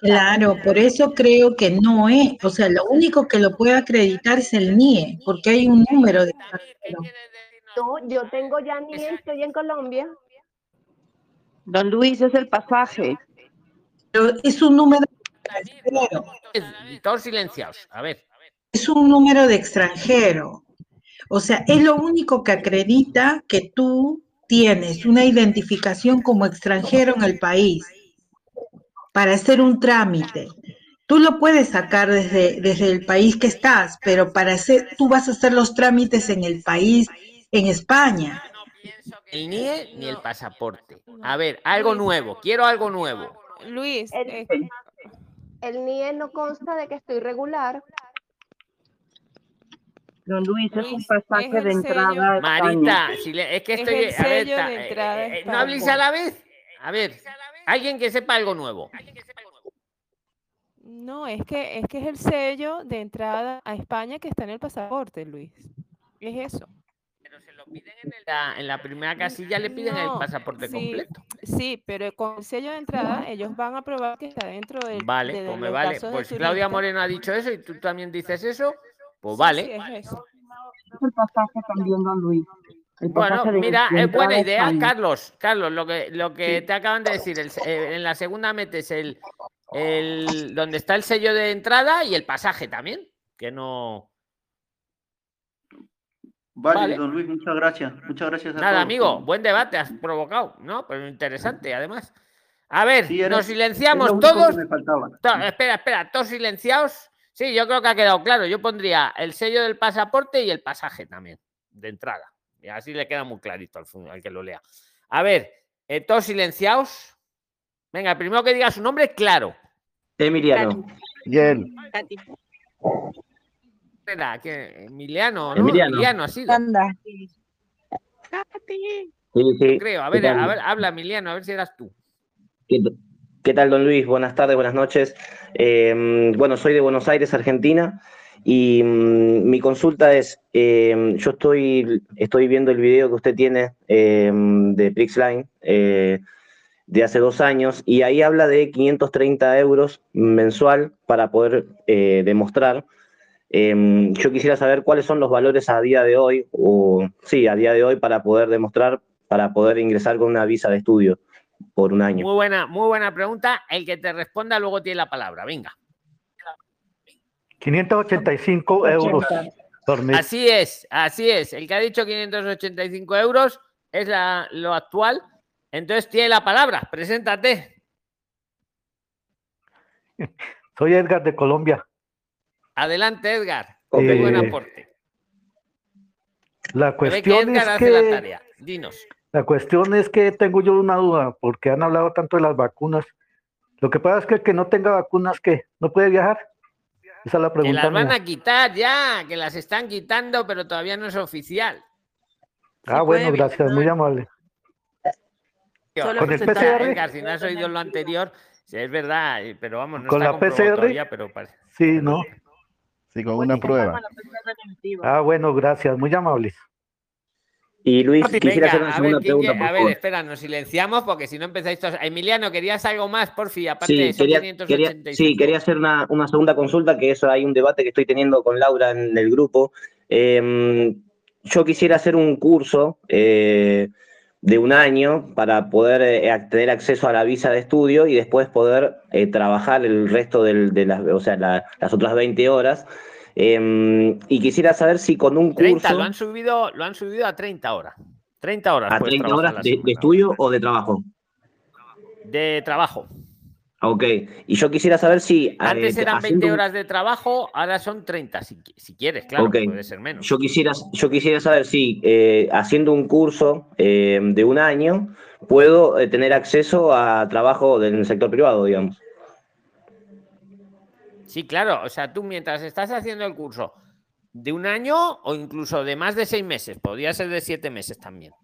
Claro, por eso creo que no es, o sea, lo único que lo puede acreditar es el NIE, porque hay un número de extranjero. No, yo tengo ya ni estoy en Colombia. Don Luis, es el pasaje. Pero es un número de extranjero, Y Todos silenciados. A ver. es un número de extranjero. O sea, es lo único que acredita que tú tienes una identificación como extranjero en el país para hacer un trámite. Tú lo puedes sacar desde, desde el país que estás, pero para hacer, tú vas a hacer los trámites en el país, en España. El NIE ni el pasaporte. A ver, algo nuevo. Quiero algo nuevo. Luis, eh, El NIE no consta de que estoy regular. Don Luis, es un pasaje es de entrada Marita, España. si le- es que Es estoy. el a ver, sello ta- de eh, eh, a no habléis a la vez. A ver, alguien que sepa algo nuevo. no, es que, es que es el sello de entrada a España que está en el pasaporte, Luis. Es eso. La- en la primera casilla le piden el pasaporte sí, completo. Sí, pero con el sello de entrada ellos van a probar que está dentro del, Vale, de pues me vale. Pues Claudia turista. Moreno ha dicho eso y tú también dices eso. Pues Sí, vale. sí, es eso. Es el pasaje también, don Luis. Bueno, mira, es buena idea, España. Carlos. Carlos, lo que, lo que te acaban de decir, el eh, en la segunda metes el, el donde está el sello de entrada y el pasaje también, que no. Vale, Vale. don Luis, muchas gracias. Muchas gracias a Nada, todos. amigo, buen debate has provocado, ¿no? Pero interesante, además. A ver, Sí, era- nos silenciamos todos. me faltaba. To- espera, espera, todos silenciados. Sí, yo creo que ha quedado claro. Yo pondría el sello del pasaporte y el pasaje también, de entrada. Y así le queda muy clarito al, al que lo lea. A ver, eh, todos silenciados. Venga, el primero que diga su nombre, claro. Emiliano. Yel. Espera, que Emiliano, ¿no? Emiliano. Emiliano. Anda. Sí, sí. Creo. A ¿Qué ver, a ver, habla Emiliano, a ver si eras tú. ¿Qué, ¿Qué tal, don Luis? Buenas tardes, buenas noches. Eh, bueno, soy de Buenos Aires, Argentina, y mm, mi consulta es, eh, yo estoy, estoy viendo el video que usted tiene eh, de Prixline eh, de hace dos años, y ahí habla de 530 euros mensual para poder eh, demostrar. Yo quisiera saber cuáles son los valores a día de hoy, o sí, a día de hoy para poder demostrar, para poder ingresar con una visa de estudio por un año. Muy buena, muy buena pregunta. El que te responda luego tiene la palabra. Venga. 585 euros por mes. Así es, así es. El que ha dicho 585 euros es la- lo actual. Entonces tiene la palabra. Preséntate. Soy Edgar de Colombia. Adelante, Edgar. Ok. Muy buen Eh, aporte. La que cuestión Edgar es hace la que tarea. Dinos. La cuestión es que tengo yo una duda porque han hablado tanto de las vacunas. Lo que pasa es que el que no tenga vacunas que no puede viajar. Esa es la Que pregunta las van mía. a quitar ya, que las están quitando, pero todavía no es oficial. Ah, bueno, gracias, muy amable. Con Con el PCR. Si no has oído lo anterior, sí, es verdad, eh, pero vamos, no Con está la PCR. todavía, pero parece. Sí, ¿no? Sí, con una prueba. Ah, bueno, gracias, muy amables. Y Luis, quisiera hacer una ver, segunda ¿quién pregunta, por a ver, espera, nos silenciamos porque si no empezáis todos. Emiliano, ¿querías algo más, porfi? Aparte de Sí, esos quería, quería, 585. sí, quería hacer una, una segunda consulta, que eso hay un debate que estoy teniendo con Laura en el grupo. Eh, yo quisiera hacer un curso eh, de un año para poder eh, tener acceso a la visa de estudio y después poder eh, trabajar el resto del- de las, o sea, la- las otras 20 horas. Eh, y quisiera saber si con un 30, curso lo han subido, lo han subido a 30 horas. 30 horas. a puedes 30 trabajar horas de, estudio o de trabajo. De trabajo. Ok, y yo quisiera saber si... Antes eh, eran haciendo 20 un- horas de trabajo, ahora son 30, si, si quieres, claro, Ok. puede ser menos. Yo quisiera, yo quisiera saber si eh, haciendo un curso eh, de un año puedo tener acceso a trabajo en el sector privado, digamos. Sí, claro, o sea, tú mientras estás haciendo el curso de un año o incluso de más de seis meses, podría ser de siete meses también,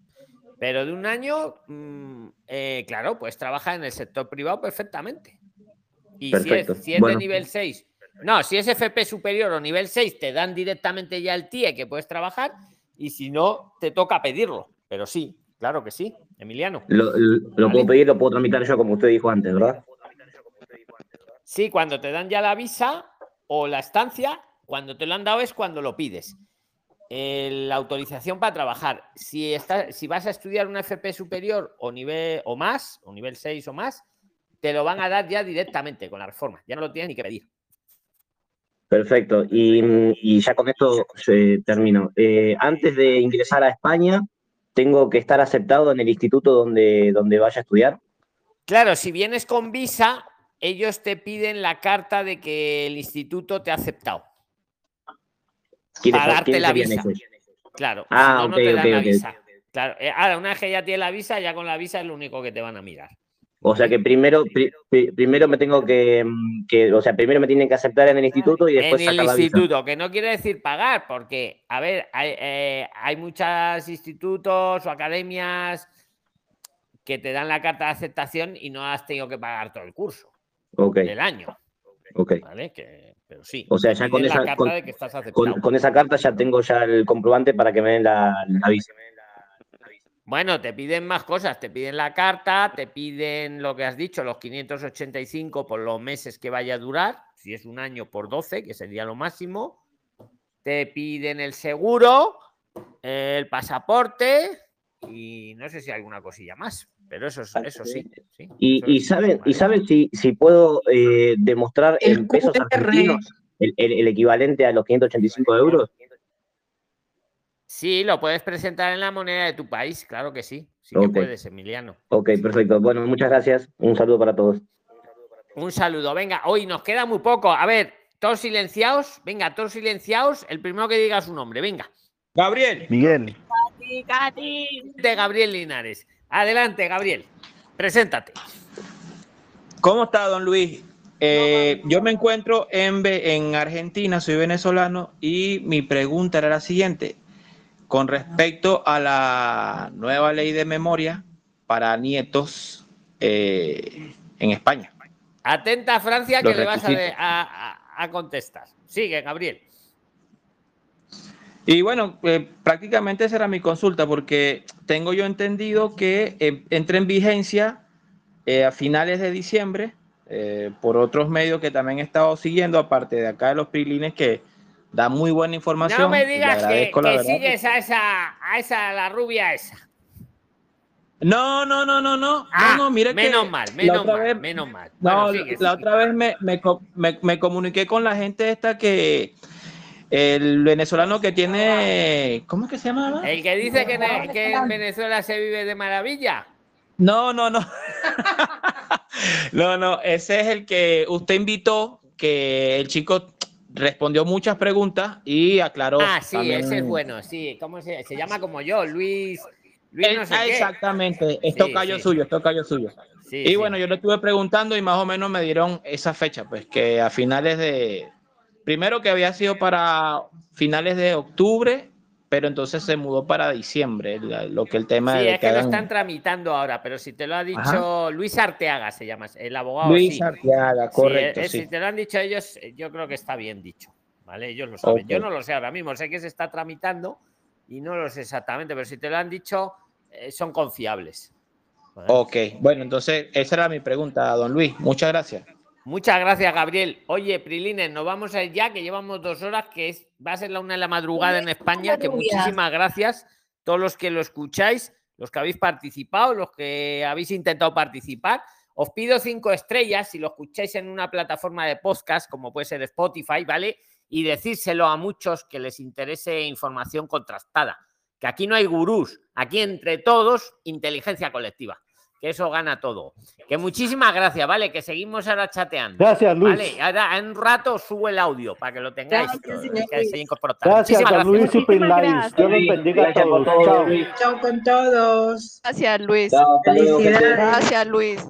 pero de un año, mm, eh, claro, pues trabaja en el sector privado perfectamente. Y Perfecto, si es, si es de nivel 6, no, si es FP superior o nivel 6, te dan directamente ya el TIE que puedes trabajar y si no, te toca pedirlo. Pero sí, claro que sí, Emiliano. Lo, lo- lo puedo pedir, lo puedo tramitar yo, como usted dijo antes, ¿verdad? Sí, cuando te dan ya la visa o la estancia, cuando te lo han dado es cuando lo pides. Eh, la autorización para trabajar. Si, si vas a estudiar una FP superior o nivel o más, o nivel 6 o más, te lo van a dar ya directamente con la reforma. Ya no lo tienes ni que pedir. Perfecto. Y, y ya con esto eh, termino. Eh, antes de ingresar a España, ¿tengo que estar aceptado en el instituto donde, donde vaya a estudiar? Claro, si vienes con visa, ellos te piden la carta de que el instituto te ha aceptado. ¿Quiénes, Para darte la visa. Claro, Ah, si no, te dan la visa. Claro, eh, ahora una vez que ya tiene la visa, ya con la visa es lo único que te van a mirar. O sea que primero, pri- pri- primero me tengo que, mm, que, o sea, primero me tienen que aceptar en el instituto y después en el sacar la visa. instituto, que no quiere decir pagar, porque, a ver, hay, eh, hay muchos institutos o academias que te dan la carta de aceptación y no has tenido que pagar todo el curso Ok, del año. ¿vale? Que, pero sí. O sea, ya con esa, carta con, de que estás con- con esa carta ya tengo ya el comprobante para que me den la, la visa. Bueno, te piden más cosas, te piden la carta, te piden lo que has dicho, los 585 por los meses que vaya a durar, si es un año por 12, que sería lo máximo. Te piden el seguro, el pasaporte y no sé si hay alguna cosilla más, pero eso, es- eso sí. sí, Y, eso y es- saben, y saben si, si puedo eh, demostrar en pesos argentinos el, el- el equivalente a los 585 euros. Sí, lo puedes presentar en la moneda de tu país, claro que sí. Sí que Ok. puedes, Emiliano. Ok, perfecto. Bueno, muchas gracias. Un saludo para todos. Un saludo. Venga, hoy nos queda muy poco. A ver, todos silenciados. Venga, todos silenciados. El primero que diga su nombre. Venga. Gabriel. Miguel. De Gabriel Linares. Adelante, Gabriel. Preséntate. ¿Cómo está, don Luis? Eh, yo me encuentro en, en Argentina, soy venezolano y mi pregunta era la siguiente. Con respecto a la nueva ley de memoria para nietos, eh, en España. Atenta, Francia, Los que le vas a- a contestar. Sigue, Gabriel. Y bueno, eh, prácticamente esa era mi consulta, porque tengo yo entendido que eh, entra en vigencia eh, a finales de diciembre, eh, por otros medios que también he estado siguiendo, aparte de acá de los prilines, que da muy buena información. No me digas que, que sigues a esa, a esa, la rubia esa. No, no, no, no, no. Ah, no, no, mire que menos mal, menos mal, vez- menos mal. No, Bueno, sigue, la sigue. otra vez me, me, me- me comuniqué con la gente esta que el venezolano que tiene, ¿cómo es que se llamaba? El que dice que, en- que en Venezuela se vive de maravilla. No, no, no. no, no, ese es el que usted invitó, que el chico respondió muchas preguntas y aclaró. Ah, sí, también- ese es bueno, sí. ¿Cómo se, se llama como yo? Luis. Luis Eh, no sé ah, qué. Exactamente, es Sí, sí. suyo, es tocayo suyo. Sí, y sí. bueno, yo le estuve preguntando y más o menos me dieron esa fecha, pues que a finales de, primero que había sido para finales de octubre, pero entonces se mudó para diciembre, lo que el tema Sí, de es que lo están tramitando ahora, pero si te lo ha dicho Ajá. Luis Arteaga, se llama, el abogado. Luis sí. Arteaga, correcto, sí. Si te lo han dicho ellos, yo creo que está bien dicho. ¿Vale? Ellos lo saben. Yo no lo sé ahora mismo, sé que se está tramitando y no lo sé exactamente, pero si te lo han dicho, eh, son confiables. Ok, bueno, entonces esa era mi pregunta, don Luis. Muchas gracias. Muchas gracias, Gabriel. Oye, Prilines, nos vamos a ir ya, que llevamos dos horas, que es, va a ser la una de la madrugada en España, que muchísimas gracias todos los que lo escucháis, los que habéis participado, los que habéis intentado participar. Os pido cinco estrellas si lo escucháis en una plataforma de podcast, como puede ser Spotify, ¿vale? Y decírselo a muchos que les interese información contrastada. Que aquí no hay gurús, aquí entre todos, inteligencia colectiva. Que eso gana todo. Que muchísimas gracias, ¿vale? Que seguimos ahora chateando. Gracias, Luis. Vale, ahora en un rato subo el audio para que lo tengáis. Gracias, señor. Gracias, Muchísimas don Luis y Pinlais. Dios los bendiga a Gracias todos. todo, Chao. Luis. Chao con todos. Gracias, Luis. Chao, bien. Gracias, Luis.